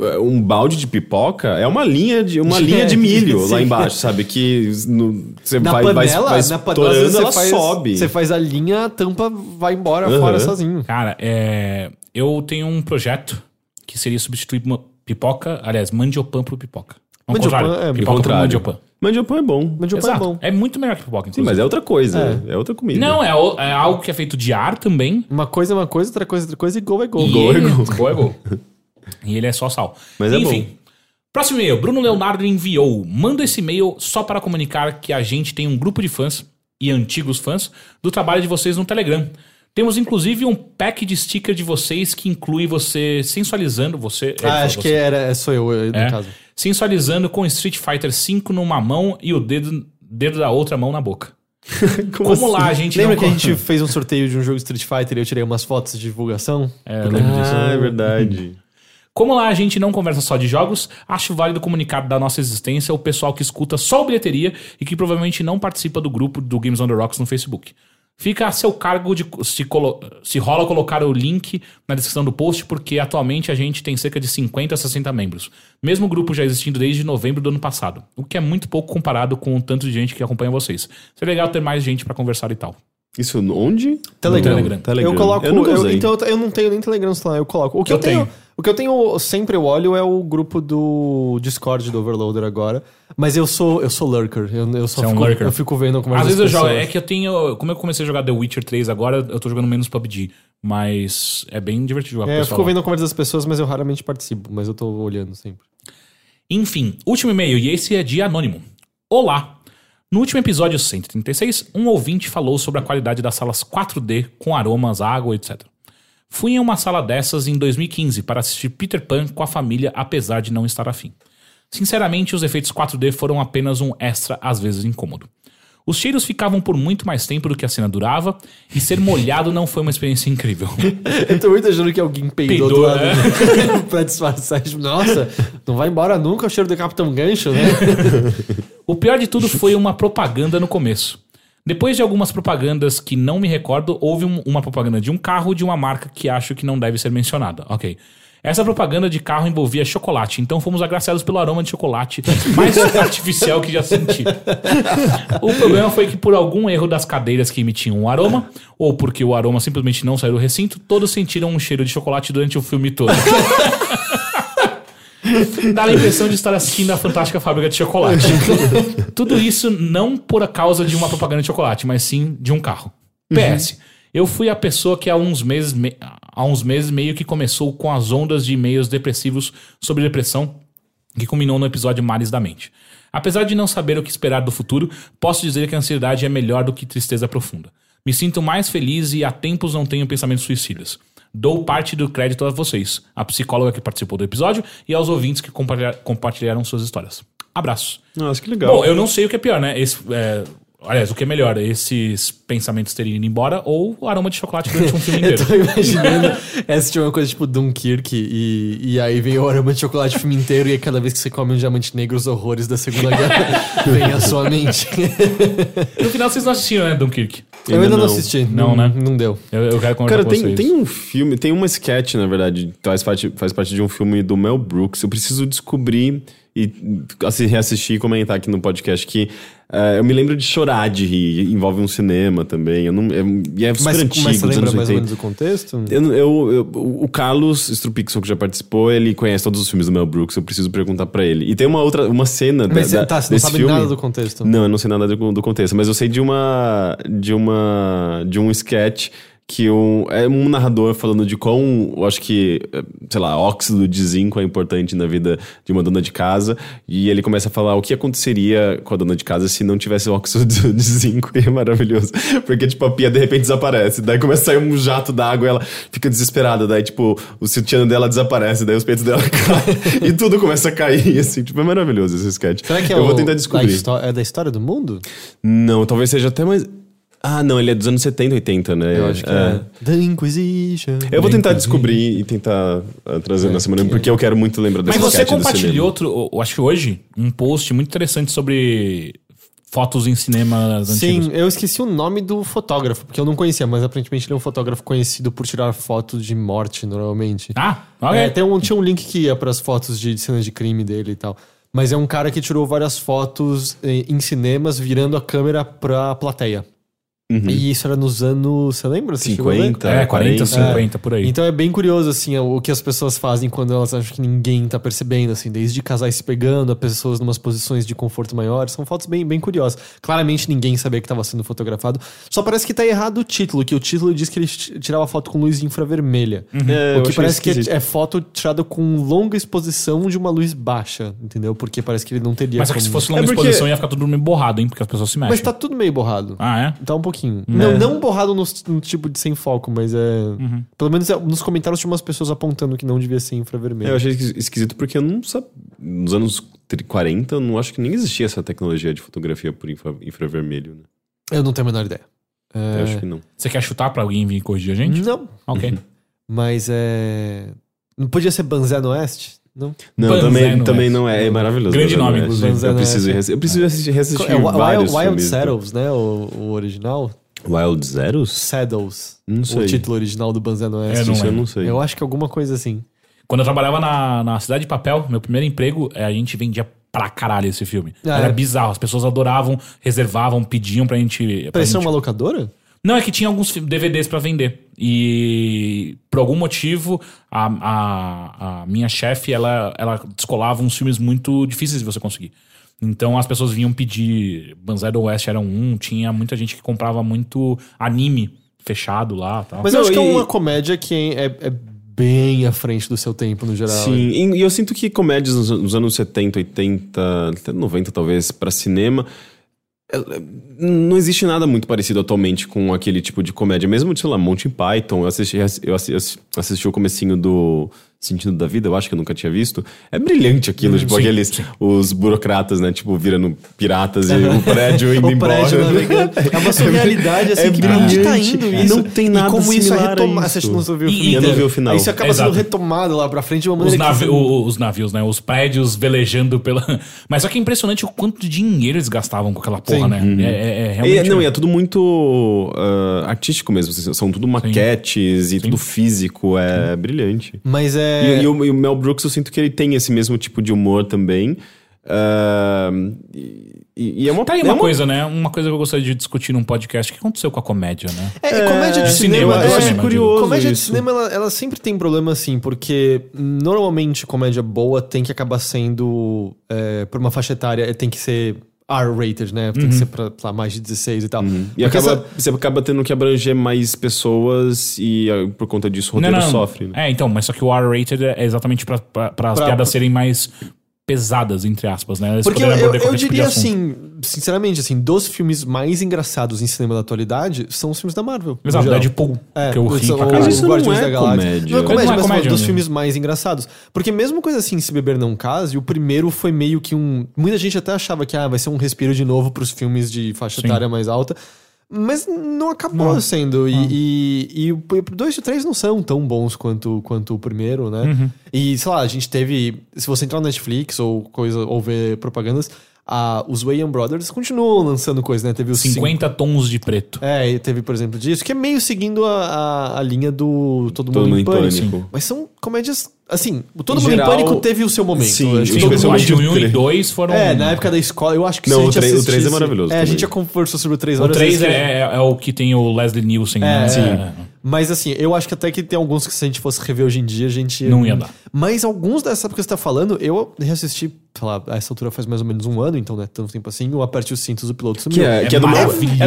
é, um balde de pipoca é uma linha de, uma linha de milho Sim. lá embaixo, sabe? Que no- você Na vai, vai, panela, vai na panela, vezes ela você faz, sobe. Você faz a linha, a tampa vai embora Aham. fora sozinho. Cara, é... eu tenho um projeto que seria substituir pipoca, aliás, mandiopan por pipoca. Ao Mandiopan contrário, é- pipoca contrário. mandiopan. Mandiopan é bom. Mandiopan é bom. É muito melhor que pipoca, Sim, inclusive. mas é outra coisa. É, outra comida. Não, é, o- é algo que é feito de ar também. Uma coisa é uma coisa, outra coisa é outra coisa e gol é gol. E Gol é ele- gol. Gol é gol. E ele é só sal. Mas é Enfim. Próximo e-mail. Bruno Leonardo enviou. Manda esse e-mail só para comunicar que a gente tem um grupo de fãs e antigos fãs do trabalho de vocês no Telegram. Temos inclusive um pack de sticker de vocês que inclui você sensualizando você. Ah, acho que você. era, é, sou eu, no É. caso. Sensualizando com Street Fighter V numa mão e o dedo, dedo da outra mão na boca. Como, lá a gente Lembra não que a gente fez um sorteio de um jogo Street Fighter e eu tirei umas fotos de divulgação? É, eu lembro disso. Ah, é verdade. Como lá a gente não conversa só de jogos, acho válido comunicar da nossa existência ao pessoal que escuta só o bilheteria e que provavelmente não participa do grupo do Games on the Rocks no Facebook. Fica a seu cargo de se, colo- se rola colocar o link na descrição do post, porque atualmente a gente tem cerca de 50 a 60 membros. Mesmo grupo já existindo desde novembro do ano passado, o que é muito pouco comparado com o tanto de gente que acompanha vocês. Seria legal ter mais gente pra conversar e tal. Isso onde? Telegram. Telegram. Telegram. Eu coloco. Eu nunca eu- então eu, não tenho nem Telegram lá, eu coloco. O que eu, Eu tenho, tenho. O que eu tenho, sempre eu olho é o grupo do Discord do Overloader agora. Mas eu sou, eu sou lurker. Eu, eu só Você é um fico, lurker. eu fico vendo conversa Às vezes eu jogo, pessoas. é que eu tenho. Como eu comecei a jogar The Witcher 3 agora, eu tô jogando menos PUBG. Mas é bem divertido jogar É, eu fico lá. vendo a conversa das pessoas, mas eu raramente participo. Mas eu tô olhando sempre. Enfim, último e-mail, e esse é de Anônimo. Olá! No último episódio 136, um ouvinte falou sobre a qualidade das salas 4D com aromas, água, etc. Fui em uma sala dessas em 2015 para assistir Peter Pan com a família, apesar de não estar afim. Sinceramente, os efeitos 4D foram apenas um extra, às vezes incômodo. Os cheiros ficavam por muito mais tempo do que a cena durava, e ser molhado não foi uma experiência incrível. Eu tô muito achando que alguém peidou, Peidou, do lado é. pra disfarçar. Nossa, não vai embora nunca o cheiro do Capitão Gancho, né? O pior de tudo foi uma propaganda no começo. Depois de algumas propagandas que não me recordo, houve um- uma propaganda de um carro de uma marca que acho que não deve ser mencionada. Ok. Essa propaganda de carro envolvia chocolate, então fomos agraciados pelo aroma de chocolate mais artificial que já senti. O problema foi que por algum erro das cadeiras que emitiam o aroma, ou porque o aroma simplesmente não saiu do recinto, todos sentiram um cheiro de chocolate durante o filme todo. Dá a impressão de estar assistindo a fantástica fábrica de chocolate. Tudo isso não por causa de uma propaganda de chocolate, mas sim de um carro. PS. Eu fui a pessoa que há uns meses, me- há uns meses meio que começou com as ondas de e-mails depressivos sobre depressão que culminou no episódio Mares da Mente. Apesar de não saber o que esperar do futuro, posso dizer que a ansiedade é melhor do que tristeza profunda. Me sinto mais feliz e há tempos não tenho pensamentos suicidas. Dou parte do crédito a vocês, a psicóloga que participou do episódio e aos ouvintes que compartilha- compartilharam suas histórias. Abraços. Nossa, que legal. Bom, eu não sei o que é pior, né? Esse, é, aliás, o que é melhor? Esses pensamentos terem ido embora ou o aroma de chocolate durante um filme Eu inteiro? tô imaginando essa tipo uma coisa tipo Dunkirk e, e aí vem o aroma de chocolate o filme inteiro e aí cada vez que você come um diamante negro, os horrores da Segunda Guerra vem à sua mente. No final vocês não assistiram, né, Dunkirk? Eu ainda não, não. assisti. Não, né? Não deu. Eu, eu quero conversar Cara, com tem, vocês. tem um filme, tem uma sketch, na verdade, faz parte, faz parte de um filme do Mel Brooks. Eu preciso descobrir e assim, reassistir e comentar aqui no podcast que eh, eu me lembro de chorar de rir. Envolve um cinema também. Eu não, é, e é super Mas, antigo, mas você lembra mais ou 80. menos o contexto? Eu, eu- eu- o Carlos Strupixel, que já participou, ele conhece todos os filmes do Mel Brooks. Eu preciso perguntar pra ele. E tem uma outra, uma cena Mas da, você, tá, você não sabe filme. nada do contexto. Não, eu não sei nada do, do contexto, mas eu sei de uma de uma de um sketch que um, é um narrador falando de quão, eu acho que, eh, sei lá, óxido de zinco é importante na vida de uma dona de casa, e ele começa a falar o que aconteceria com a dona de casa se não tivesse óxido de zinco, e é maravilhoso, porque, tipo, a pia de repente desaparece, daí começa a sair um jato d'água e ela fica desesperada, daí, tipo, o sutiã dela desaparece, daí os peitos dela caem, e tudo começa a cair, assim, tipo, é maravilhoso esse sketch. Será que é eu o, vou tentar descobrir. é da história do mundo? Não, talvez seja até mais. Ah, não, ele é dos anos 70, 80, né? Eu acho que é. The Inquisition. Eu vou tentar descobrir e tentar ah, trazer na semana, porque eu quero muito lembrar desse Mas você compartilhou, outro, eu acho que hoje, um post muito interessante sobre fotos em cinemas antigos. Sim, eu esqueci o nome do fotógrafo, porque eu não conhecia, mas aparentemente ele é um fotógrafo conhecido por tirar fotos de morte, normalmente. Ah, ok. É, tem um, tinha um link que ia para as fotos de cenas de crime dele e tal. Mas é um cara que tirou várias fotos eh, em cinemas virando a câmera pra plateia. E isso era nos anos. Você lembra? Você chegou a ver? 50, é, 40, 40. 50, por aí. Então é bem curioso, assim, o que as pessoas fazem quando elas acham que ninguém tá percebendo, assim, desde casais se pegando a pessoas numas posições de conforto maior. São fotos bem, bem curiosas. Claramente ninguém sabia que estava sendo fotografado. Só parece que tá errado o título, que o título diz que ele tirava foto com luz infravermelha. É, o que parece que é, é foto tirada com longa exposição de uma luz baixa, entendeu? Porque parece que ele não teria Mas só que se como- fosse longa É porque- exposição ia ficar tudo meio borrado, hein? Porque as pessoas se mexem. Mas tá tudo meio borrado. Ah, é? Tá um pouquinho. Não, não borrado no, no tipo de sem foco, mas é. Pelo menos é- nos comentários tinha umas pessoas apontando que não devia ser infravermelho. É, eu achei esqui- esquisito porque eu não sabia. Nos anos 40, eu não acho que nem existia essa tecnologia de fotografia por infra- infravermelho, né? Eu não tenho a menor ideia. É, Eu acho que não. Você quer chutar pra alguém vir corrigir a gente? Não. Ok. Mas é. Não podia ser Banzé no Oeste? Não. Não, Banzé também, no também Oeste. não é. É maravilhoso. Grande nome, Oeste. inclusive. Eu preciso, reassistir- eu preciso assistir, reassistir É Wild, vários Wild filmes. Saddles, né? O, o original. Wild Zeros? Saddles. Não sei. O título original do Banzé. É, não Isso eu não sei. Eu acho que alguma coisa assim. Quando eu trabalhava na, na Cidade de Papel, meu primeiro emprego, eh, a gente vendia pra caralho esse filme. Ah, Era é? bizarro. As pessoas adoravam, reservavam, pediam pra gente. Pra Parecia gente... uma locadora? Não, é que tinha alguns DVDs pra vender. E por algum motivo, a, a, a minha chefe, ela, ela descolava uns filmes muito difíceis de você conseguir. Então as pessoas vinham pedir. Banzai do Oeste era um, tinha muita gente que comprava muito anime fechado lá tal. Mas Não, eu acho que é e- uma comédia que é, é bem à frente do seu tempo, no geral. Sim, e e eu sinto que comédias nos, nos anos 70, 80, até 90 talvez, pra cinema, é, é, não existe nada muito parecido atualmente com aquele tipo de comédia. Mesmo, sei lá, Monty Python, eu assisti, eu assi- assisti o comecinho do Sentido da Vida, eu acho que eu nunca tinha visto. É brilhante aquilo, tipo, sim, aqueles, sim. os burocratas, né, tipo, virando piratas e o prédio indo o embora. prédio navegando. É uma surrealidade, assim, É que pra onde tá brilhante. indo E isso? não tem nada E como isso é retomado. isso. Você não viu o E- eu não vi o final. Isso acaba Exato. sendo retomado lá pra frente de uma Os, maneira navi que... o- os navios, né? Os prédios velejando pela. Mas só que é impressionante o quanto de dinheiro eles gastavam com aquela porra, Sim. né? É, é- é E, realmente. não, e é tudo muito ah, artístico mesmo. assim, São tudo maquetes e tudo físico. É brilhante. Mas é... E, e o, e o Mel Brooks, eu sinto que ele tem esse mesmo tipo de humor também. Ah, e, e é uma, Tá aí é uma coisa, né? Uma coisa que eu gostaria de discutir num podcast. O que aconteceu com a comédia, né? É, comédia de É, cinema, cinema, eu é, acho curioso. Comédia de isso. cinema, ela, ela sempre tem problema assim, porque normalmente comédia boa tem que acabar sendo, é, por uma faixa etária, tem que ser R-rated, né? Tem que ser pra, pra mais de 16 e tal. E Porque acaba, essa- você acaba tendo que abranger mais pessoas e ah, por conta disso o Não, roteiro não. sofre. Né? É, então, mas só que o R-rated é exatamente pra, pra, pra as Pra- piadas serem mais pesadas, entre aspas, né? Eles Porque eu, eu, eu tipo diria assunto. assim, sinceramente, assim, dos filmes mais engraçados em cinema da atualidade são os filmes da Marvel. Exato. Deadpool, É, que eu ri são- pra caralho. Mas isso não Guardiões é da Galáxia. comédia. Não é comédia, Não é mas comédia, dos né? filmes mais engraçados. Porque mesmo coisa assim, Se Beber Não Case, o primeiro foi meio que um... Muita gente até achava que ah, vai ser um respiro de novo pros filmes de faixa Sim. etária mais alta. Mas não acabou sendo. E, e, e o 2 e o 3 não são tão bons quanto, quanto o primeiro, né? Uhum. E, sei lá, a gente teve. Se você entrar no Netflix ou coisa, ou ver propagandas, a, os Wayans Brothers continuam lançando coisa, né? Teve os 50 tons de preto. é, e teve, por exemplo, disso, que é meio seguindo a, a, a linha do Todo, Todo Mundo em Pânico. Pânico. Mas são comédias. Assim, o Todo Em Mundo geral, em Pânico teve o seu momento. sim, acho que especialmente o 1 e três. 2 foram. É, na época da escola, eu acho que Não, se a o gente três- o três é assistisse- maravilhoso É, a também. gente já conversou sobre o 3 O várias 3 vezes. é, é- é o que tem o Leslie Nielsen, né? É, Sim. É. Mas assim, eu acho que até que tem alguns que se a gente fosse rever hoje em dia, a gente. Não ia dar. Mas alguns dessa época que você tá falando, eu reassisti, sei lá, a essa altura faz mais ou menos um ano, então, né? Tanto tempo assim, o Aperte os Cintos do Piloto sumiu. Que é, É que é do é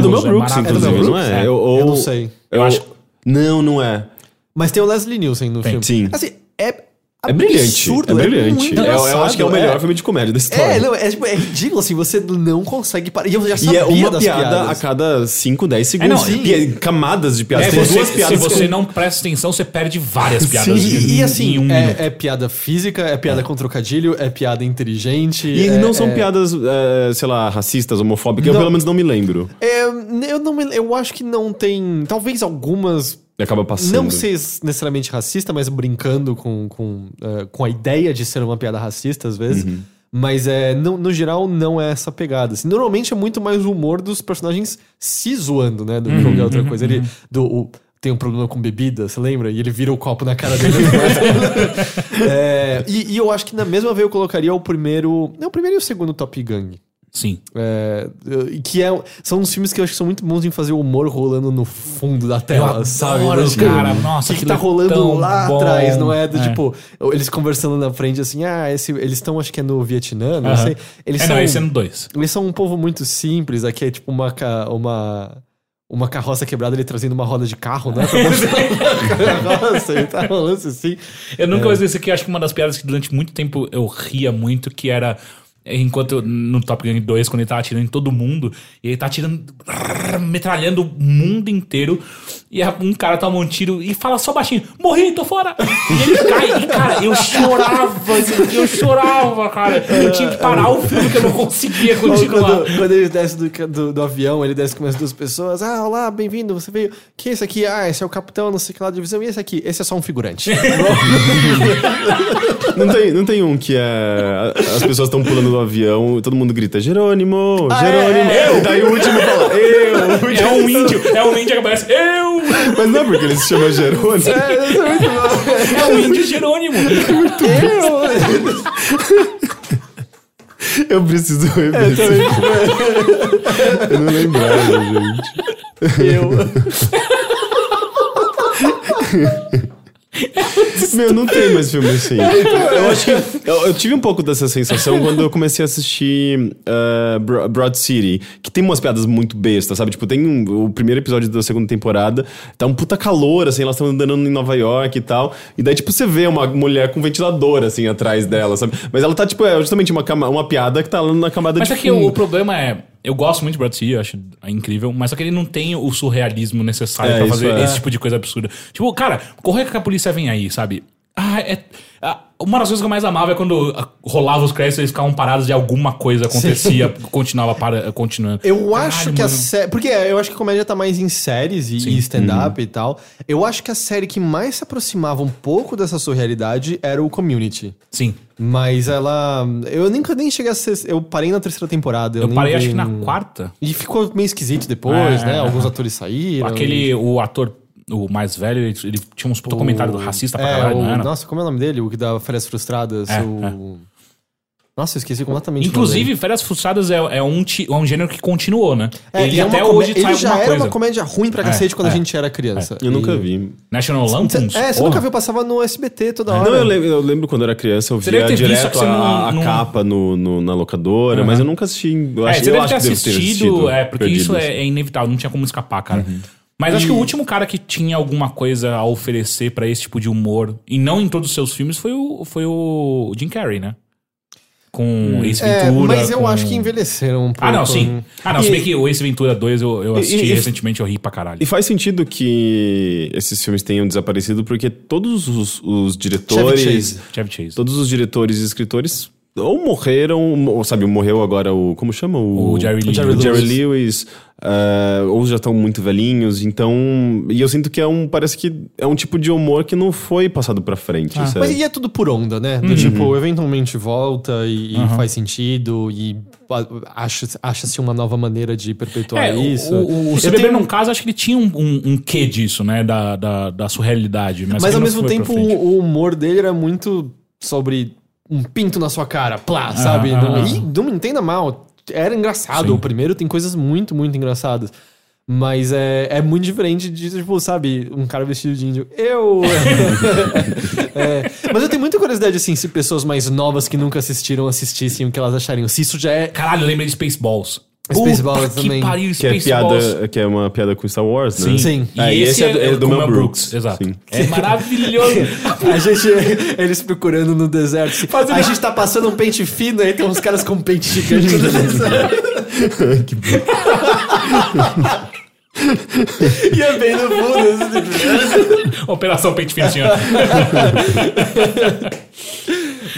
do Mel é Brooks, inclusive, É do não Brooks? é? É. Eu, Eu não ou- sei. Eu acho- Não, não é. Mas tem o Leslie Nielsen no Tem, filme. sim. Assim, é. É brilhante. absurdo, é brilhante. É, eu acho que é o engraçado, melhor é. filme de comédia da história. É, não, é, tipo, é ridículo, assim, você não consegue parar. E eu já E sabia é uma das piada piadas. a cada 5, 10 segundos. não, Pi- camadas de piadas. É, você- duas piadas se você eu- não presta atenção, você perde várias piadas. E, em- e, assim, em um é, é piada física, é piada com trocadilho, é piada inteligente. E é, não são é- piadas, é, sei lá, racistas, homofóbicas. Eu pelo menos não me lembro. É, eu, não me- eu acho que não tem. Talvez algumas. E acaba passando. Não ser necessariamente racista, mas brincando com, com, é, com a ideia de ser uma piada racista, às vezes. Uhum. Mas é, no, no geral, não é essa pegada. assim. normalmente é muito mais o humor dos personagens se zoando, né? Do que Uhum, qualquer outra coisa. Ele do, o- tem um problema com bebida, você lembra? E ele vira o copo na cara dele. É, e, e eu acho que na mesma veia eu colocaria o primeiro. Não, o primeiro e o segundo Top Gun. Sim. É, que é, são uns filmes que eu acho que são muito bons em fazer o humor rolando no fundo da tela, Eu sabe? adoro, Mas, cara. Nossa, que, que tá é rolando lá bom. atrás, não é? Do É. tipo, eles conversando na frente assim, ah, esse, eles estão, acho que é no Vietnã, não Aham. sei. Eles é, são, não, esse é no 2. eles são um povo muito simples, aqui é tipo uma, uma, uma carroça quebrada, ele trazendo uma roda de carro, né? Pra mostrar uma carroça, e tá rolando assim. Eu nunca vou dizer isso aqui, acho que uma das piadas que durante muito tempo eu ria muito, que era. Enquanto no Top Gun 2, quando ele tá atirando em todo mundo, ele tá atirando, metralhando o mundo inteiro, e um cara toma um tiro e fala só baixinho: Morri, tô fora! E ele cai, e cara, eu chorava, assim, eu chorava, cara. Eu tinha que parar o filme que eu não conseguia continuar. Quando, quando ele desce do, do, do avião, ele desce com as duas pessoas. Ah, olá, bem-vindo, você veio. Quem é esse aqui? Ah, esse é o capitão, não sei que lá da divisão. E esse aqui? Esse é só um figurante. Não tem, não tem um que é. As pessoas estão pulando do avião e todo mundo grita: Jerônimo! Jerônimo! é, eu. E daí o último fala: Eu! É um índio, é um índio que aparece. Eu! Mas não é porque ele se chama Jerônimo. é, isso é muito bom. É um índio Jerônimo. Eu preciso rever. esse filme. Eu não lembrava, gente. Meu, não tem mais filme assim. Eu acho que. Eu, eu tive um pouco dessa sensação quando eu comecei a assistir uh, Bro- Broad City, que tem umas piadas muito bestas, sabe? Tipo, tem um- o primeiro episódio da segunda temporada, tá um puta calor, assim, elas estão andando em Nova York e tal. E daí, tipo, você vê uma mulher com um ventilador, assim, atrás dela, sabe? Mas ela tá, tipo, é justamente uma, cama- uma piada que tá lá na camada Mas de é que o problema é. Eu gosto muito de Brad City, eu acho incrível, mas só que ele não tem o surrealismo necessário É, pra fazer é. esse tipo de coisa absurda. Tipo, cara, correr que a polícia vem aí, sabe? Ah, é. Ah, Uma das coisas que eu mais amava é quando ah, rolava os créditos e eles ficavam parados e alguma coisa acontecia, continuava para, continuando. Eu Caralho, acho que a mano. série. Porque eu acho que a comédia tá mais em séries e, e stand-up e tal. Eu acho que a série que mais se aproximava um pouco dessa surrealidade era o Community. Sim. Mas ela. Eu nunca nem cheguei a ser. Eu parei na terceira temporada. Eu nem parei, vi acho que na quarta. E ficou meio esquisito depois, É, né? é, Alguns é. atores saíram. Aquele, o ator, o mais velho, ele, ele tinha uns puta comentário racista pra é, caralho, o- não era? Nossa, como é o nome dele? O que dá Férias Frustradas. É, o... Nossa, eu esqueci completamente. o Inclusive, Férias Frustradas é, é um, é um gênero que continuou, né? É, ele e é até uma comé- hoje Ele sai já alguma era coisa. uma comédia ruim pra É, cacete quando é. a gente era criança. Eu nunca E- vi. National Lampoons? É, você nunca viu? Passava no SBT toda hora. Não, eu lembro, eu lembro quando eu era criança, eu via visto, direto que você a, não- a não- capa no, no- na locadora, mas eu nunca assisti. Eu É, acho, você eu deve acho ter devo assistido, é, porque isso Perdidos. é, é inevitável, não tinha como escapar, cara. Mas acho que o último cara que tinha alguma coisa a oferecer pra esse tipo de humor, e não em todos os seus filmes, foi o, foi o Jim Carrey, né? Com Ace É, Ventura. mas eu com- acho que envelheceram um pouco. Ah, não, sim. Ah, não, se E- bem que o Ace Ventura 2 eu, eu E- assisti e- recentemente, eu ri pra caralho. E faz sentido que esses filmes tenham desaparecido, porque todos os, os diretores. Chevy Chase. Chevy Chase. Todos os diretores e escritores ou morreram, ou, sabe, morreu agora o. Como chama? O Jerry Lewis. O Jerry Lewis. Ah, ou já estão muito velhinhos, então. E eu sinto que é um. Parece que é um tipo de humor que não foi passado pra frente. sabe? Mas e é tudo por onda, né? Uhum. Do tipo, eventualmente volta e, e faz sentido e acha- acha-se uma nova maneira de perpetuar É, isso. o, o, o tenho- Num Caso, acho que ele tinha um, um, um quê disso, né? Da, da, da surrealidade. Mas, Mas ao mesmo tempo, o, o humor dele era muito sobre um pinto na sua cara, plá, sabe? ah, não, ah. e não me entenda mal, era engraçado. Sim. O primeiro tem coisas muito, muito engraçadas. Mas é, é muito diferente de, tipo, sabe, um cara vestido de índio. Eu. É, mas eu tenho muita curiosidade, assim, se pessoas mais novas que nunca assistiram assistissem, o que elas achariam. Se isso já é. Caralho, eu lembrei de Spaceballs. Spaceballs Puta também. Que pariu, Que é, Spaceballs. piada, que é uma piada com Star Wars, né? Sim. Sim. E, Ah, e esse, é, é do Mel Brooks. Exato. Sim. É maravilhoso. A gente, eles procurando no deserto. assim, A gente tá passando um pente fino, aí tem uns caras com um pente gigante no deserto. e é bem no fundo. assim, Operação Pente Fino, senhor.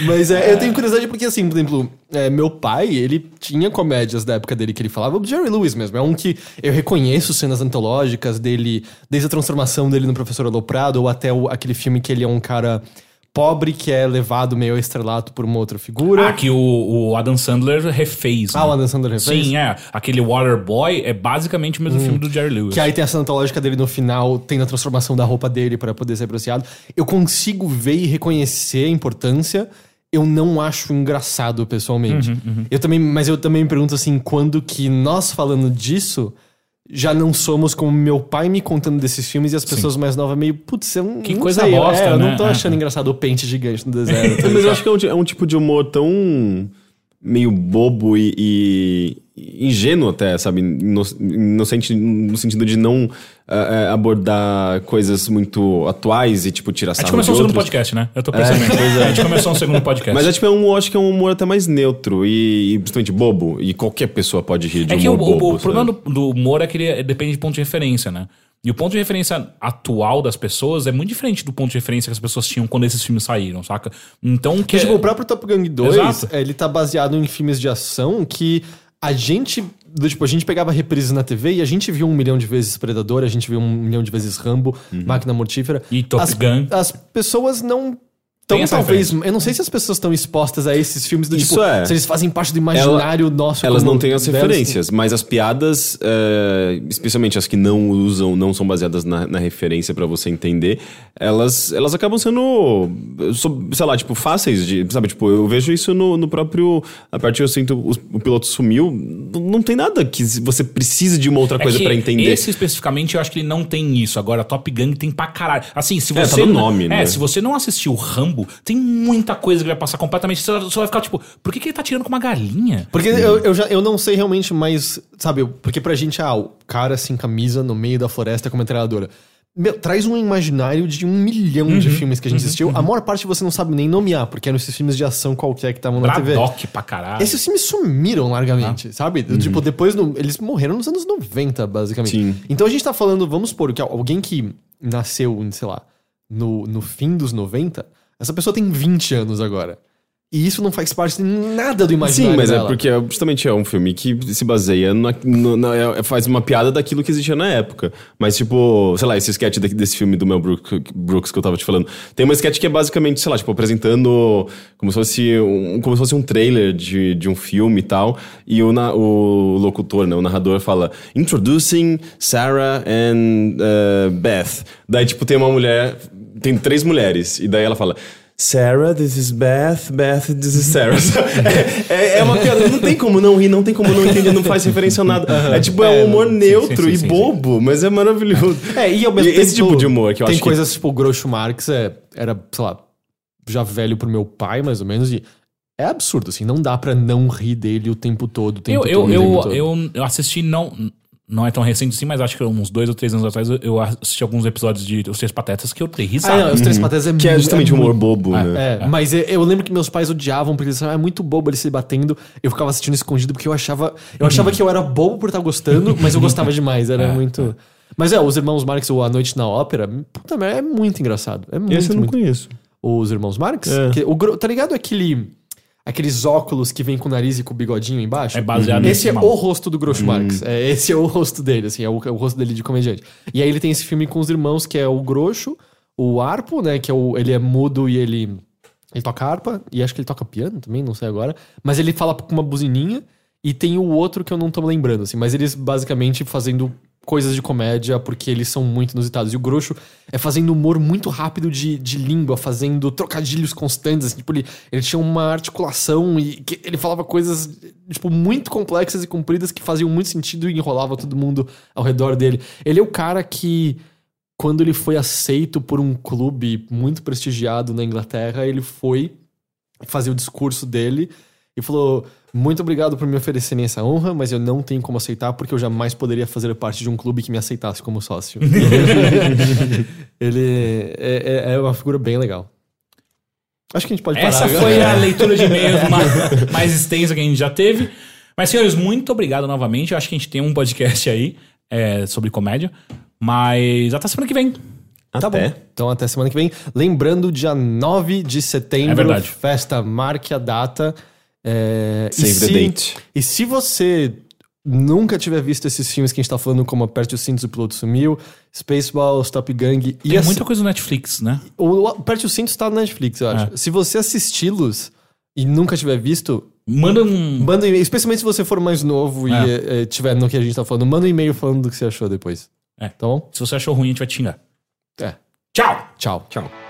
Mas é, eu tenho curiosidade porque, assim, por exemplo, é, meu pai, ele tinha comédias da época dele que ele falava. O Jerry Lewis mesmo. É um que eu reconheço cenas antológicas dele, desde a transformação dele no Professor Aloprado, ou até o- aquele filme que ele é um cara pobre que é levado meio ao estrelato por uma outra figura. Ah, que o, o Adam Sandler refez. Ah, né? o Adam Sandler refez? Sim, é. Aquele Waterboy é basicamente o mesmo filme do Jerry Lewis. Que aí tem a cena antológica dele no final, tem a transformação da roupa dele para poder ser apreciado. Eu consigo ver e reconhecer a importância. Eu não acho engraçado pessoalmente. Uhum, Eu também, mas eu também me pergunto assim, quando que nós falando disso já não somos como meu pai me contando desses filmes e as pessoas mais novas meio, putz, eu não Que coisa sei, bosta, é, eu né? não tô É, achando engraçado o pente gigante no deserto. Mas eu acho que é um, é um tipo de humor tão meio bobo e, e ingênuo até, sabe? Ino- Inocente no sentido de não ah, abordar coisas muito atuais e, tipo, tirar A gente sarro começou um de segundo outros. podcast, né? Eu tô pensando. A gente começou um segundo podcast. Mas é, tipo, é um, eu acho que é um humor até mais neutro e, e principalmente bobo. E qualquer pessoa pode rir de É que o, humor o- bobo. o problema do, do humor é que ele é- depende de ponto de referência, né? E o ponto de referência atual das pessoas é muito diferente do ponto de referência que as pessoas tinham quando esses filmes saíram, saca? Então, que Porque, tipo, o próprio Top Gun 2, Exato. ele tá baseado em filmes de ação que a gente. do tipo, a gente pegava reprises na TV e a gente viu um milhão de vezes Predador, a gente viu um milhão de vezes Rambo, Máquina Mortífera. Uhum. E Top as, Gun. As pessoas não. Tem Tão, essa talvez. Eu não sei se as pessoas estão expostas a esses filmes do Isso tipo. é. Se eles fazem parte do imaginário nosso. Elas não têm as delas. referências, mas as piadas, é, especialmente as que não usam, não são baseadas na, na referência pra você entender, elas, elas acabam sendo, sei lá, tipo, fáceis de. Sabe, tipo, eu vejo isso no, no próprio. A partir eu sinto o, o piloto sumiu. Não não tem nada que você precise de uma outra É coisa pra entender. Esse especificamente eu acho que ele não tem isso. Agora, Top Gun tem pra caralho. Assim, se É, você. tá no não- nome, é, né? se você não assistiu Rambo, tem muita coisa que vai passar completamente. Você vai- você vai ficar tipo, por que, que ele tá tirando com uma galinha? Porque eu, eu, já, eu não sei realmente mais, sabe, porque pra gente, ah, o cara sem camisa no meio da floresta com uma metralhadora. Meu, traz um imaginário de um milhão Uhum, de filmes que a gente assistiu. A maior parte você não sabe nem nomear, porque eram esses filmes de ação qualquer que estavam na TV. Braddock pra caralho. Esses filmes sumiram Ah. largamente, sabe? Uhum. Tipo, depois no- eles morreram nos anos 90, basicamente. Sim. Então a gente tá falando, vamos supor, que alguém que nasceu, sei lá, no, no fim dos 90, Essa pessoa tem 20 anos agora. E isso não faz parte de nada do imaginário Sim, mas dela. é porque é- justamente é um filme que se baseia na, no- na- é- faz uma piada daquilo que existia na época. Mas, tipo, sei lá, esse sketch desse filme do Mel Brook- Brooks que eu tava te falando. Tem uma sketch que é basicamente, sei lá, tipo, apresentando como se fosse um, como se fosse um trailer de, de um filme e tal. E o, na- o locutor, né, o narrador fala: Introducing Sarah and uh, Beth. Daí, tipo, tem uma mulher, tem três mulheres. E daí ela fala. Sarah, this is Beth, Beth, this is Sarah. é, é- é uma piada, não tem como não rir, não tem como não entender, não faz referência a nada. É tipo, é um humor neutro sim, e sim, bobo, mas é maravilhoso. É, e ao mesmo tempo. esse tipo de humor que eu tem acho que- coisas tipo o Groucho Marx, é, era, sei lá, já velho pro meu pai, mais ou menos, e é absurdo, assim, não dá pra não rir dele o tempo todo, o tempo Eu, eu, todo. eu, tempo todo. eu, eu assisti, não, não é tão recente assim, mas acho que uns dois ou três anos atrás eu- assisti alguns episódios de Os Três Patetas que eu dei Ah, risada. não, os Três Patetas é Que é justamente muito- humor bobo, né? É, mas eu- eu lembro que meus pais odiavam porque eles falavam, é muito bobo ele se batendo. Eu ficava assistindo escondido porque eu achava, eu achava que eu era bobo por estar gostando, mas eu gostava demais, era muito. Mas é, os irmãos Marx ou A Noite na Ópera, puta merda, é muito engraçado. É muito, Esse eu não muito. conheço. Os irmãos Marx? É. Que- o, tá ligado aquele aqueles óculos que vem com o nariz e com o bigodinho embaixo? É baseado Esse é mal. o rosto do Groucho Marx. É, esse é o rosto dele, assim, é o, é o rosto dele de comediante. E aí ele tem esse filme com os irmãos, que é o Groucho, o Arpo, né, que é o, ele é mudo e ele ele toca harpa, e acho que ele toca piano também, não sei agora, mas ele fala com uma buzininha, e tem o outro que eu não tô lembrando, assim, mas eles basicamente fazendo coisas de comédia, porque eles são muito inusitados. E o Groucho é fazendo humor muito rápido de, de língua, fazendo trocadilhos constantes. assim, tipo, ele, ele tinha uma articulação e ele falava coisas, tipo, muito complexas e compridas que faziam muito sentido e enrolava todo mundo ao redor dele. Ele é o cara que, quando ele foi aceito por um clube muito prestigiado na Inglaterra, ele foi fazer o discurso dele e falou: Muito obrigado por me oferecerem essa honra, mas eu não tenho como aceitar porque eu jamais poderia fazer parte de um clube que me aceitasse como sócio. ele é, é- é uma figura bem legal. Acho que a gente pode parar. Essa agora. foi a leitura de e-mails ma- mais extensa que a gente já teve. Mas, senhores, muito obrigado novamente. Eu acho que a gente tem um podcast aí é, sobre comédia. Mas até semana que vem. Tá bom. Então até semana que vem. Lembrando, dia 9 de setembro, É verdade. festa, marque a data. É, e Save the se- date. E se você nunca tiver visto esses filmes que a gente tá falando, como Aperte os Cintos e o Piloto Sumiu, Spaceballs, Top Gang... e Tem assi- muita coisa no Netflix, né? O Aperte os Cintos tá na Netflix, eu acho. É. Se você assisti-los e nunca tiver visto, Manda um. manda um e-mail. Especialmente se você for mais novo e É. eh, tiver no que a gente tá falando, manda um e-mail falando do que você achou depois. É. Tá bom? Se você achou ruim, a gente vai te xingar. É. Tchau! Tchau. Tchau.